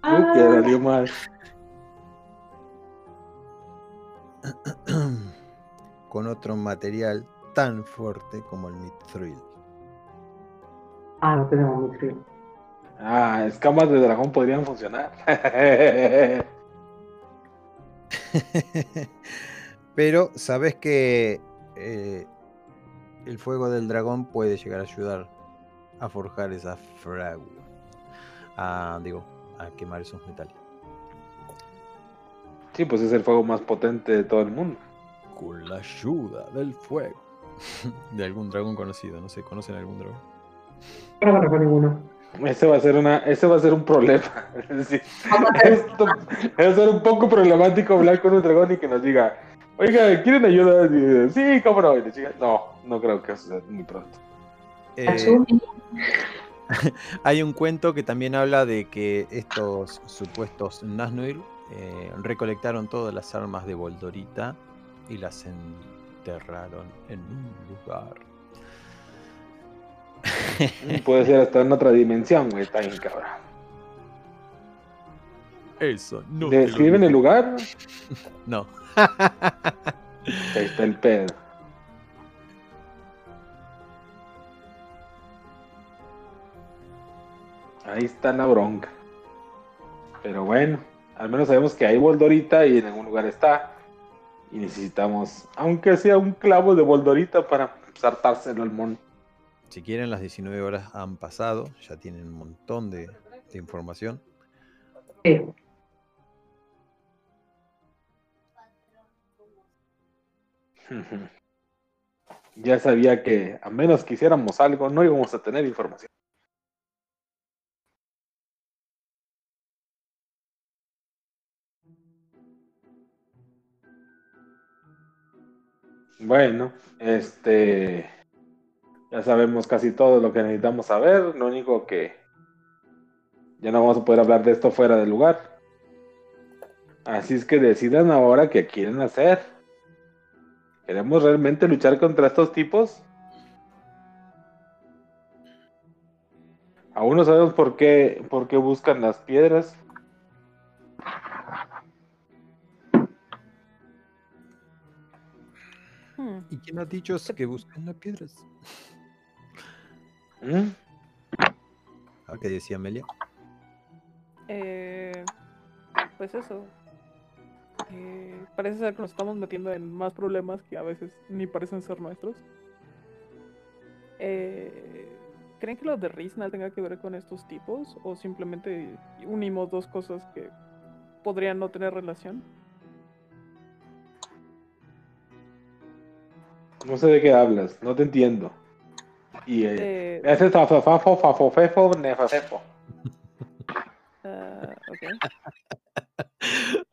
[SPEAKER 1] Uy, que mal.
[SPEAKER 2] con otro material tan fuerte como el mithril.
[SPEAKER 3] Ah, no tenemos mithril.
[SPEAKER 1] Ah, escamas de dragón podrían funcionar.
[SPEAKER 2] Pero sabes que eh, el fuego del dragón puede llegar a ayudar a forjar esa fragua. A, digo, a quemar esos metales.
[SPEAKER 1] Sí, pues es el fuego más potente de todo el mundo.
[SPEAKER 2] Con la ayuda del fuego. De algún dragón conocido, no sé, ¿conocen algún dragón?
[SPEAKER 3] No conozco ninguno.
[SPEAKER 1] Ese va a ser una, ese va a ser un problema. Es decir, esto va a ser un poco problemático hablar con un dragón y que nos diga, oiga, ¿quieren ayuda? Y, sí, cómo no. Y le diga, no, no creo que suceda muy pronto.
[SPEAKER 2] Eh. Hay un cuento que también habla de que estos supuestos Naznuil eh, recolectaron todas las armas de Voldorita y las enterraron en un lugar.
[SPEAKER 1] Puede ser hasta en otra dimensión, güey. Está bien cabrón.
[SPEAKER 2] Eso, no.
[SPEAKER 1] ¿Describen el lugar?
[SPEAKER 2] No.
[SPEAKER 1] Ahí está el pedo. Ahí está la bronca. Pero bueno, al menos sabemos que hay Voldorita y en algún lugar está. Y necesitamos, aunque sea un clavo de Voldorita para saltárselo al mono.
[SPEAKER 2] Si quieren, las 19 horas han pasado, ya tienen un montón de, de información.
[SPEAKER 3] Sí.
[SPEAKER 1] Ya sabía que a menos que hiciéramos algo, no íbamos a tener información. Bueno, este ya sabemos casi todo lo que necesitamos saber. Lo único que ya no vamos a poder hablar de esto fuera del lugar. Así es que decidan ahora qué quieren hacer. ¿Queremos realmente luchar contra estos tipos? Aún no sabemos por qué, por qué buscan las piedras.
[SPEAKER 4] Hmm,
[SPEAKER 2] ¿Y quién ha dicho que buscan las piedras?
[SPEAKER 1] ¿Mm?
[SPEAKER 2] ¿A qué decía Amelia?
[SPEAKER 4] eh, pues eso. Eh, parece ser que nos estamos metiendo en más problemas que a veces ni parecen ser nuestros. Eh, ¿Creen que lo de Rizna tenga que ver con estos tipos? ¿O simplemente unimos dos cosas que podrían no tener relación?
[SPEAKER 1] No sé de qué hablas, no te entiendo. Y eh,
[SPEAKER 4] Eh,
[SPEAKER 1] ese fafafafo, fafofefo, nefafefo.
[SPEAKER 4] ah, ok.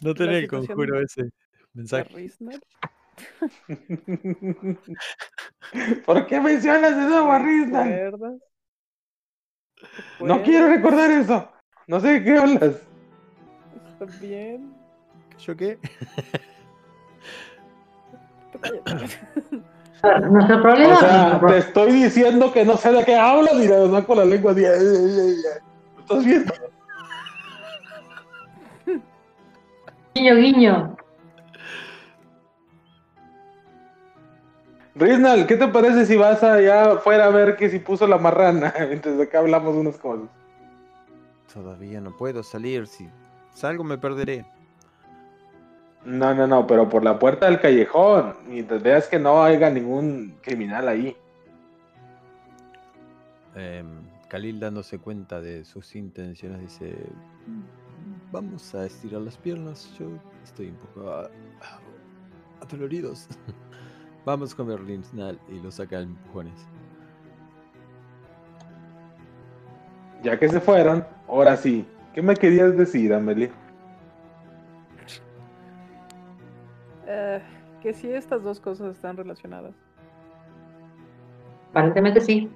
[SPEAKER 2] No
[SPEAKER 4] tenía el conjuro
[SPEAKER 2] ese
[SPEAKER 4] ¿De
[SPEAKER 2] mensaje.
[SPEAKER 1] ¿Por qué mencionas nuevo a. No quiero recordar eso. No sé de qué hablas.
[SPEAKER 4] ¿Está bien?
[SPEAKER 2] ¿Yo qué?
[SPEAKER 4] Tú cállate.
[SPEAKER 3] A ver, Nuestro
[SPEAKER 1] O
[SPEAKER 3] problema.
[SPEAKER 1] sea,
[SPEAKER 3] nuestro pro-
[SPEAKER 1] te estoy diciendo que no sé de qué hablas y le saco la lengua así. ay, ay, ay, ay. ¿Lo ¿Estás viendo?
[SPEAKER 3] Guiño, guiño.
[SPEAKER 1] Riznal, ¿qué te parece si vas allá afuera a ver que si puso la marrana? Mientras acá hablamos unas cosas.
[SPEAKER 2] Todavía no puedo salir. Si salgo me perderé.
[SPEAKER 1] No, no, no, pero por la puerta del callejón. Mientras veas que no haya ningún criminal ahí.
[SPEAKER 2] Em, Khalil dándose cuenta de sus intenciones dice, vamos a estirar las piernas, yo estoy un poco ah, ah, adoloridos. vamos con Berlinsnal y lo saca a empujones.
[SPEAKER 1] Ya que se fueron, ahora sí. ¿Qué me querías decir, Amelie?
[SPEAKER 4] Que si estas dos cosas están relacionadas.
[SPEAKER 3] Aparentemente sí.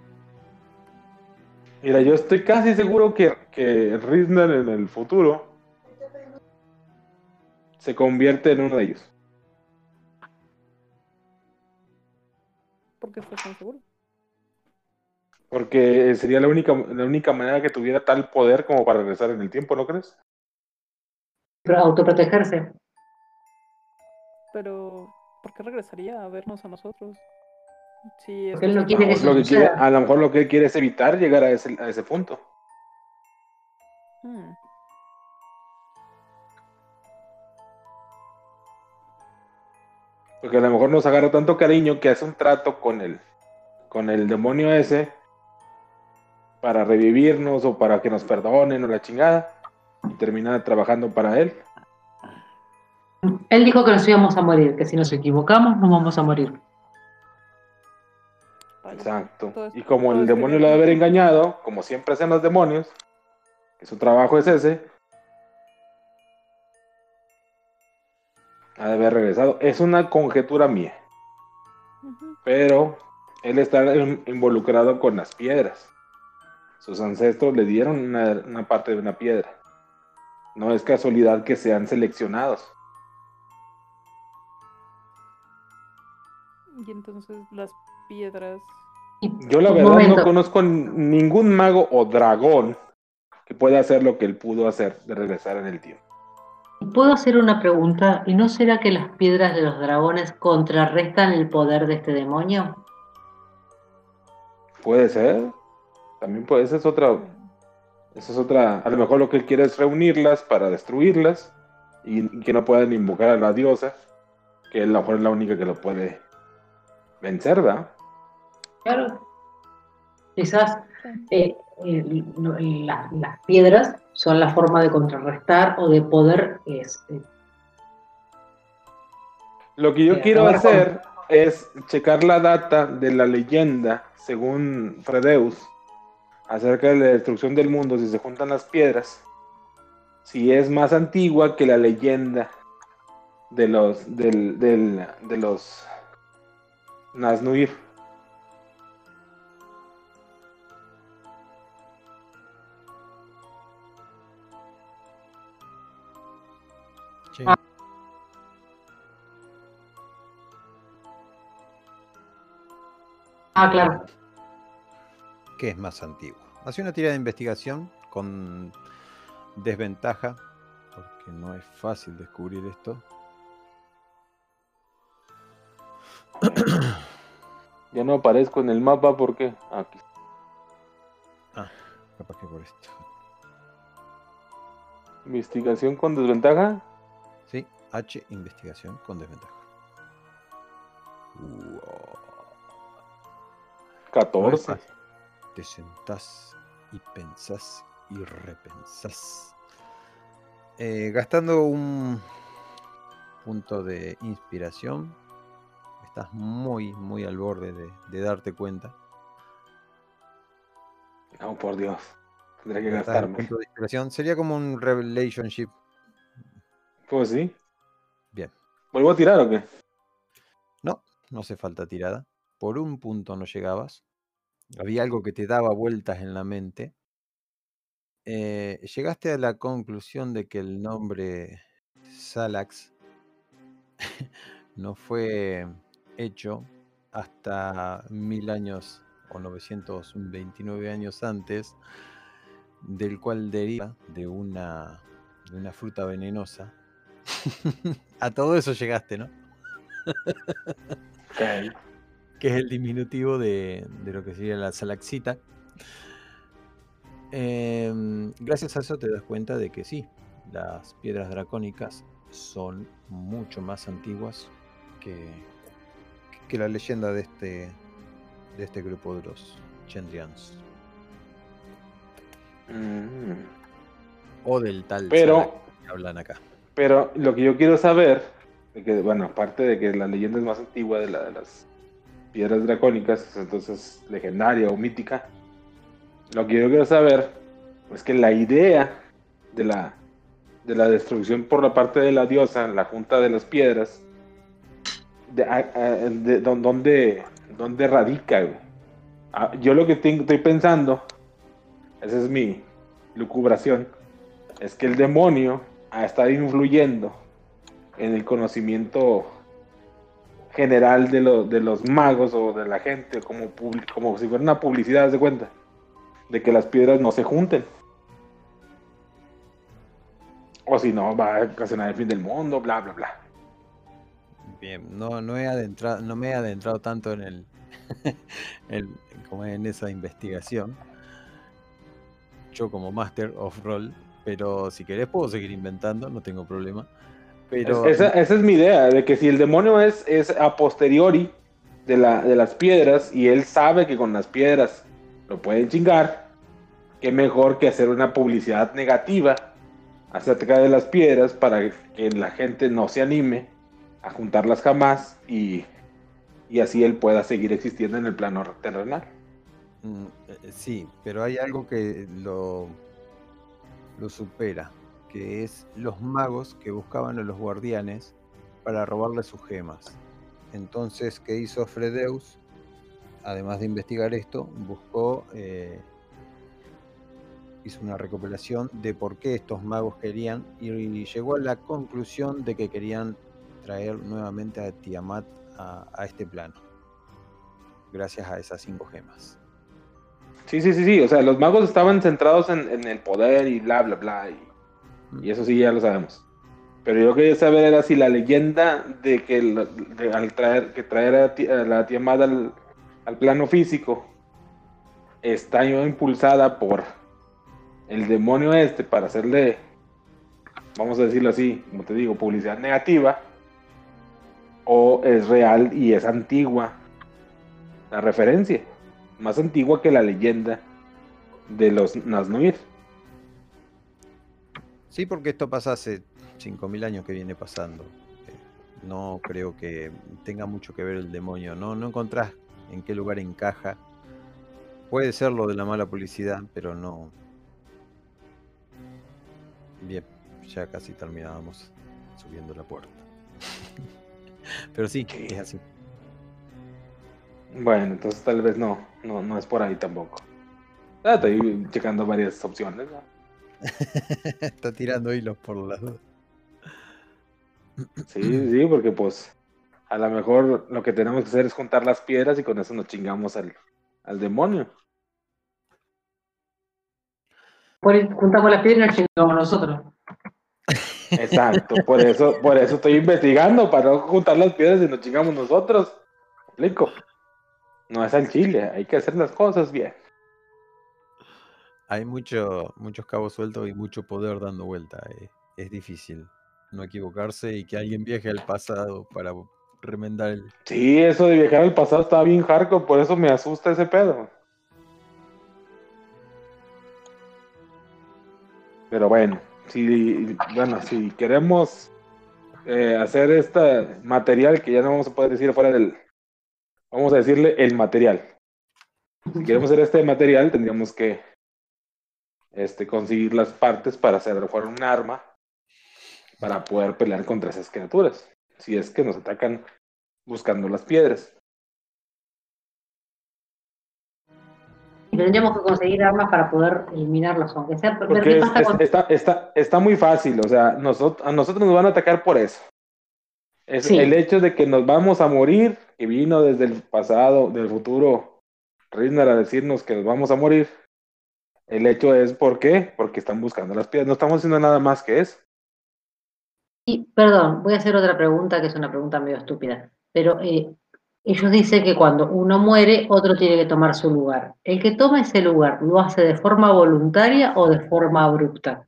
[SPEAKER 1] Mira, yo estoy casi seguro que, que Riznal en el futuro se convierte en uno de ellos.
[SPEAKER 4] ¿Por qué estás tan seguro?
[SPEAKER 1] Porque sería la única, la única manera que tuviera tal poder como para regresar en el tiempo, ¿no crees?
[SPEAKER 3] Pero autoprotegerse.
[SPEAKER 4] Pero, ¿por qué regresaría a vernos a nosotros?
[SPEAKER 3] No
[SPEAKER 4] es
[SPEAKER 3] quiere
[SPEAKER 1] A lo,
[SPEAKER 3] que
[SPEAKER 1] mejor lo que quiere, a lo mejor lo que él quiere es evitar llegar a ese, a ese punto.
[SPEAKER 4] Hmm,
[SPEAKER 1] Porque a lo mejor nos agarra tanto cariño que hace un trato con el, con el demonio ese para revivirnos o para que nos perdonen o la chingada y termina trabajando para él.
[SPEAKER 3] Él dijo que nos íbamos a morir, que si nos equivocamos nos vamos a morir.
[SPEAKER 1] Exacto. Y como el demonio lo ha de haber engañado, como siempre hacen los demonios, que su trabajo es ese, ha de haber regresado. Es una conjetura mía, pero él está in- involucrado con las piedras. sus ancestros le dieron una, una parte de una piedra. No es casualidad que sean seleccionados.
[SPEAKER 4] Y entonces las piedras.
[SPEAKER 3] Y-
[SPEAKER 1] Yo la verdad no conozco ningún mago o dragón que pueda hacer lo que él pudo hacer de regresar en el tiempo.
[SPEAKER 3] ¿Puedo hacer una pregunta? ¿Y no será que las piedras de los dragones contrarrestan el poder de este demonio?
[SPEAKER 1] Puede ser. También puede ser otra. Esa es otra. A lo mejor lo que él quiere es reunirlas para destruirlas y, y que no puedan invocar a la diosa, que a lo mejor es la única que lo puede vencer, ¿verdad?
[SPEAKER 3] Claro. Quizás eh, eh, la- las piedras son la forma de contrarrestar o de poder es, eh,
[SPEAKER 1] Lo que yo
[SPEAKER 3] Sí,
[SPEAKER 1] quiero
[SPEAKER 3] con-
[SPEAKER 1] hacer es checar la data de la leyenda, según Fredeus, acerca de la destrucción del mundo si se juntan las piedras. Si es más antigua que la leyenda de los del, del- de los Naznuir.
[SPEAKER 2] Sí.
[SPEAKER 3] Ah. Ah, claro.
[SPEAKER 2] ¿Qué es más antiguo? Hace una tira de investigación con desventaja, porque no es fácil descubrir esto.
[SPEAKER 1] Ya no aparezco en el mapa porque aquí.
[SPEAKER 2] Capaz que por esto.
[SPEAKER 1] Investigación con desventaja.
[SPEAKER 2] Sí, H, investigación con desventaja. Wow. No es
[SPEAKER 1] 14.
[SPEAKER 2] fácil. Te sentás y pensás y repensás. Eh, gastando un punto de inspiración, estás muy, muy al borde de, de darte cuenta.
[SPEAKER 1] No, por Dios. Tendré que gastarme.
[SPEAKER 2] Sería como un relationship.
[SPEAKER 1] Pues sí.
[SPEAKER 2] Bien.
[SPEAKER 1] ¿Vuelvo a tirar o qué?
[SPEAKER 2] No, no hace falta tirada. Por un punto no llegabas. Había algo que te daba vueltas en la mente. Eh, llegaste a la conclusión de que el nombre Salax no fue hecho hasta mil años o 929 años antes, del cual deriva de una, de una fruta venenosa. a todo eso llegaste, ¿no? Que es el diminutivo de, de lo que sería la salaxita. Em, gracias a eso te das cuenta de que sí, las piedras dracónicas son mucho más antiguas que, que la leyenda de este, de este grupo de los Chendrians.
[SPEAKER 1] Mm.
[SPEAKER 2] O del tal
[SPEAKER 1] Pero-
[SPEAKER 2] que hablan acá.
[SPEAKER 1] Pero lo que yo quiero saber, de que, bueno, aparte de que la leyenda es más antigua de la de las piedras dracónicas, entonces legendaria o mítica, lo que yo quiero saber es que la idea de la, de la destrucción por la parte de la diosa, la junta de las piedras, de, a- a- de don- dónde, dónde radica. Ah, yo lo que estoy pensando, esa es mi lucubración, es que el demonio ha estado influyendo en el conocimiento general de, lo- de los magos o de la gente, como, como si fuera una publicidad, ¿haz de cuenta? De que las piedras no se junten. O si no, va a ocasionar el fin del mundo, bla, bla, bla.
[SPEAKER 2] Bien, no, no, he adentrado, no me he adentrado tanto en el, como en esa investigación. Yo como Master of Roll, pero si querés puedo seguir inventando, no tengo problema. Pero
[SPEAKER 1] Es- esa, esa es mi idea, de que si el demonio es, es a posteriori de, la, de las piedras y él sabe que con las piedras lo pueden chingar, qué mejor que hacer una publicidad negativa acerca de las piedras para que la gente no se anime a juntarlas jamás y, y así él pueda seguir existiendo en el plano terrenal.
[SPEAKER 2] Mm, eh, Sí, pero hay algo que lo, lo supera, que es los magos que buscaban a los guardianes para robarle sus gemas. Entonces, ¿qué hizo Fredeus? Además de investigar esto, buscó eh, hizo una recopilación de por qué estos magos querían y llegó a la conclusión de que querían traer nuevamente a Tiamat a, a este plano, gracias a esas cinco gemas.
[SPEAKER 1] Sí, sí, sí, sí. O sea, los magos estaban centrados en, el poder y bla, bla, bla. Y, eso sí, ya lo sabemos. Pero yo quería saber era si la leyenda de que al traer que traer a, a la Tiamat al, al plano físico está impulsada por el demonio este para hacerle, vamos a decirlo así, como te digo, publicidad negativa, o es real y es antigua la referencia, más antigua que la leyenda de los Naznuir.
[SPEAKER 2] Sí, porque esto pasa hace 5.000 años que viene pasando. Eh, No creo que tenga mucho que ver el demonio. No, no encontrás en qué lugar encaja. Puede ser lo de la mala publicidad, pero no. Bien, ya casi terminábamos subiendo la puerta. pero sí, es así.
[SPEAKER 1] Bueno, entonces tal vez no, no, no es por ahí tampoco. Ah, estoy checando varias opciones. ¿no?
[SPEAKER 2] Está tirando hilos por las dudas.
[SPEAKER 1] Sí, sí, porque pues a lo mejor lo que tenemos que hacer es juntar las piedras y con eso nos chingamos al, al demonio.
[SPEAKER 3] Por juntamos las piedras y nos chingamos nosotros.
[SPEAKER 1] Exacto, por eso, por eso estoy investigando, para no juntar las piedras y nos chingamos nosotros. ¿Me explico? No es al chile, hay que hacer las cosas bien.
[SPEAKER 2] Hay mucho, muchos cabos sueltos y mucho poder dando vuelta. eh. Es difícil no equivocarse y que alguien viaje al pasado para remendar el...
[SPEAKER 1] Sí, eso de viajar al pasado estaba bien hardcore, por eso me asusta ese pedo. Pero bueno, si, bueno, si queremos eh, hacer este material que ya no vamos a poder decir fuera del, vamos a decirle el material. Si queremos hacer este material, tendríamos que este, conseguir las partes para hacer fuera un arma para poder pelear contra esas criaturas. Si es que nos atacan buscando las piedras.
[SPEAKER 3] Y tendríamos que conseguir armas para poder eliminarlos, aunque sea ver qué
[SPEAKER 1] es-
[SPEAKER 3] pasa
[SPEAKER 1] es-
[SPEAKER 3] con...
[SPEAKER 1] está, está, está muy fácil, o sea, nosotros, a nosotros nos van a atacar por eso. Es
[SPEAKER 3] Sí.
[SPEAKER 1] el hecho de que nos vamos a morir, que vino desde el pasado, del futuro, Riznar a decirnos que nos vamos a morir. El hecho es, ¿por qué? Porque están buscando las piedras. No estamos haciendo nada más que eso.
[SPEAKER 3] Y, perdón, voy a hacer otra pregunta que es una pregunta medio estúpida. Pero eh, ellos dicen que cuando uno muere, otro tiene que tomar su lugar. ¿El que toma ese lugar lo hace de forma voluntaria o de forma abrupta?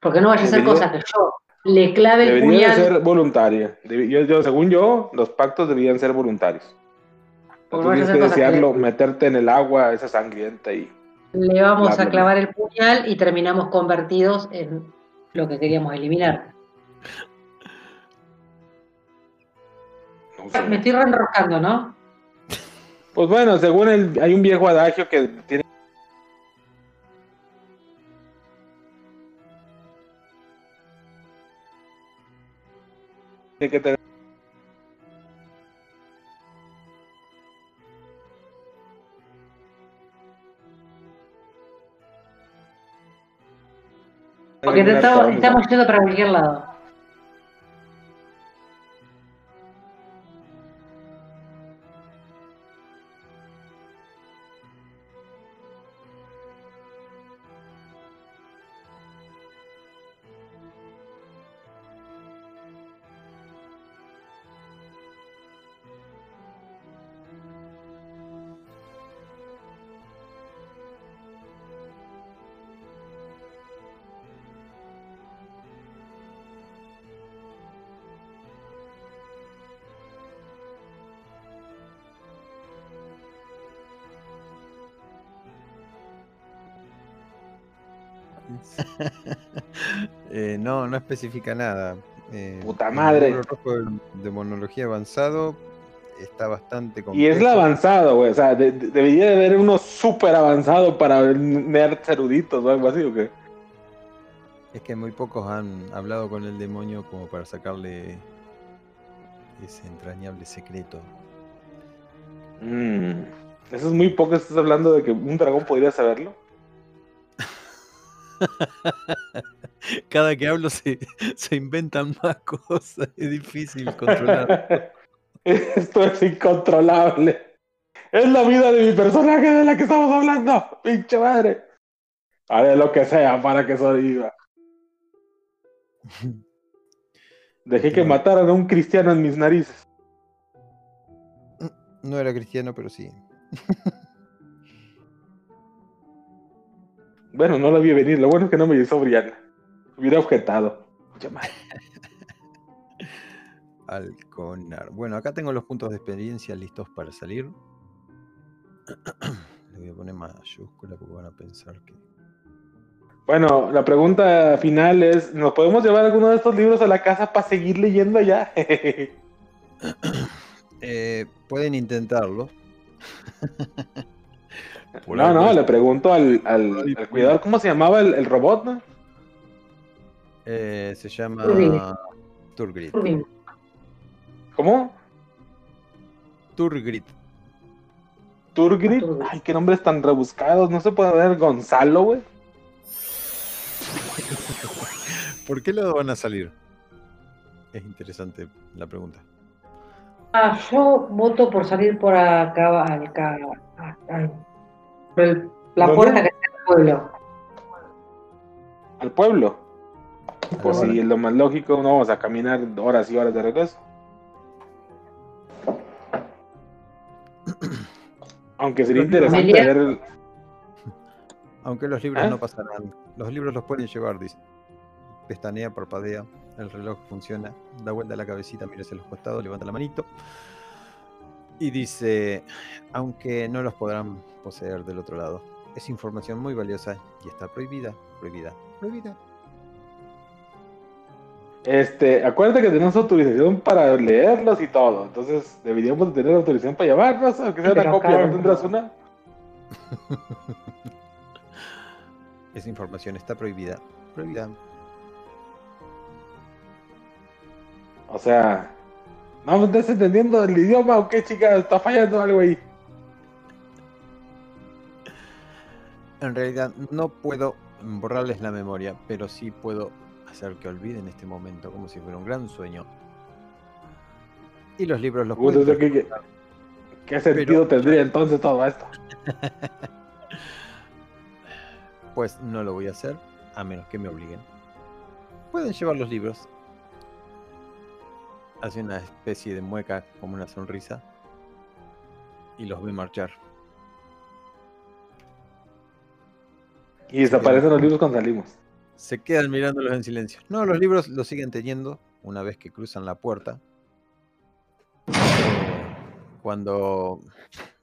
[SPEAKER 3] Porque no vaya a ser
[SPEAKER 1] Debería-
[SPEAKER 3] cosa que yo le clave el
[SPEAKER 1] Debería
[SPEAKER 3] puñal.
[SPEAKER 1] ser voluntaria. Yo- yo- según yo, los pactos deberían ser voluntarios. Tú tienes que desearlo, meterte en el agua, esa sangrienta y
[SPEAKER 3] le vamos a clavar el puñal y terminamos convertidos en lo que queríamos eliminar.
[SPEAKER 1] Sé.
[SPEAKER 3] Me estoy reenroscando, ¿no?
[SPEAKER 1] Pues bueno, según el, hay un viejo adagio que tiene que tener
[SPEAKER 3] Porque te estamos, estamos yendo para cualquier lado.
[SPEAKER 2] No, no especifica nada. Eh,
[SPEAKER 1] Puta
[SPEAKER 2] el
[SPEAKER 1] madre.
[SPEAKER 2] libro rojo de, monología avanzado está bastante
[SPEAKER 1] Y es
[SPEAKER 2] complejo.
[SPEAKER 1] la avanzado, güey. O sea, de- de- debería de haber uno súper avanzado para nerds eruditos o algo así, ¿o qué?
[SPEAKER 2] Es que muy pocos han hablado con el demonio como para sacarle ese entrañable secreto.
[SPEAKER 1] Mm, Eso es muy poco, estás hablando de que un dragón podría saberlo.
[SPEAKER 2] Cada que hablo se, se inventan más cosas, es difícil controlar.
[SPEAKER 1] Esto es incontrolable. Es la vida de mi personaje de la que estamos hablando. Pinche madre. Haré lo que sea para que sobreviva. Dejé que mataran a un cristiano en mis narices.
[SPEAKER 2] No era cristiano, pero sí.
[SPEAKER 1] Bueno, no lo vi venir. Lo bueno es que no me hizo Brianna. Hubiera objetado.
[SPEAKER 2] Alconar. Bueno, acá tengo los puntos de experiencia listos para salir. Le voy a poner mayúscula porque van a pensar que.
[SPEAKER 1] Bueno, la pregunta final es: ¿nos podemos llevar alguno de estos libros a la casa para seguir leyendo allá?
[SPEAKER 2] Eh, pueden intentarlo. Por
[SPEAKER 1] no, no, le pregunto al, al, al cuidador, ¿cómo se llamaba el, el robot, no?
[SPEAKER 2] eh, se llama
[SPEAKER 3] Turgrid.
[SPEAKER 2] Turgrid.
[SPEAKER 1] ¿Cómo?
[SPEAKER 2] Turgrid.
[SPEAKER 1] Turgrid. Ay, qué nombres tan rebuscados. No se puede ver Gonzalo, güey.
[SPEAKER 2] ¿Por qué lado van a salir? Es interesante la pregunta.
[SPEAKER 3] Ah, yo voto por salir por acá, acá, acá, el- la
[SPEAKER 1] ¿Dónde?
[SPEAKER 3] puerta que está en el pueblo.
[SPEAKER 1] Al pueblo. Pues sí, es lo más lógico. No vamos a caminar horas y horas de regreso. Aunque sería interesante ver.
[SPEAKER 2] Aunque los libros
[SPEAKER 1] ¿Ah?
[SPEAKER 2] no pasarán. Los libros los pueden llevar, dice. Pestanea, parpadea, el reloj funciona, da vuelta la cabecita, mira hacia los costados, levanta la manito. Y dice, aunque no los podrán poseer del otro lado. Es información muy valiosa y está prohibida, prohibida, prohibida.
[SPEAKER 1] Este, acuérdate que tenemos autorización para leerlos y todo. Entonces, deberíamos de tener autorización para llevarlos, aunque sea una
[SPEAKER 3] Pero
[SPEAKER 1] copia. ¿No tendrás una?
[SPEAKER 2] Esa información está prohibida, prohibida.
[SPEAKER 1] O sea, no me estás entendiendo el idioma o qué, chica, está fallando algo ahí.
[SPEAKER 2] En realidad no puedo borrarles la memoria, pero sí puedo hacer que olviden este momento como si fuera un gran sueño. Y los libros los pueden
[SPEAKER 1] o sea, ¿qué, qué- qué sentido tendría entonces todo esto?
[SPEAKER 2] Pues no lo voy a hacer, a menos que me obliguen. Pueden llevar los libros. Hace una especie de mueca, como una sonrisa. Y los ve marchar.
[SPEAKER 1] Y desaparecen los libros cuando salimos.
[SPEAKER 2] Se quedan mirándolos en silencio. No, los libros los siguen teniendo una vez que cruzan la puerta. Cuando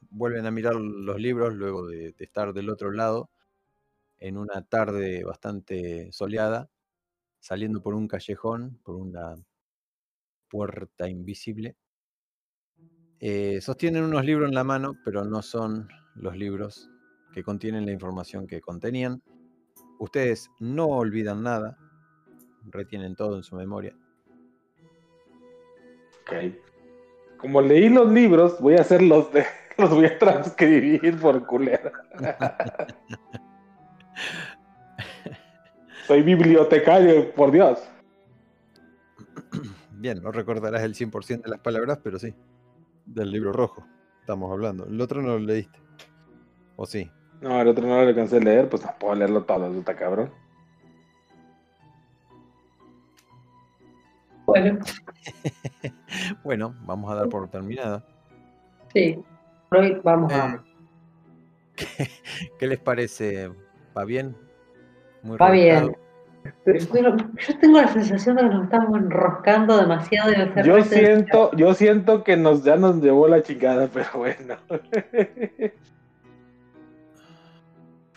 [SPEAKER 2] vuelven a mirar los libros, luego de, de estar del otro lado, en una tarde bastante soleada, saliendo por un callejón, por una puerta invisible, eh, sostienen unos libros en la mano, pero no son los libros que contienen la información que contenían. Ustedes no olvidan nada, retienen todo en su memoria.
[SPEAKER 1] Ok. Como leí los libros, voy a hacer los de. Los voy a transcribir por culera. Soy bibliotecario, por Dios.
[SPEAKER 2] Bien, no recordarás el 100% de las palabras, pero sí. Del libro rojo estamos hablando. El otro no lo leíste. ¿O sí?
[SPEAKER 1] No, el otro no lo alcancé a leer, pues no puedo leerlo todo, está cabrón.
[SPEAKER 3] Bueno,
[SPEAKER 2] Bueno, vamos a dar por terminada.
[SPEAKER 3] sí. Por hoy vamos a.
[SPEAKER 2] Eh, ¿qué, qué les parece? ¿Va bien? Muy
[SPEAKER 3] Va bien. Pero, yo tengo la sensación de que nos estamos enroscando demasiado. Ser
[SPEAKER 1] Yo
[SPEAKER 3] sencillo.
[SPEAKER 1] siento, yo siento que nos ya nos llevó la chingada, pero bueno.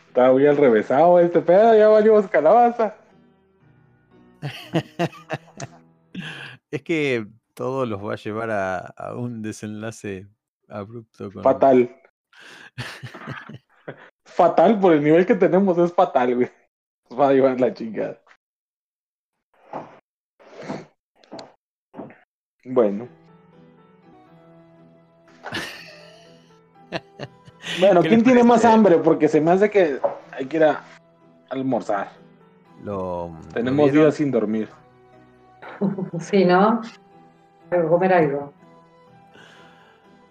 [SPEAKER 1] Está muy al revésado este pedo, ya valimos calabaza.
[SPEAKER 2] Es que todo los va a llevar a, a un desenlace abrupto. Con...
[SPEAKER 1] Fatal. fatal, por el nivel que tenemos, es fatal, güey. Va a llevar la chingada. Bueno, Bueno,
[SPEAKER 2] ¿Qué
[SPEAKER 1] ¿quién tiene más hambre? Porque se me hace que hay que ir a almorzar.
[SPEAKER 2] Lo,
[SPEAKER 1] Tenemos días sin dormir.
[SPEAKER 3] Sí, ¿no? Que comer algo.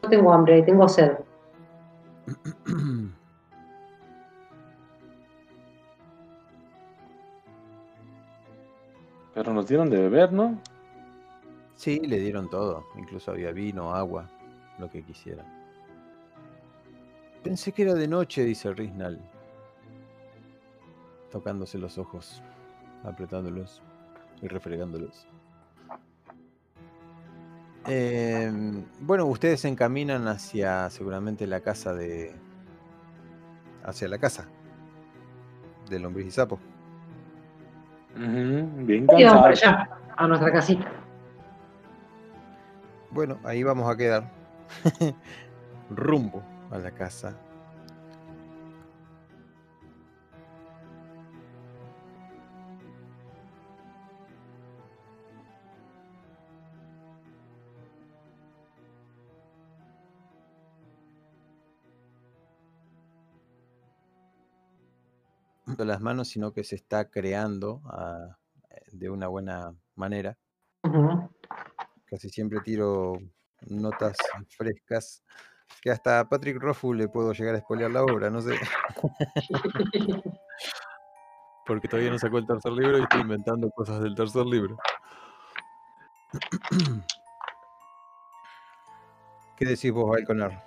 [SPEAKER 3] No tengo hambre, tengo sed.
[SPEAKER 1] Pero nos dieron de beber, ¿no?
[SPEAKER 2] Sí, le dieron todo. Incluso había vino, agua, lo que quisieran. Pensé que era de noche, dice Riznal. Tocándose los ojos, apretándolos y refregándolos. Em, bueno, ustedes se encaminan hacia seguramente la casa de. hacia la casa de lombriz y sapo.
[SPEAKER 1] Ujú, Bien
[SPEAKER 3] Y vamos para allá, a nuestra casita.
[SPEAKER 2] Bueno, ahí vamos a quedar. Rumbo a la casa. Las manos, sino que se está creando ah, eh, de una buena manera. Casi siempre tiro notas frescas que hasta a Patrick Rothfuss le puedo llegar a spoilear la obra, no sé. Porque todavía no sacó el tercer libro y estoy inventando cosas del tercer libro. ¿Qué decís vos, Balconar?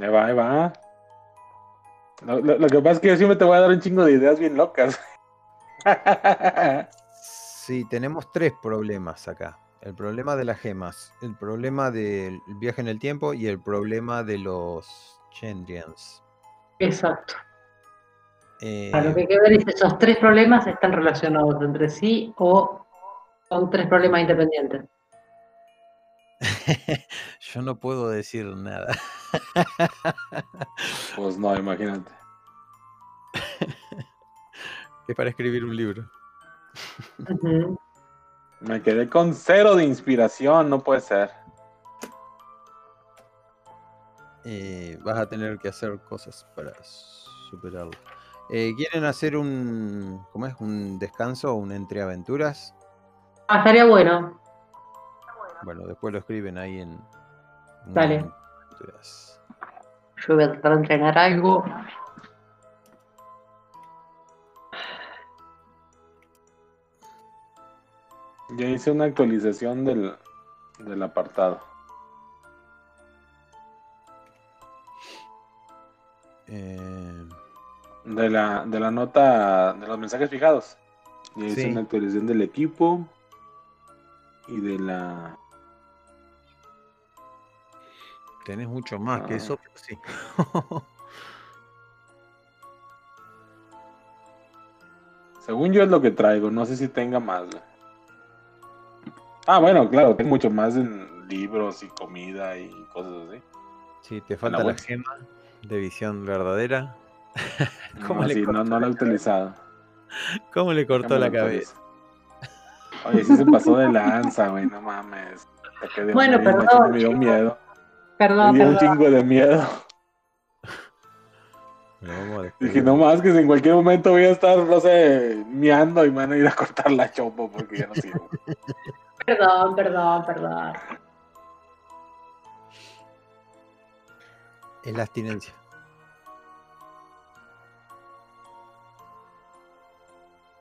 [SPEAKER 1] Ahí va, ahí va. Lo, lo- lo que pasa es que yo siempre te voy a dar un chingo de ideas bien locas.
[SPEAKER 2] Sí, tenemos tres problemas acá. El problema de las gemas, el problema del viaje en el tiempo y el problema de los Chendrians.
[SPEAKER 3] Exacto.
[SPEAKER 2] Eh,
[SPEAKER 3] A lo que hay que ver es esos tres problemas están relacionados entre sí o son tres problemas independientes.
[SPEAKER 2] Yo no puedo decir nada.
[SPEAKER 1] Pues no, imagínate.
[SPEAKER 2] Es para escribir un libro.
[SPEAKER 1] Me quedé con cero de inspiración, no puede ser.
[SPEAKER 2] Eh, vas a tener que hacer cosas para superarlo. Eh, ¿Quieren hacer un, ¿cómo es? un descanso o un entre aventuras?
[SPEAKER 3] Ah, estaría bueno.
[SPEAKER 2] Bueno, después lo escriben ahí en.
[SPEAKER 3] Dale. Yo voy a tratar de entrenar algo.
[SPEAKER 1] Ya hice una actualización del, del apartado.
[SPEAKER 2] Eh,
[SPEAKER 1] De la, de la nota de los mensajes fijados. Ya hice
[SPEAKER 2] Sí.
[SPEAKER 1] una actualización del equipo y de la.
[SPEAKER 2] Tenés mucho más que eso, pero sí.
[SPEAKER 1] Según yo es lo que traigo, no sé si tenga más. Ah, bueno, claro, tengo mucho más en libros y comida y cosas así.
[SPEAKER 2] Sí, te falta la
[SPEAKER 1] web.
[SPEAKER 2] gema de visión verdadera. ¿Cómo
[SPEAKER 1] no,
[SPEAKER 2] le
[SPEAKER 1] sí, no,
[SPEAKER 2] cortó
[SPEAKER 1] no lo
[SPEAKER 2] la
[SPEAKER 1] he utilizado.
[SPEAKER 2] ¿Cómo le cortó la cabeza?
[SPEAKER 1] Oye, sí se pasó de lanza, güey, no mames.
[SPEAKER 3] Bueno, perdón,
[SPEAKER 1] Me dio miedo.
[SPEAKER 3] Perdón,
[SPEAKER 1] dio un
[SPEAKER 3] perdón.
[SPEAKER 1] chingo de miedo.
[SPEAKER 2] A
[SPEAKER 1] Dije, no más que si en cualquier momento voy a estar, no sé, miando y me van a ir a cortar la chopo porque ya no sirvo.
[SPEAKER 3] Perdón, perdón, perdón.
[SPEAKER 2] Es la abstinencia.